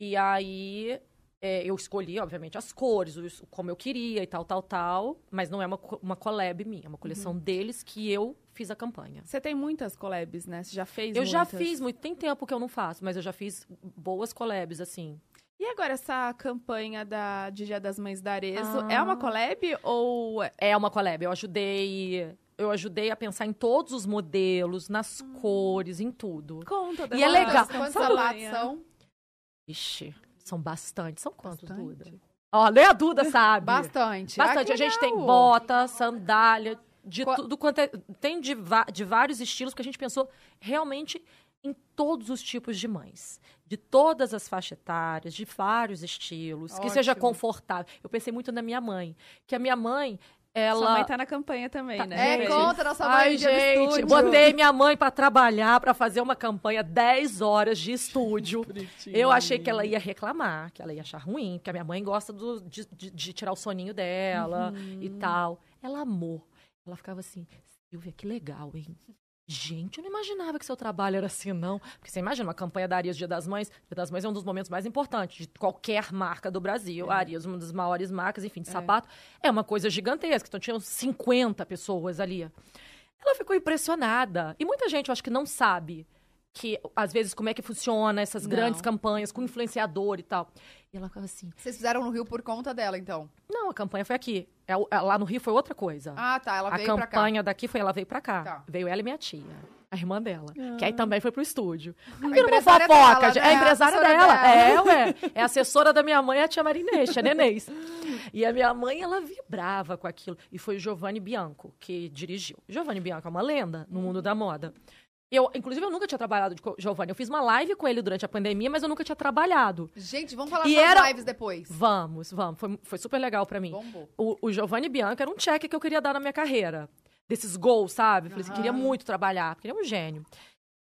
E aí é, eu escolhi, obviamente, as cores, os- como eu queria e tal, tal, tal. Mas não é uma, uma collab minha, é uma coleção deles que eu fiz a campanha. Você tem muitas collabs, né? Você já fez Eu já muitas. fiz muito, tem tempo que eu não faço, mas eu já fiz boas collabs, assim. E agora essa campanha da, de Dia das Mães da Arezo, Ah. é uma collab ou... É uma collab, eu ajudei. Eu ajudei a pensar em todos os modelos, nas cores, em tudo. Conta E é legal. Quantos sapatos são? Ixi, são bastante. São quantos, Bastante. Duda? Ó, nem a Duda sabe. Bastante. Bastante. Ah, a que gente tem legal. bota, sandália, de Qua- tudo quanto é. Tem de, de vários estilos, porque a gente pensou realmente em todos os tipos de mães. De todas as faixas etárias, de vários estilos, que seja Ótimo. confortável. Eu pensei muito na minha mãe. Que a minha mãe, Sua ela. mãe tá na campanha também, Tá- né? É, Gente. conta nossa mãe Ai, gente, estúdio. botei minha mãe pra trabalhar, pra fazer uma campanha 10 horas de estúdio. Eu achei que ela ia reclamar, que ela ia achar ruim, porque a minha mãe gosta do- de, de- de tirar o soninho dela e tal. Ela amou. Ela ficava assim, Silvia, que legal, hein? Gente, eu não imaginava que seu trabalho era assim, não. Porque você imagina, uma campanha da Arias Dia das Mães. Dia das Mães é um dos momentos mais importantes de qualquer marca do Brasil. A Arias, uma das maiores marcas, enfim, de sapato. É uma coisa gigantesca. Então, tinham 50 pessoas ali. Ela ficou impressionada. E muita gente, eu acho que não sabe que, às vezes, como é que funciona essas Não. grandes campanhas com influenciador e tal. E ela ficava assim, Vocês fizeram no Rio por conta dela, então? não, a campanha foi aqui. É o- é, lá no Rio foi outra coisa. Ah, tá. Ela a veio pra cá. campanha daqui foi, ela veio pra cá. Tá. Veio ela e minha tia. A irmã dela. Que aí também foi pro estúdio. A Vira uma fofoca. dela, né? É a A empresária assessora dela. dela. É, ué. É a assessora da minha mãe, a tia Marinês, a Nenês. E a minha mãe, ela vibrava com aquilo. E foi o Giovanni Bianco que dirigiu. Giovanni Bianco é uma lenda no mundo da moda. Eu, inclusive, eu nunca tinha trabalhado com o Giovanni. Eu fiz uma live com ele durante a pandemia, mas eu nunca tinha trabalhado. Gente, vamos falar E das era- lives depois. Vamos, vamos. Foi, foi super legal pra mim. Bombou. O, o Giovanni Bianco era um cheque que eu queria dar na minha carreira. Desses gols, sabe? Eu falei assim, queria muito trabalhar, porque ele é um gênio.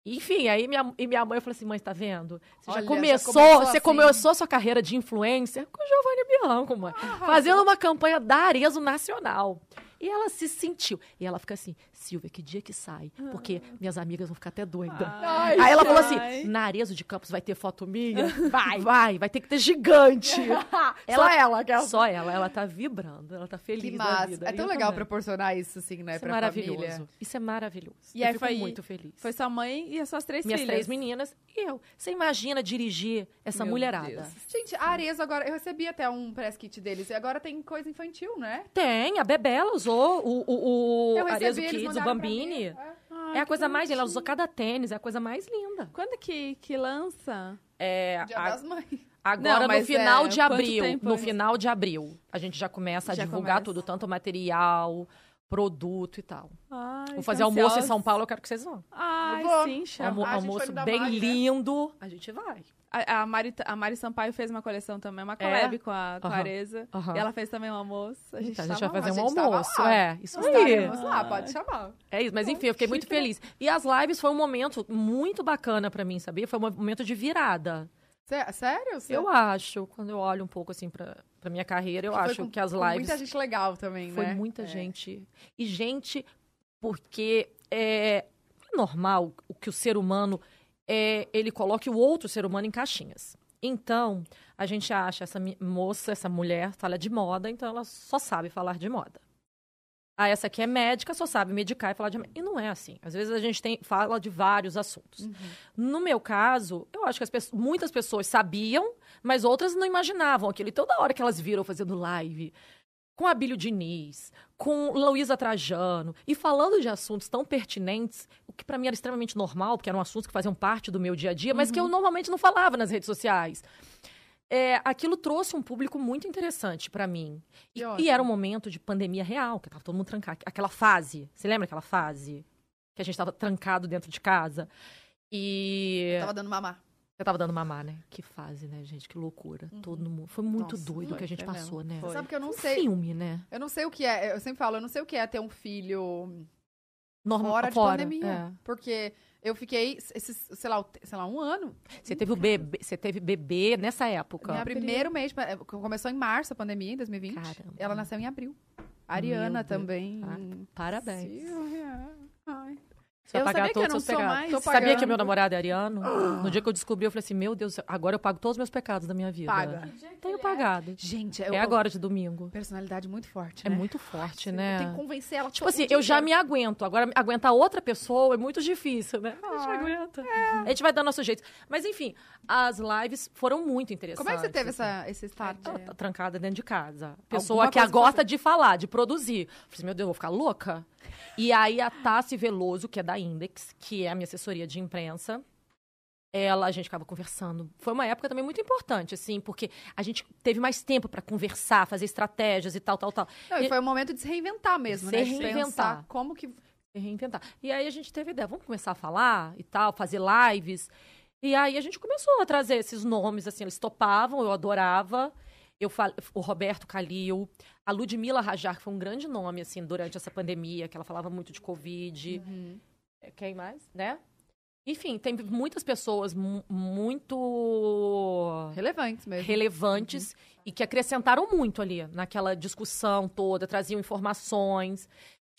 Enfim, aí minha, e minha mãe falou assim, mãe, tá vendo? Você Olha, já já começou, começou você assim. começou a sua carreira de influencer com o Giovanni Bianco, mãe. fazendo uma campanha da Arezo Nacional. E ela se sentiu. E ela fica assim, Silvia, que dia que sai? Porque minhas amigas vão ficar até doidas. Ai, Aí ela falou assim: Ai. na Arezo de Campos vai ter foto minha? Vai, vai, vai ter que ter gigante. Só ela, que o- Só ela, ela tá vibrando, ela tá feliz Que da massa. vida. É tão legal também. proporcionar isso, assim, né, Isso é maravilhoso. família. Isso é maravilhoso. E eu aí foi- muito feliz. Foi sua mãe e as suas três Minhas filhas. três meninas e eu. Você imagina dirigir essa Meu mulherada? Deus. Gente, a Arezzo agora... Eu recebi até um press kit deles. E agora tem coisa infantil, né? Tem, a Bebê ela usou o, o, o Eu recebi, Arezzo eles Kids, o Bambini. É. Ai, É a coisa mais linda. Ela usou cada tênis, é a coisa mais linda. Quando que, que lança? É, Dia a- das Mães. Agora, Não, no final é, de abril, tempo no final de abril, a gente já começa a Já divulgar começa. tudo, tanto material, produto e tal. Ai, Vou fazer almoço em. São Paulo, eu quero que vocês vão. Ai, sim, chama. Almo- Ah, a almoço bem né? lindo. A gente vai. A, a Mari, a Mari Sampaio fez uma coleção também, uma collab com a, com a É? Areza. Aham. E ela fez também um almoço. A gente, Então, a gente vai fazer um almoço. É, isso aí. Lá, pode chamar. É isso, mas enfim, eu fiquei muito feliz. E as lives foi um momento muito bacana pra mim, sabia? Foi um momento de virada. Sé- Sério? Você- Eu acho, quando eu olho um pouco assim pra, pra minha carreira, eu Foi acho com- que as com lives Muita gente legal também, foi né? muita É. gente. E gente, porque é normal o que o ser humano é, ele coloque o outro ser humano em caixinhas. Então, a gente acha essa moça, essa mulher, fala de moda, então ela só sabe falar de moda. Ah, essa aqui é médica, só sabe medicar e falar de... E não é assim. Às vezes a gente tem, fala de vários assuntos. No meu caso, eu acho que pessoas- muitas pessoas sabiam, mas outras não imaginavam aquilo. E toda hora que elas viram fazendo live com a Bílio Diniz, com Luísa Trajano, e falando de assuntos tão pertinentes, o que pra mim era extremamente normal, porque eram assuntos que faziam parte do meu dia a dia, mas que eu normalmente não falava nas redes sociais. É, aquilo trouxe um público muito interessante pra mim. E, e era um momento de pandemia real, que tava todo mundo trancado. Aquela fase, você lembra aquela fase? Que a gente tava trancado dentro de casa. E Tava dando mamar. Eu tava dando mamar, né? Que fase, né, gente? Que loucura. Todo mundo. Foi muito Nossa, doido o que a gente passou, mesmo. né? Foi. Sabe que eu não Um sei. filme, né? Eu não sei o que é. Eu sempre falo, eu não sei o que é ter um filho Normal, fora de pandemia. é. Porque eu fiquei, esses, sei lá, sei lá, um ano. Você teve o bebê, você teve bebê nessa época. Meu primeiro mês, é, começou em março a pandemia, em 2020. Caramba. Ela nasceu em abril. Ariana também. Ah, Parabéns. Silvia. Ai. Você vai Eu pagar sabia que todos eu não os sou seus pecados. Sabia que meu namorado é ariano? No dia que eu descobri, eu falei assim, meu Deus, agora eu pago todos os meus pecados da minha vida. Paga. Tenho pagado. Gente, eu, É agora de domingo. Personalidade muito forte, É né? muito forte, Eu né? tenho que convencer ela. Tipo assim, eu já me aguento. Agora, aguentar outra pessoa é muito difícil, né? A gente Ah, aguenta. A gente vai dando nosso jeito. Mas, enfim, as lives foram muito interessantes. Como é que você teve assim. essa, esse start? Ela tá trancada dentro de casa. Pessoa Alguma que gosta de falar, de produzir. Eu falei assim, meu Deus, eu vou ficar louca? E aí a Tassi Veloso, que é da Index, que é a minha assessoria de imprensa, ela, a gente ficava conversando. Foi uma época também muito importante, assim, porque a gente teve mais tempo pra conversar, fazer estratégias e tal, tal, tal. Não, e foi um momento de se reinventar mesmo, Se né? Reinventar. pensar como que... e reinventar. E aí a gente teve a ideia, vamos começar a falar e tal, fazer lives. E aí a gente começou a trazer esses nomes, assim, eles topavam, eu adorava. Eu. O Roberto Calil, a Ludmila Rajar, que foi um grande nome, assim, durante essa pandemia, que ela falava muito de Covid. É, Quem mais, né? Enfim, tem muitas pessoas mu- muito Relevantes mesmo. relevantes e que acrescentaram muito ali naquela discussão toda, traziam informações.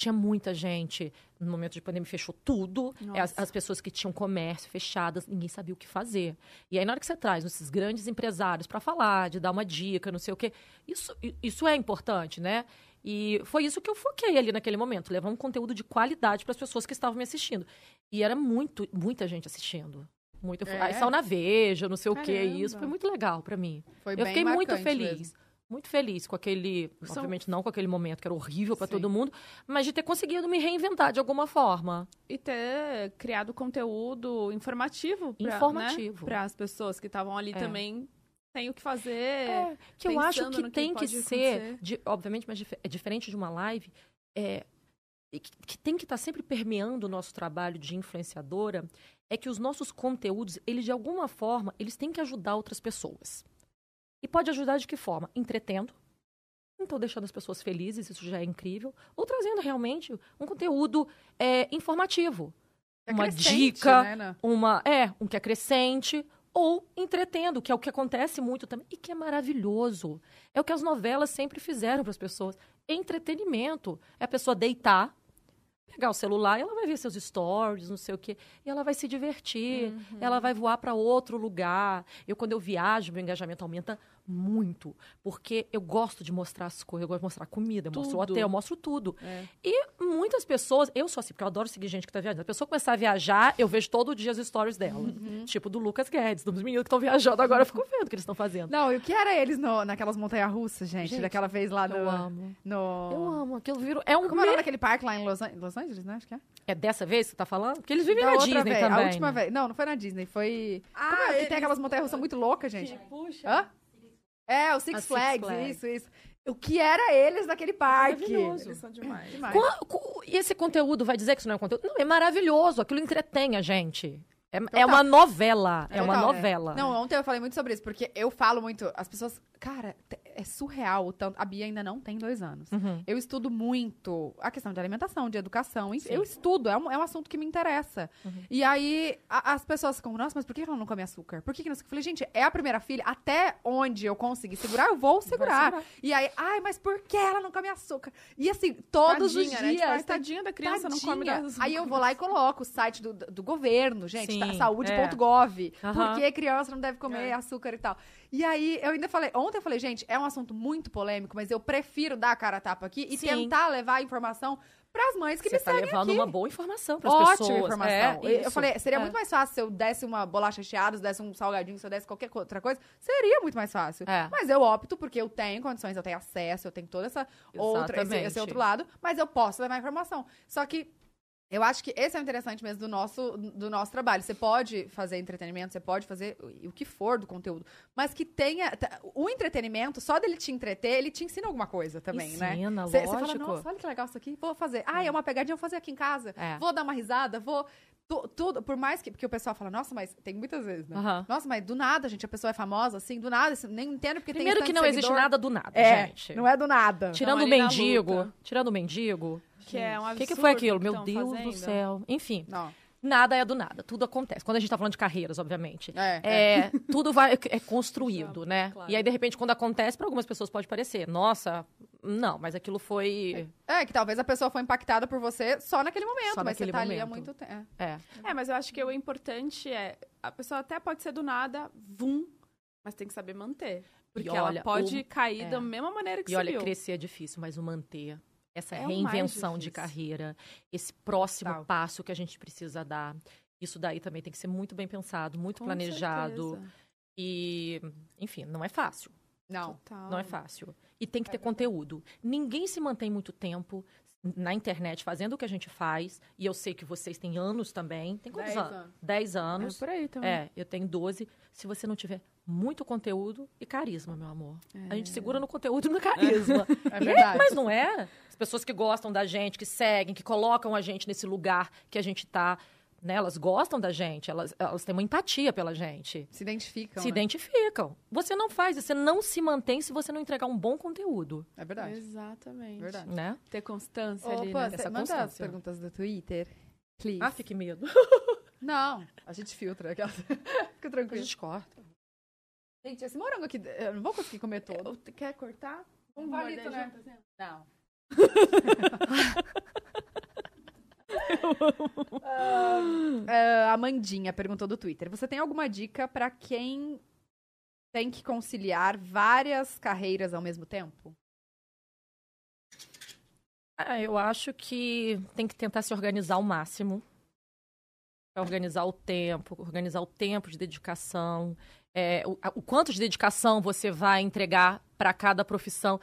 Tinha muita gente. No momento de pandemia fechou tudo. É, As, as pessoas que tinham comércio fechadas, ninguém sabia o que fazer. E aí, na hora que você traz esses grandes empresários para falar, de dar uma dica, não sei o quê, isso, isso é importante, né? E foi isso que eu foquei ali naquele momento, levar um conteúdo de qualidade para as pessoas que estavam me assistindo. E era muito, muita gente assistindo. Muito, É? Aí saiu na Veja, não sei o quê. E isso Caramba. foi muito legal para mim. Foi Eu bem fiquei muito feliz. mesmo. Muito feliz com aquele. São- Obviamente não com aquele momento que era horrível para todo mundo, mas de ter conseguido me reinventar de alguma forma. E ter criado conteúdo informativo. Para as pessoas que estavam ali É. também tem o que fazer. que eu acho que que tem que, ser, de- obviamente, mas é diferente de uma live, é, que, que tem que estar sempre permeando o nosso trabalho de influenciadora, é que os nossos conteúdos, eles de alguma forma, eles têm que ajudar outras pessoas. E pode ajudar de que forma? Entretendo. Então, deixando as pessoas felizes, isso já é incrível. Ou trazendo realmente um conteúdo é, informativo. uma Acrescente, dica, né, uma é um que acrescente ou entretendo, que é o que acontece muito também e que é maravilhoso. É o que as novelas sempre fizeram para as pessoas. Entretenimento. É a pessoa deitar, pegar o celular e ela vai ver seus stories, não sei o quê, e ela vai se divertir, ela vai voar para outro lugar. Eu quando eu viajo, meu engajamento aumenta muito, porque eu gosto de mostrar as coisas, eu gosto de mostrar comida, eu mostro o Tudo. hotel, eu mostro tudo. É. E muitas pessoas, eu sou assim, porque eu adoro seguir gente que tá viajando. A pessoa começar a viajar, eu vejo todo dia as stories dela. Uhum. Tipo do Lucas Guedes, dos meninos que estão viajando agora, eu fico vendo o que eles estão fazendo. Não, e o que era eles no, naquelas montanhas russas, gente? Gente, Daquela vez lá no. Eu amo. no... Eu amo. Aquilo virou. É um Como era me- naquele parque lá em Los, An- Los Angeles, né? Acho que é. É dessa vez que você tá falando? Porque eles vivem Da na outra Disney vez, também. A última né? vez. Não, não foi na Disney, foi. Ah, Como é que eles- tem aquelas montanhas russas muito loucas, gente? Puxa. Hã? É, o Six, Six Flags, Flags. isso, isso. O que era eles naquele parque? Maravilhoso. Eles são demais. Demais. E esse conteúdo vai dizer que isso não é um conteúdo? Não, é maravilhoso. Aquilo entretém a gente. É, é uma novela. É uma Total. novela. Não, ontem eu falei muito sobre isso, porque eu falo muito, as pessoas, cara, é surreal o tanto. A Bia ainda não tem dois anos. Uhum. Eu estudo muito a questão de alimentação, de educação. Sim. Eu estudo, é um, é um assunto que me interessa. Uhum. E aí, a- as pessoas ficam, nossa, mas por que ela não come açúcar? Por que, que não? Eu falei, gente, é a primeira filha, até onde eu conseguir segurar, eu vou segurar. segurar. E aí, ai, mas por que ela não come açúcar? E assim, todos Tadinha, os né? dias. Tipo, ai, tem- tadinha da criança, não come Tadinha. das- Aí eu vou lá e coloco o site do, do governo, gente, tá, saúde.gov. Aham. Por que criança não deve comer É. açúcar e tal? E aí, eu ainda falei, ontem eu falei, gente, é um assunto muito polêmico, mas eu prefiro dar a cara a tapa aqui e Sim. tentar levar a informação pras mães que Você me tá seguem levando aqui. uma boa informação para as Ótima pessoas. informação. É, eu isso. falei, seria É. muito mais fácil se eu desse uma bolacha recheada, se eu desse um salgadinho, se eu desse qualquer outra coisa. Seria muito mais fácil. É. Mas eu opto porque eu tenho condições, eu tenho acesso, eu tenho toda essa outra, esse, Exatamente. esse outro lado, mas eu posso levar informação. Só que eu acho que esse é o interessante mesmo do nosso, do nosso trabalho. Você pode fazer entretenimento, você pode fazer o que for do conteúdo, mas que tenha. t- O entretenimento, só dele te entreter, ele te ensina alguma coisa também, né? Ensina, Você você fala, lógico. nossa, olha que legal isso aqui, vou fazer. Ah, é uma pegadinha, vou fazer aqui em casa. É. Vou dar uma risada, vou. Tu- tudo, por mais que. Porque o pessoal fala, nossa, mas tem muitas vezes, né? Aham. Nossa, mas do nada, gente, a pessoa é famosa, assim, do nada, assim, nem entendo porque Primeiro tem que não existe seguidor. nada do nada, É, gente. não é do nada. Tirando o mendigo, tirando o mendigo. Que é um O que, que foi aquilo? que Meu Deus fazendo. do céu. Enfim, Não. nada é do nada, tudo acontece. Quando a gente tá falando de carreiras, obviamente. É, É, tudo vai, é construído, né? claro. E aí, de repente, quando acontece, para algumas pessoas pode parecer, nossa, não, mas aquilo foi. É, que talvez a pessoa foi impactada por você só naquele momento, Só mas você naquele tá ali há momento. muito tempo. É. É, mas eu acho que o importante é. A pessoa até pode ser do nada, vum, mas tem que saber manter. Porque E olha, ela pode o- cair é. da mesma maneira que E olha, subiu. crescer é difícil, mas o manter, essa É reinvenção de carreira, esse próximo Total. passo que a gente precisa dar, isso daí também tem que ser muito bem pensado, muito Com planejado. certeza. E, enfim, não é fácil. Não. Total. Não é fácil. E tem que ter conteúdo. Ninguém se mantém muito tempo na internet fazendo o que a gente faz. E eu sei que vocês têm anos também. Tem quantos Dez anos? anos. Dez É anos. por aí também. É, eu tenho 12. Se você não tiver muito conteúdo e carisma, meu amor. A gente segura no conteúdo e no carisma. É verdade. mas não é? As pessoas que gostam da gente, que seguem, que colocam a gente nesse lugar que a gente tá, né? Elas gostam da gente, elas, elas têm uma empatia pela gente. Se identificam. se né? identificam. Você não faz, você não se mantém se você não entregar um bom conteúdo, É verdade. Exatamente. Verdade. né? Ter constância ali, Opa, né? cê Essa manda as constância. perguntas do Twitter. Please. Ah, fique medo. Não, a gente filtra aquela. Fica A tranquilo. gente corta. Gente, esse morango aqui, eu não vou conseguir comer todo. Quer cortar? Um morder né? junto, assim? Não. Ah, ah, Amandinha perguntou do Twitter. Você tem alguma dica pra quem tem que conciliar várias carreiras ao mesmo tempo? Ah, eu acho que tem que tentar se organizar ao máximo. Pra Organizar o tempo, organizar o tempo de dedicação, é, o, o quanto de dedicação você vai entregar para cada profissão.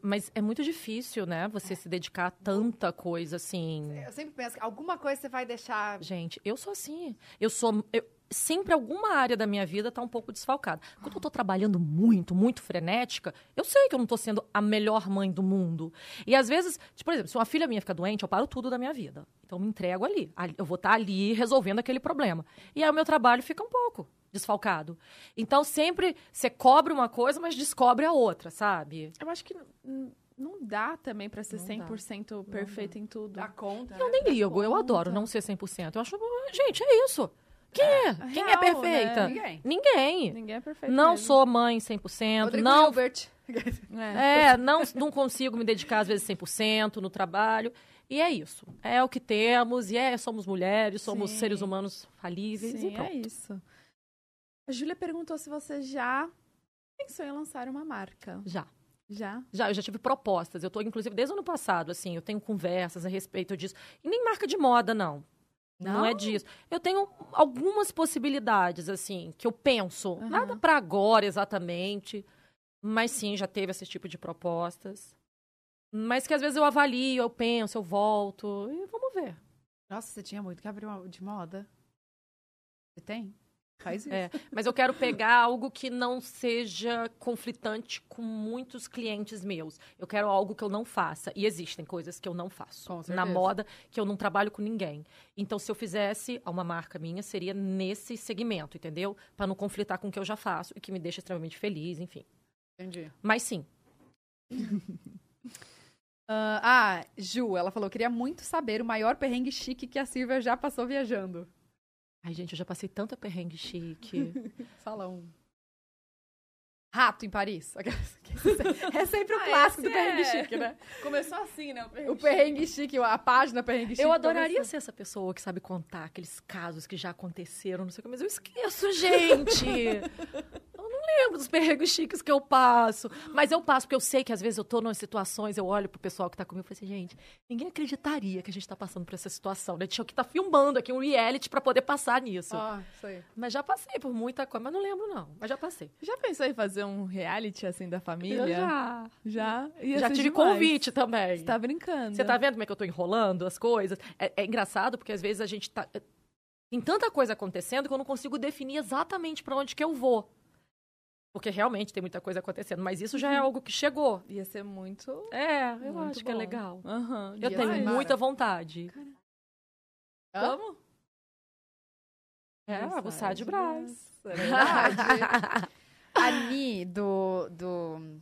Mas é muito difícil, né? Você se dedicar a tanta coisa assim. Eu sempre penso que alguma coisa você vai deixar. Gente, eu sou assim. Eu sou. eu- sempre alguma área da minha vida tá um pouco desfalcada. Quando eu tô trabalhando muito, muito frenética, eu sei que eu não tô sendo a melhor mãe do mundo. E às vezes, tipo, por exemplo, se uma filha minha fica doente, eu paro tudo da minha vida. Então eu me entrego ali. Ali- Eu vou estar ali resolvendo aquele problema. E aí o meu trabalho fica um pouco desfalcado. Então sempre você cobre uma coisa, mas descobre a outra, sabe? Eu acho que não dá também pra ser Não dá. 100% perfeito em tudo. Dá conta. Eu nem ligo, eu adoro não ser 100%. Eu acho, gente, é isso. Quem é? Quem é real, perfeita? né? Ninguém. Ninguém. Ninguém é perfeito Não mesmo. sou mãe 100%, Rodrigo não, Hilbert. É. é, não, não consigo me dedicar às vezes 100% no trabalho. E é isso. É o que temos, e é, somos mulheres, somos Sim. seres humanos falíveis e Sim, pronto. é isso. A Júlia perguntou se você já pensou em lançar uma marca. Já. Já? Já, eu já tive propostas. Eu tô, inclusive, desde o ano passado, assim, eu tenho conversas a respeito disso. E nem marca de moda, não. Não, Não? é disso. Eu tenho algumas possibilidades, assim, que eu penso. Aham. Nada pra agora, exatamente. Mas sim, já teve esse tipo de propostas. Mas que às vezes eu avalio, eu penso, eu volto. E vamos ver. Nossa, você tinha muito que abrir uma de moda. Você tem? Faz isso. É, mas eu quero pegar algo que não seja conflitante com muitos clientes meus. Eu quero algo que eu não faça. E existem coisas que eu não faço. Na moda, que eu não trabalho com ninguém. Então, se eu fizesse uma marca minha, seria nesse segmento, entendeu? Para não conflitar com o que eu já faço e que me deixa extremamente feliz, enfim. Entendi. Mas sim, Ah, ah, Ju, ela falou, queria muito saber o maior perrengue chique que a Silvia já passou viajando. Ai, gente, eu já passei tanta perrengue chique. Fala um. Rato em Paris. É sempre o Ah, clássico do perrengue é. chique, né? Começou assim, né? O perrengue chique, a página perrengue chique. Eu adoraria começou. ser essa pessoa que sabe contar aqueles casos que já aconteceram, não sei o que, mas eu esqueço, gente. lembro dos perrengues chiques que eu passo. Mas eu passo, porque eu sei que às vezes eu tô nas situações, eu olho pro pessoal que tá comigo e falo assim, gente, ninguém acreditaria que a gente tá passando por essa situação, né? Tinha que tá filmando aqui um reality pra poder passar nisso. Ah, aí. Mas já passei por muita coisa, mas não lembro, não. Mas já passei. Já pensou em fazer um reality assim da família? Eu já. Já? Ia já tive demais. convite também. Você tá brincando. Você tá vendo como é que eu tô enrolando as coisas? É, é engraçado porque às vezes a gente tá. é, Tem tanta coisa acontecendo que eu não consigo definir exatamente pra onde que eu vou. Porque realmente tem muita coisa acontecendo, mas isso já é algo que chegou. Ia ser muito. É, eu Muito acho que é bom. legal. Aham. Eu Ia tenho ser muita vontade. Hã? Vamos? É, abusar de Brás. É verdade. a Ni, do, do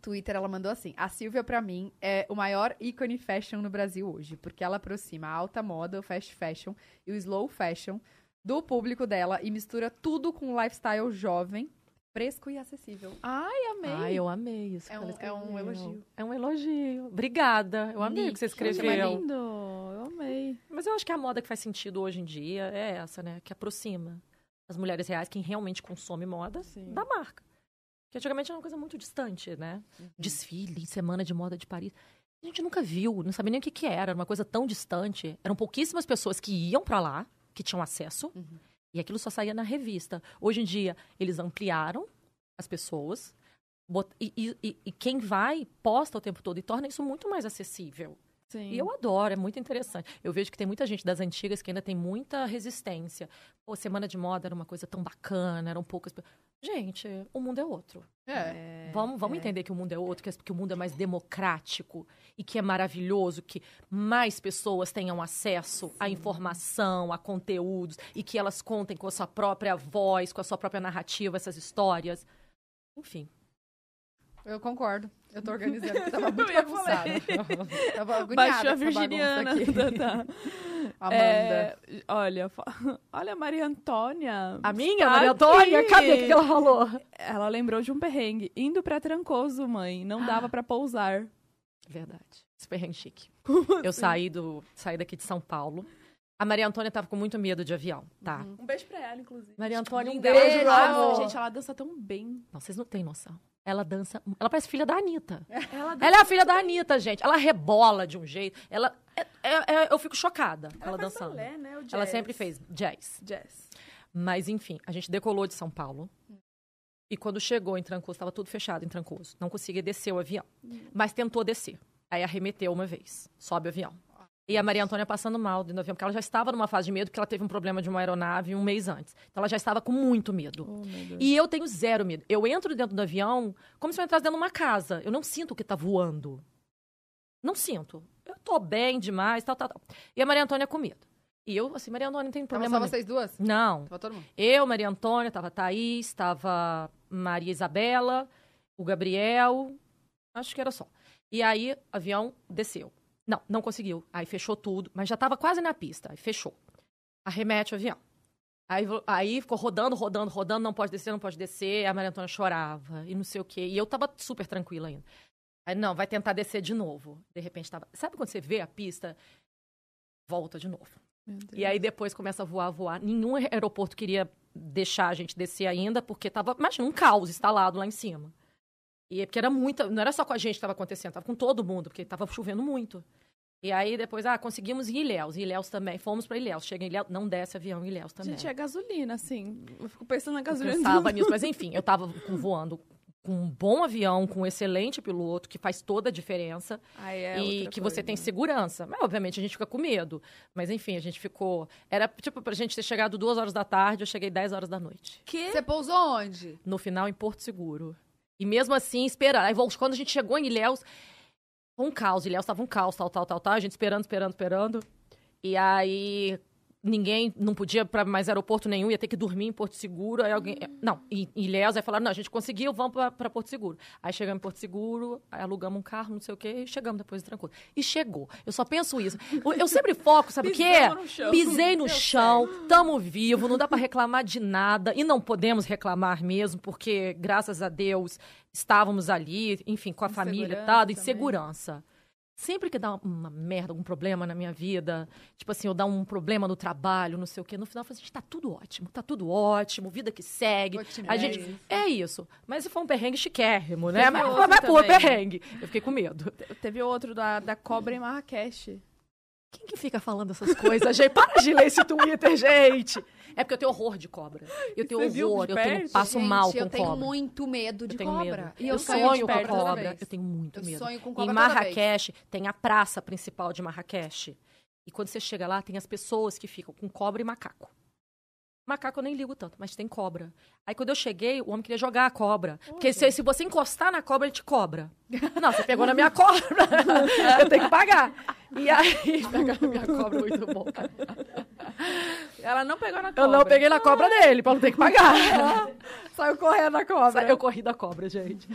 Twitter, ela mandou assim: A Silvia, pra mim, é o maior ícone fashion no Brasil hoje, porque ela aproxima a alta moda, o fast fashion e o slow fashion do público dela e mistura tudo com um lifestyle jovem, fresco e acessível. Ai, amei. Ai, eu amei isso. que É um- é um elogio. É um elogio. Obrigada. Eu amei o que você mas escreveu. lindo. Eu amei. Mas eu acho que a moda que faz sentido hoje em dia é essa, né? Que aproxima as mulheres reais, quem realmente consome moda, Sim. da marca. Que antigamente era uma coisa muito distante, né? Desfile, semana de moda de Paris. A gente nunca viu, não sabia nem o que, que era, era uma coisa tão distante. Eram pouquíssimas pessoas que iam pra lá, que tinham acesso, e aquilo só saía na revista. Hoje em dia, eles ampliaram as pessoas, e- e- e quem vai posta o tempo todo e torna isso muito mais acessível. Sim. E eu adoro, é muito interessante. Eu vejo que tem muita gente das antigas que ainda tem muita resistência. Pô, semana de moda era uma coisa tão bacana, eram poucas. Gente, o mundo é outro. É. vamos vamos entender que o mundo é outro, que, que o mundo é mais democrático e que é maravilhoso, que mais pessoas tenham acesso à informação, a conteúdos e que elas contem com a sua própria voz, com a sua própria narrativa, essas histórias. Enfim. Eu concordo. Eu tô organizando, porque tava muito Eu ia bagunçado. Tava agoniada Baixou a Virginiana. Tá, tá. Amanda. É, olha, olha a Maria Antônia. A minha, Tá Maria Antônia, aqui. cadê o que ela falou? Ela lembrou de um perrengue. Indo pra Trancoso, mãe. Não dava pra pousar. Verdade. Super perrengue chique. Eu saí, do, saí daqui de São Paulo. A Maria Antônia tava com muito medo de avião, tá? Um beijo pra ela, inclusive. Maria Antônia, um beijo, ela dança- amor. Gente, ela dança tão bem. Não, vocês não têm noção. Ela dança. Ela parece filha da Anitta. Ela Ela é a filha da Anitta, gente. Ela rebola de um jeito. Ela. é- é- é- eu fico chocada com ela, faz dançando. balé, né? O Ela sempre fez jazz. Jazz. Mas, enfim, a gente decolou de São Paulo. E quando chegou em Trancoso, estava tudo fechado em Trancoso. Não conseguia descer o avião. Mas tentou descer. Aí arremeteu uma vez. Sobe o avião. E a Maria Antônia passando mal dentro do avião, porque ela já estava numa fase de medo, porque ela teve um problema de uma aeronave um mês antes. Então ela já estava com muito medo. Oh. E eu tenho zero medo. Eu entro dentro do avião como se eu entrasse dentro de uma casa. Eu não sinto que tá voando. Não sinto. Eu tô bem demais, tal, tal, tal. E a Maria Antônia com medo. E eu, assim, Maria Antônia, não tem Tava problema só nenhum. vocês duas? Não. Tava todo mundo. Eu, Maria Antônia, tava Thaís, tava Maria Isabela, o Gabriel. Acho que era só. E aí, o avião desceu. Não, não conseguiu. Aí fechou tudo, mas já tava quase na pista. Aí fechou. Arremete o avião. Aí, aí ficou rodando, rodando, rodando, não pode descer, não pode descer. A Maria Antônia chorava e não sei o quê. E eu tava super tranquila ainda. Aí, não, vai tentar descer de novo. De repente tava. Sabe quando você vê a pista? Volta de novo. E aí depois começa a voar, voar. Nenhum aeroporto queria deixar a gente descer ainda, porque tava, imagina, um caos instalado lá em cima. E é porque era muita, não era só com a gente que estava acontecendo, tava com todo mundo, porque tava chovendo muito. E aí depois, ah, conseguimos em Ilhéus, Ilhéus também, fomos para Ilhéus. Chega em Ilhéus, não desce avião em Ilhéus também. Gente, é gasolina, assim. Eu fico pensando na Eu gasolina. pensava nisso, mas enfim, eu tava com- voando com um bom avião, com um excelente piloto, que faz toda a diferença Aí é e que você coisa. tem segurança. Mas, obviamente, a gente fica com medo. Mas, enfim, a gente ficou. Era tipo pra gente ter chegado duas horas da tarde, eu cheguei 10 horas da noite. Que? Você pousou onde? No final, em Porto Seguro. E mesmo assim, esperar. Aí, quando a gente chegou em Ilhéus, um caos. Ilhéus tava um caos, tal, tal, tal, tal. A gente esperando, esperando, esperando. E aí. Ninguém não podia para mais aeroporto nenhum, ia ter que dormir em Porto Seguro. Aí alguém. Não, em Ilhéus, aí falaram: não, a gente conseguiu, vamos para Porto Seguro. Aí chegamos em Porto Seguro, alugamos um carro, não sei o quê, e chegamos depois de tranquilo. E chegou. Eu só penso isso. Eu- Eu sempre foco, sabe o quê? No chão. Pisei no Deu chão, tamo vivo, não dá pra reclamar de nada. E não podemos reclamar mesmo, porque, graças a Deus, estávamos ali, enfim, com a Em família e tal, em segurança. Sempre que dá uma merda, algum problema na minha vida, tipo assim, eu dar um problema no trabalho, não sei o quê, no final eu falo assim, tá tudo ótimo, tá tudo ótimo, vida que segue. A Otimista. gente, é isso. Mas foi um perrengue chiquérrimo, né? Mas outro vai por também. perrengue. Eu fiquei com medo. Teve outro da, da cobra em Marrakech. Quem que fica falando essas coisas, gente? Para de ler esse Twitter, gente! É porque eu tenho horror de cobra. Eu tenho Você horror, eu tenho, passo Gente, mal com eu tenho cobra. muito medo de eu tenho cobra. medo. E eu, sonho sonho de com cobra. Eu tenho muito Eu medo. sonho com Em cobra toda vez. Marrakech tem a praça principal de Marrakech. E quando você chega lá, tem as pessoas que ficam com cobra e macaco. Macaco eu nem ligo tanto, mas tem cobra. Aí quando eu cheguei, o homem queria jogar a cobra. Porque se, se você encostar na cobra, ele te cobra. Não, você pegou na minha cobra. eu tenho que pagar. E aí, pegar na minha cobra, muito bom, cara. Ela não pegou na cobra. Eu não peguei na cobra dele, pra não ter que pagar. Saiu correndo na cobra. Eu corri da cobra, gente.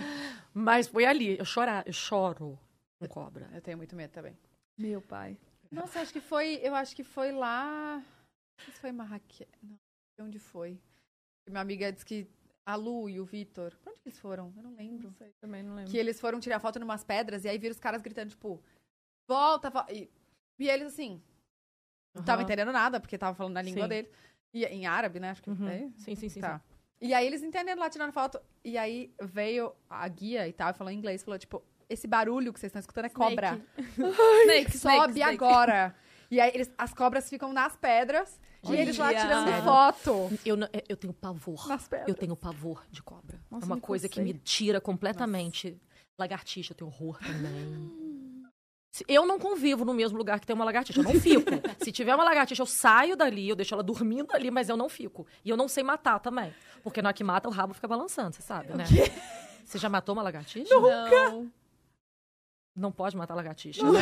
Mas foi ali. Eu chorar, eu choro com cobra. Eu tenho muito medo também. Meu pai. Nossa, acho que foi. Eu acho que foi lá. Não sei se foi em Marrakech. Não, onde foi. Minha amiga disse que a Lu e o Vitor. Pra onde que eles foram? Eu não lembro. Não sei, também não lembro. Que eles foram tirar foto numas pedras e aí viram os caras gritando, tipo, volta, volta. E, e eles assim. Não estavam Aham. entendendo nada, porque tava falando na língua Sim. deles. E, em árabe, né? Acho que Uhum. é. Sim, sim, sim. Tá. sim. E aí eles entendendo lá, tirando foto. E aí veio a guia e tal, falou em inglês, falou, tipo, esse barulho que vocês estão escutando é cobra. Snake, Sobe agora. E aí eles- as cobras ficam nas pedras e eles lá tirando Sério? foto. Eu, não- eu tenho pavor. Nas pedras. Eu tenho pavor de cobra. Nossa, é uma me coisa que me tira completamente. Lagartixa, eu tenho horror também. Se- Eu não convivo no mesmo lugar que tem uma lagartixa, eu não fico. Se tiver uma lagartixa, eu saio dali, eu deixo ela dormindo ali, mas eu não fico. E eu não sei matar também. Porque na hora que mata, o rabo fica balançando, você sabe, né? Você já matou uma lagartixa? Não. Não pode matar lagartixa, né?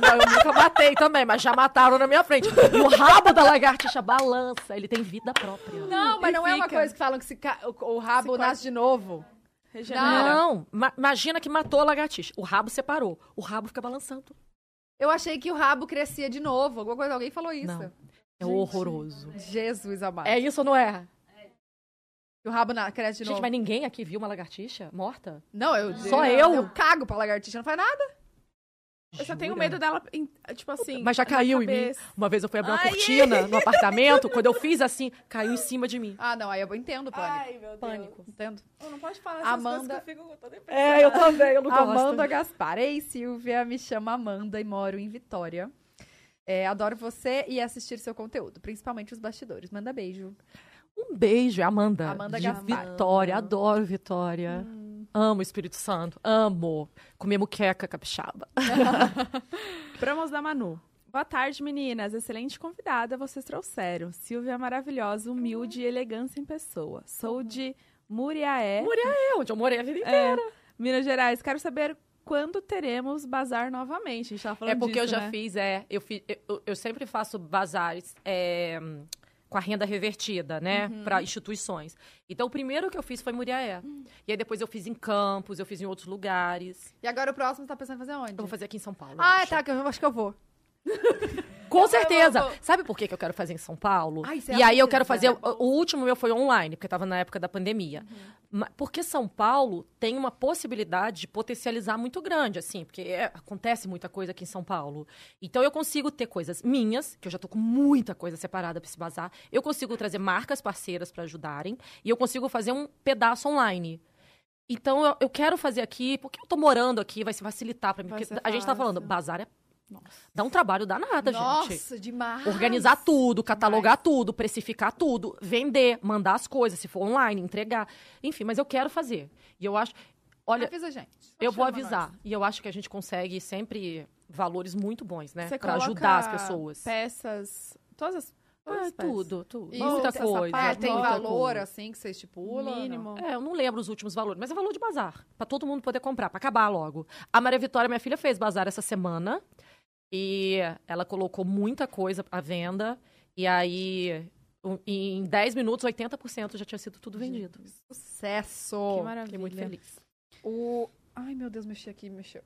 Não, eu nunca matei também, mas já mataram na minha frente. E o rabo da lagartixa balança, ele tem vida própria. Não, mas E não é uma coisa que falam que se ca- o, o rabo Se nasce de novo. Regenera. Não, ma- imagina que matou a lagartixa. O rabo separou. O rabo fica balançando. Eu achei que o rabo crescia de novo. Alguma coisa, alguém falou isso. Não. É Gente. horroroso. Jesus amado. É isso ou não é? O rabo na- cresce de Gente, novo. mas ninguém aqui viu uma lagartixa morta? Não, eu. Só eu? Eu cago pra lagartixa, não faz nada. Eu só tenho Jura? medo dela, em- tipo assim. Mas já na caiu em mim. cabeça. Uma vez eu fui abrir uma Ai, cortina no apartamento, quando eu fiz assim, caiu em cima de mim. Ah, não, aí eu entendo o pânico. Ai, meu Deus. Pânico. Entendo. Eu não pode falar essas Amanda- coisas que eu fico toda É, eu também, eu não gosto. Amanda Gaspar. Ei, Silvia, me chamo Amanda e moro em Vitória. É, adoro você e assistir seu conteúdo, principalmente os bastidores. Manda beijo. Um beijo, Amanda. Amanda de Gaspar. Vitória, adoro Vitória. Amo o Espírito Santo, amo. Comer muqueca capixaba. Promos da Manu. Boa tarde, meninas. Excelente convidada vocês trouxeram. Silvia é maravilhosa, humilde e elegância em pessoa. Sou de Muriaé, É onde eu morei a vida inteira. é, Minas Gerais. Quero saber quando teremos bazar novamente. A gente tava falando É porque eu disso, já né? fiz, é. Eu, fi- eu, eu sempre faço bazares é, com a renda revertida, né? Uhum. Para instituições. Então, o primeiro que eu fiz foi Muriaé. Hum. E aí depois eu fiz em Campos, eu fiz em outros lugares. E agora o próximo você tá pensando em fazer onde? Eu vou fazer aqui em São Paulo. Ah, tá, que eu acho que eu vou. Com certeza. vou. Sabe por que que eu quero fazer em São Paulo? Ai, e aí eu quero fazer. O, último meu foi online, porque estava na época da pandemia. Ma- Porque São Paulo tem uma possibilidade de potencializar muito grande, assim, porque é- acontece muita coisa aqui em São Paulo. Então eu consigo ter coisas minhas, que eu já tô com muita coisa separada para se bazar. Eu consigo trazer marcas parceiras para ajudarem. E eu consigo fazer um pedaço online. Então eu, eu quero fazer aqui, porque eu tô morando aqui, vai se facilitar para mim. Vai Porque a gente tá falando, bazar é. Nossa. Dá um trabalho danado, gente Nossa, demais. organizar tudo, catalogar tudo, precificar tudo, vender, mandar as coisas, se for online, entregar. Enfim, mas eu quero fazer. E eu acho. Olha, Avisa, gente. eu vou avisar. E eu acho que a gente consegue sempre valores muito bons, né? Você Pra ajudar as pessoas. Peças. Todas as. Ah, tudo, tudo. E muita coisa. sapato, tem muita valor, coisa. assim, que você estipula? Mínimo. É, eu não lembro os últimos valores, mas é valor de bazar. Pra todo mundo poder comprar, pra acabar logo. A Maria Vitória, minha filha, fez bazar essa semana. E ela colocou muita coisa à venda. E aí, um- em 10 minutos, 80% já tinha sido tudo vendido. Sucesso. Que maravilha. Fiquei muito feliz. O. Ai, meu Deus, mexi aqui, mexeu.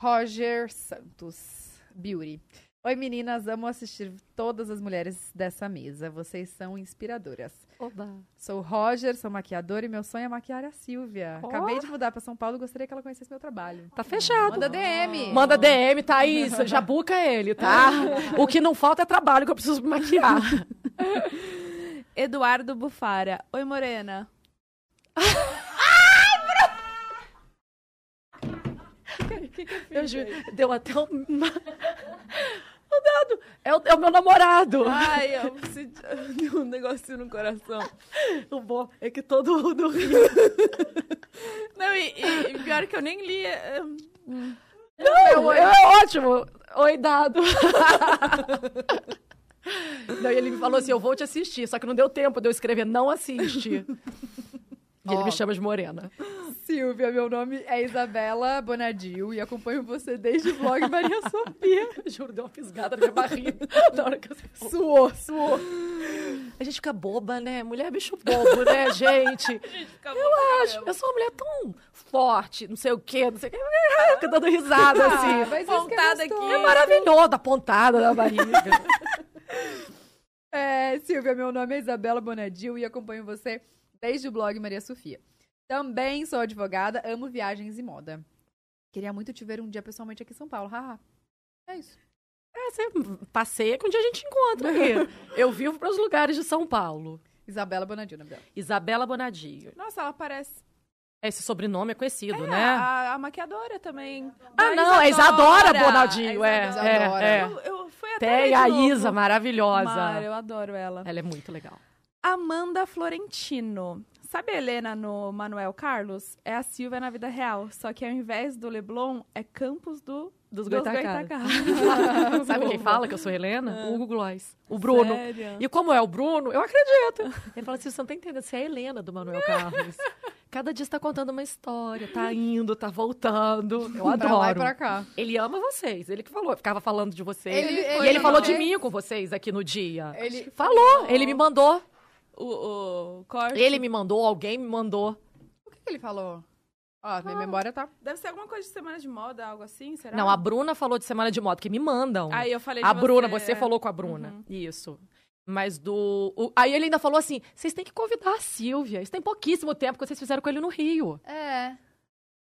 Roger Santos, Beauty. Oi, meninas, amo assistir todas as mulheres dessa mesa. Vocês são inspiradoras. Oba. Sou Roger, sou maquiador e meu sonho é maquiar a Silvia. Ó. Acabei de mudar pra São Paulo e gostaria que ela conhecesse meu trabalho. Tá fechado. Manda DM. Manda DM, Thaís. Já buca ele, tá? o que não falta é trabalho que eu preciso me maquiar. Eduardo Bufara. Oi, Morena. Eu juro, deu até um... É o, é o meu namorado. Ai, eu deu um negocinho no coração. O bom é que todo mundo riu. Não, e, e- pior que eu nem li. é, Não, é ótimo. Oi, dado. Daí ele me falou assim, eu vou te assistir. Só que não deu tempo de eu escrever não assiste. E ele Ó. me chama de morena. Silvia, meu nome é Isabela Bonadio e acompanho você desde o blog Maria Sofia. Juro, deu uma fisgada na minha barriga na hora que você falou. Suou, suou. A gente fica boba, né? Mulher é bicho bobo, né, gente? Eu acho. Eu sou uma mulher tão forte, não sei o quê, não sei o quê. Fica dando risada, assim. mas é pontada aqui. É maravilhoso, da pontada da barriga. É, Silvia, meu nome é Isabela Bonadio e acompanho você desde o blog Maria Sofia. Também sou advogada, amo viagens e moda. Queria muito te ver um dia pessoalmente aqui em São Paulo. Haha. É isso. É, você passeia que um dia a gente encontra aqui. Eu vivo para os lugares de São Paulo. Isabela Bonadio, na dela. Isabela Bonadio. Nossa, ela parece. Esse sobrenome é conhecido, É, né? a, a maquiadora também. Ah, Da não, é Isadora Bonadio, A é, Isadora. é, é. Eu, eu fui até Tem a novo. Isa, maravilhosa. Mara, eu adoro ela. Ela é muito legal. Amanda Florentino. Sabe a Helena no Manuel Carlos? É a Silvia na vida real. Só que ao invés do Leblon, é Campos do... Dos dos. Sabe quem fala que eu sou Helena? O Hugo Gloss. O Bruno. Sério? E como é o Bruno, eu acredito. Ele fala assim: você não tá entendendo, você é a Helena do Manuel Carlos. Cada dia está contando uma história, tá indo, tá voltando. Eu Pra lá e adoro. pra cá. Ele ama vocês, ele que falou, ficava falando de vocês. Ele- e ele ele falou de mim com vocês aqui no dia. Ele Falou, ele me mandou. O, o corte. Ele me mandou, alguém me mandou. O que, que ele falou? Ó, minha memória tá. Deve ser alguma coisa de semana de moda, algo assim, será? Não, a Bruna falou de semana de moto, que me mandam. Aí eu falei de A Bruna, você, você é. falou com a Bruna. Isso. Mas do. o- Aí ele ainda falou assim: vocês têm que convidar a Silvia. Isso tem pouquíssimo tempo que vocês fizeram com ele no Rio. É.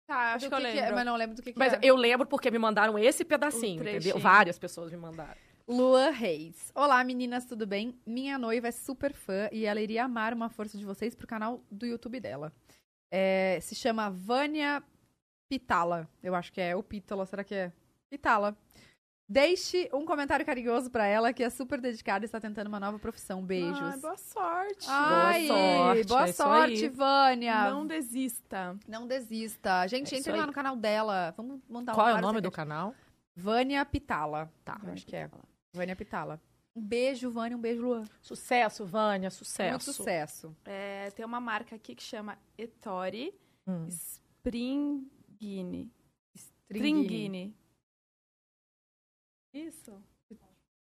Tá, acho Do que eu que que é, lembro. mas não lembro do que, que Mas é. eu lembro porque me mandaram esse pedacinho, Um entendeu? Várias pessoas me mandaram. Lua Reis. Olá, meninas, tudo bem? Minha noiva é super fã e ela iria amar uma força de vocês pro canal do YouTube dela. É, se chama Vânia Pitala. Eu acho que é. Ou Pítala, será que é? Pitala. Deixe um comentário carinhoso pra ela, que é super dedicada e está tentando uma nova profissão. Beijos. Ai, boa sorte. Ai, sorte, boa é sorte. Vânia. Não desista. Não desista. Gente, É entre lá no canal dela. Vamos montar Qual é o nome do canal? Vânia Pitala. Tá. Eu acho que é. Vânia Pitala. Um beijo, Vânia. Um beijo, Luan. Sucesso, Vânia, sucesso. Muito sucesso. É, tem uma marca aqui que chama Ettore Hum. Stringini. Stringini. Stringini. Isso.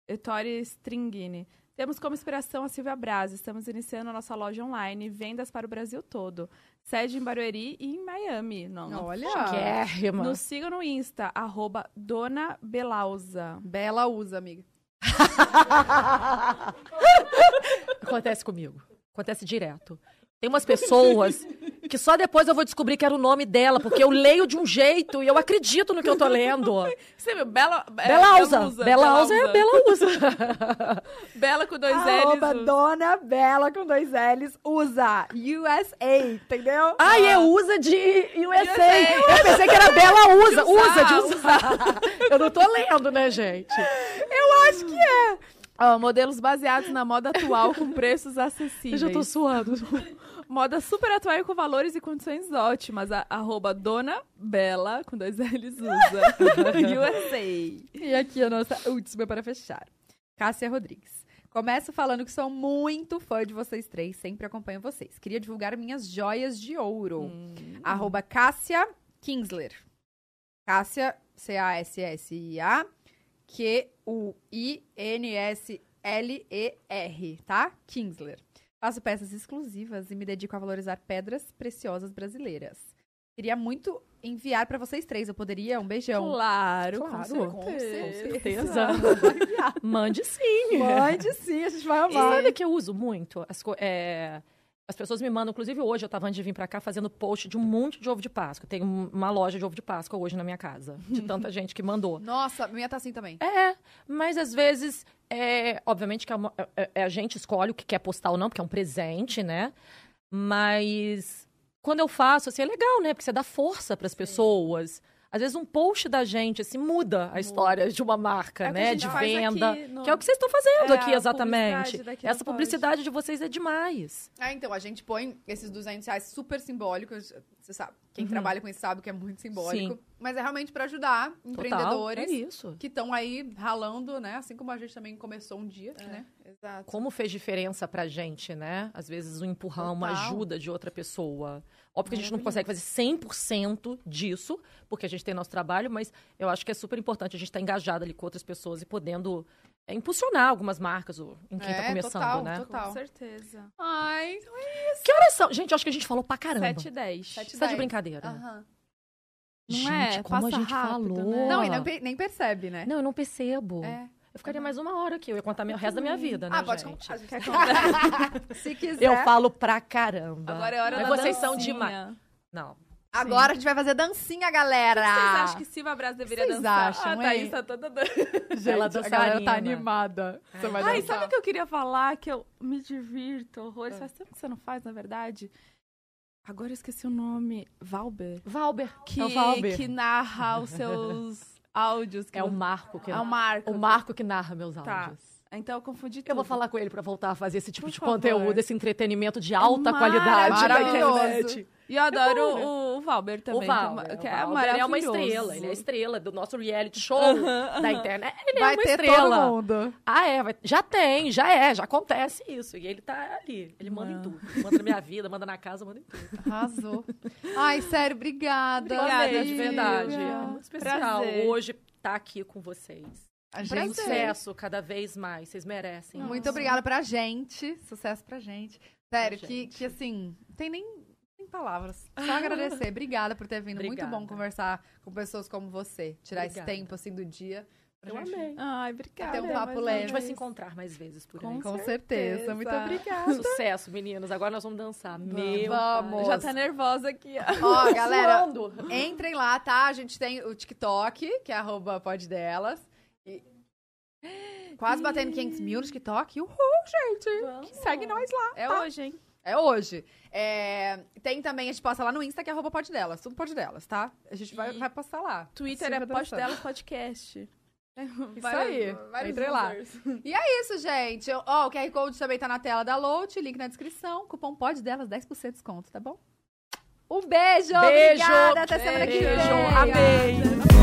Ettore Stringini. Temos como inspiração a Silvia Braz. Estamos iniciando a nossa loja online, vendas para o Brasil todo. Sede em Barueri e em Miami. Não, não. Olha. Chiquérrima. Nos sigam no Insta, arroba Dona Belausa. Bela usa, amiga. Acontece comigo. Acontece direto. Tem umas pessoas que só depois eu vou descobrir que era o nome dela, porque eu leio de um jeito e eu acredito no que eu tô lendo. Você viu? Bela, é, Belausa. Belausa é Belausa. Bela com dois Arroba L's. Dona Bela com dois L's usa USA, entendeu? Ai, é usa de USA. USA. Eu pensei que era Bela usa. De usar, usa, de usar. Eu não tô lendo, né, gente? Eu acho que é. Ó, modelos baseados na moda atual com preços Eu acessíveis. já tô suando. Moda super atual e com valores e condições ótimas. A, arroba Dona Bela, com dois L's, usa. USA. E aqui a nossa última para fechar. Cássia Rodrigues. Começo falando que sou muito fã de vocês três, sempre acompanho vocês. Queria divulgar minhas joias de ouro. Hum. Arroba Cássia Kingsler. Cássia, C-A-S-S-I-A, Q-U-I-N-S-L-E-R, tá? Kingsler. Faço peças exclusivas e me dedico a valorizar pedras preciosas brasileiras. Queria muito enviar pra vocês três. Eu poderia? Um beijão. Claro, Claro, com com certeza. certeza. Mande sim. Mande sim, a gente vai E amar. sabe que eu uso muito? As, co- é, as pessoas me mandam, inclusive hoje eu tava antes de vir pra cá fazendo post de um monte de ovo de Páscoa. Tem um- uma loja de ovo de Páscoa hoje na minha casa, de tanta gente que mandou. Nossa, minha tá assim também. É, mas às vezes, é, obviamente que é uma- é- é a gente escolhe o que quer postar ou não, porque é um presente, né? Mas quando eu faço, assim, é legal, né? Porque você dá força pras pessoas. Às vezes um post da gente, assim, muda a história de uma marca, É né? de venda. no- Que é o que vocês estão fazendo É, aqui, exatamente. publicidade Essa pode. publicidade de vocês é demais. Ah, então, a gente põe esses 200 reais super simbólicos. Você sabe, quem Uhum. trabalha com isso sabe que é muito simbólico. Sim. Mas é realmente pra ajudar Total, empreendedores é isso. que estão aí ralando, né? Assim como a gente também começou um dia, É. né? Exato. Como fez diferença pra gente, né? Às vezes um empurrão, uma Total. ajuda de outra pessoa. Óbvio que a gente não consegue fazer 100% disso, porque a gente tem nosso trabalho, mas eu acho que é super importante a gente estar engajado ali com outras pessoas e podendo é, impulsionar algumas marcas ou em quem tá É, começando, total, né? total. Com certeza. Ai, Que horas são? Gente, eu acho que a gente falou pra caramba. 7 e 10. Sete- Você tá de brincadeira? Aham. Não gente, é? como Passa a gente rápido, falou. né? Não, e pe- nem percebe, né? Não, eu não percebo. É. Eu ficaria mais uma hora aqui. Eu ia contar o resto da minha vida, né, Ah, pode gente? contar. Quer contar? Se quiser. Eu falo pra caramba. Agora é hora Mas da vocês são dancinha. demais. Não. Agora a gente vai fazer dancinha, galera. Vocês acham que Silva Braz deveria Vocês dançar? acham, ah, Thaís hein? tá toda dan- Gente, Ela a galera tá dançarina. animada. Você vai Ai, dançar. sabe o que eu queria falar? Que eu me divirto horrores. Faz tempo que você não faz, na verdade. Agora eu esqueci o nome. Valber. Valber. Que, é o Valber. que narra os seus áudios. que É o Marco que É o Marco. o Marco que narra meus Tá. áudios. Então eu confundi tudo. Eu vou falar com ele pra voltar a fazer esse tipo Por de favor. conteúdo, esse entretenimento de alta qualidade na internet. E eu adoro bom, né? o, o Valber também. o Valber, que é, o que é Valber é uma estrela, ele é a estrela do nosso reality show da internet. Ele Vai é uma ter estrela. todo mundo. Ah, é, vai- já tem, já é, já acontece isso. E ele tá ali, ele manda em tudo. Manda na minha vida, manda na casa, manda em tudo. Arrasou. Ai, sério, obrigada. Obrigada, de verdade. É muito especial Prazer. hoje estar aqui com vocês. A gente... Sucesso cada vez mais, vocês merecem. Muito obrigada pra gente. Sucesso pra gente. Sério, Pra que, gente. que assim, tem nem palavras. Só agradecer. Obrigada por ter vindo. Muito bom Obrigada. conversar com pessoas como você. Tirar esse Obrigada. tempo, assim, do dia. pra Eu gente- amei. Ai, obrigada. Ter um papo leve. A gente vai se encontrar mais vezes por Com aí. Com certeza. certeza. Muito obrigada. Sucesso, meninos. Agora nós vamos dançar. Meu Vamos. Já tá nervosa aqui, ó. Ó, galera, Suando. entrem lá, tá? A gente tem o TikTok, que é arroba pode delas. E... Quase batendo 500 mil no TikTok. Uhul, gente. Segue nós lá. É tá? hoje, hein? É hoje. É, Tem também, a gente posta lá no Insta, que é arroba pode delas. Tudo pode delas, tá? A gente vai, E vai postar lá. Twitter é Pode. Delas Podcast. Isso aí. Entre lá. E é isso, gente. Ó, o QR Code também tá na tela da Load, link na descrição. Cupom pode delas, 10% de desconto, tá bom? Um beijo! Beijo. Obrigada, até semana que Beijo. vem. Amei.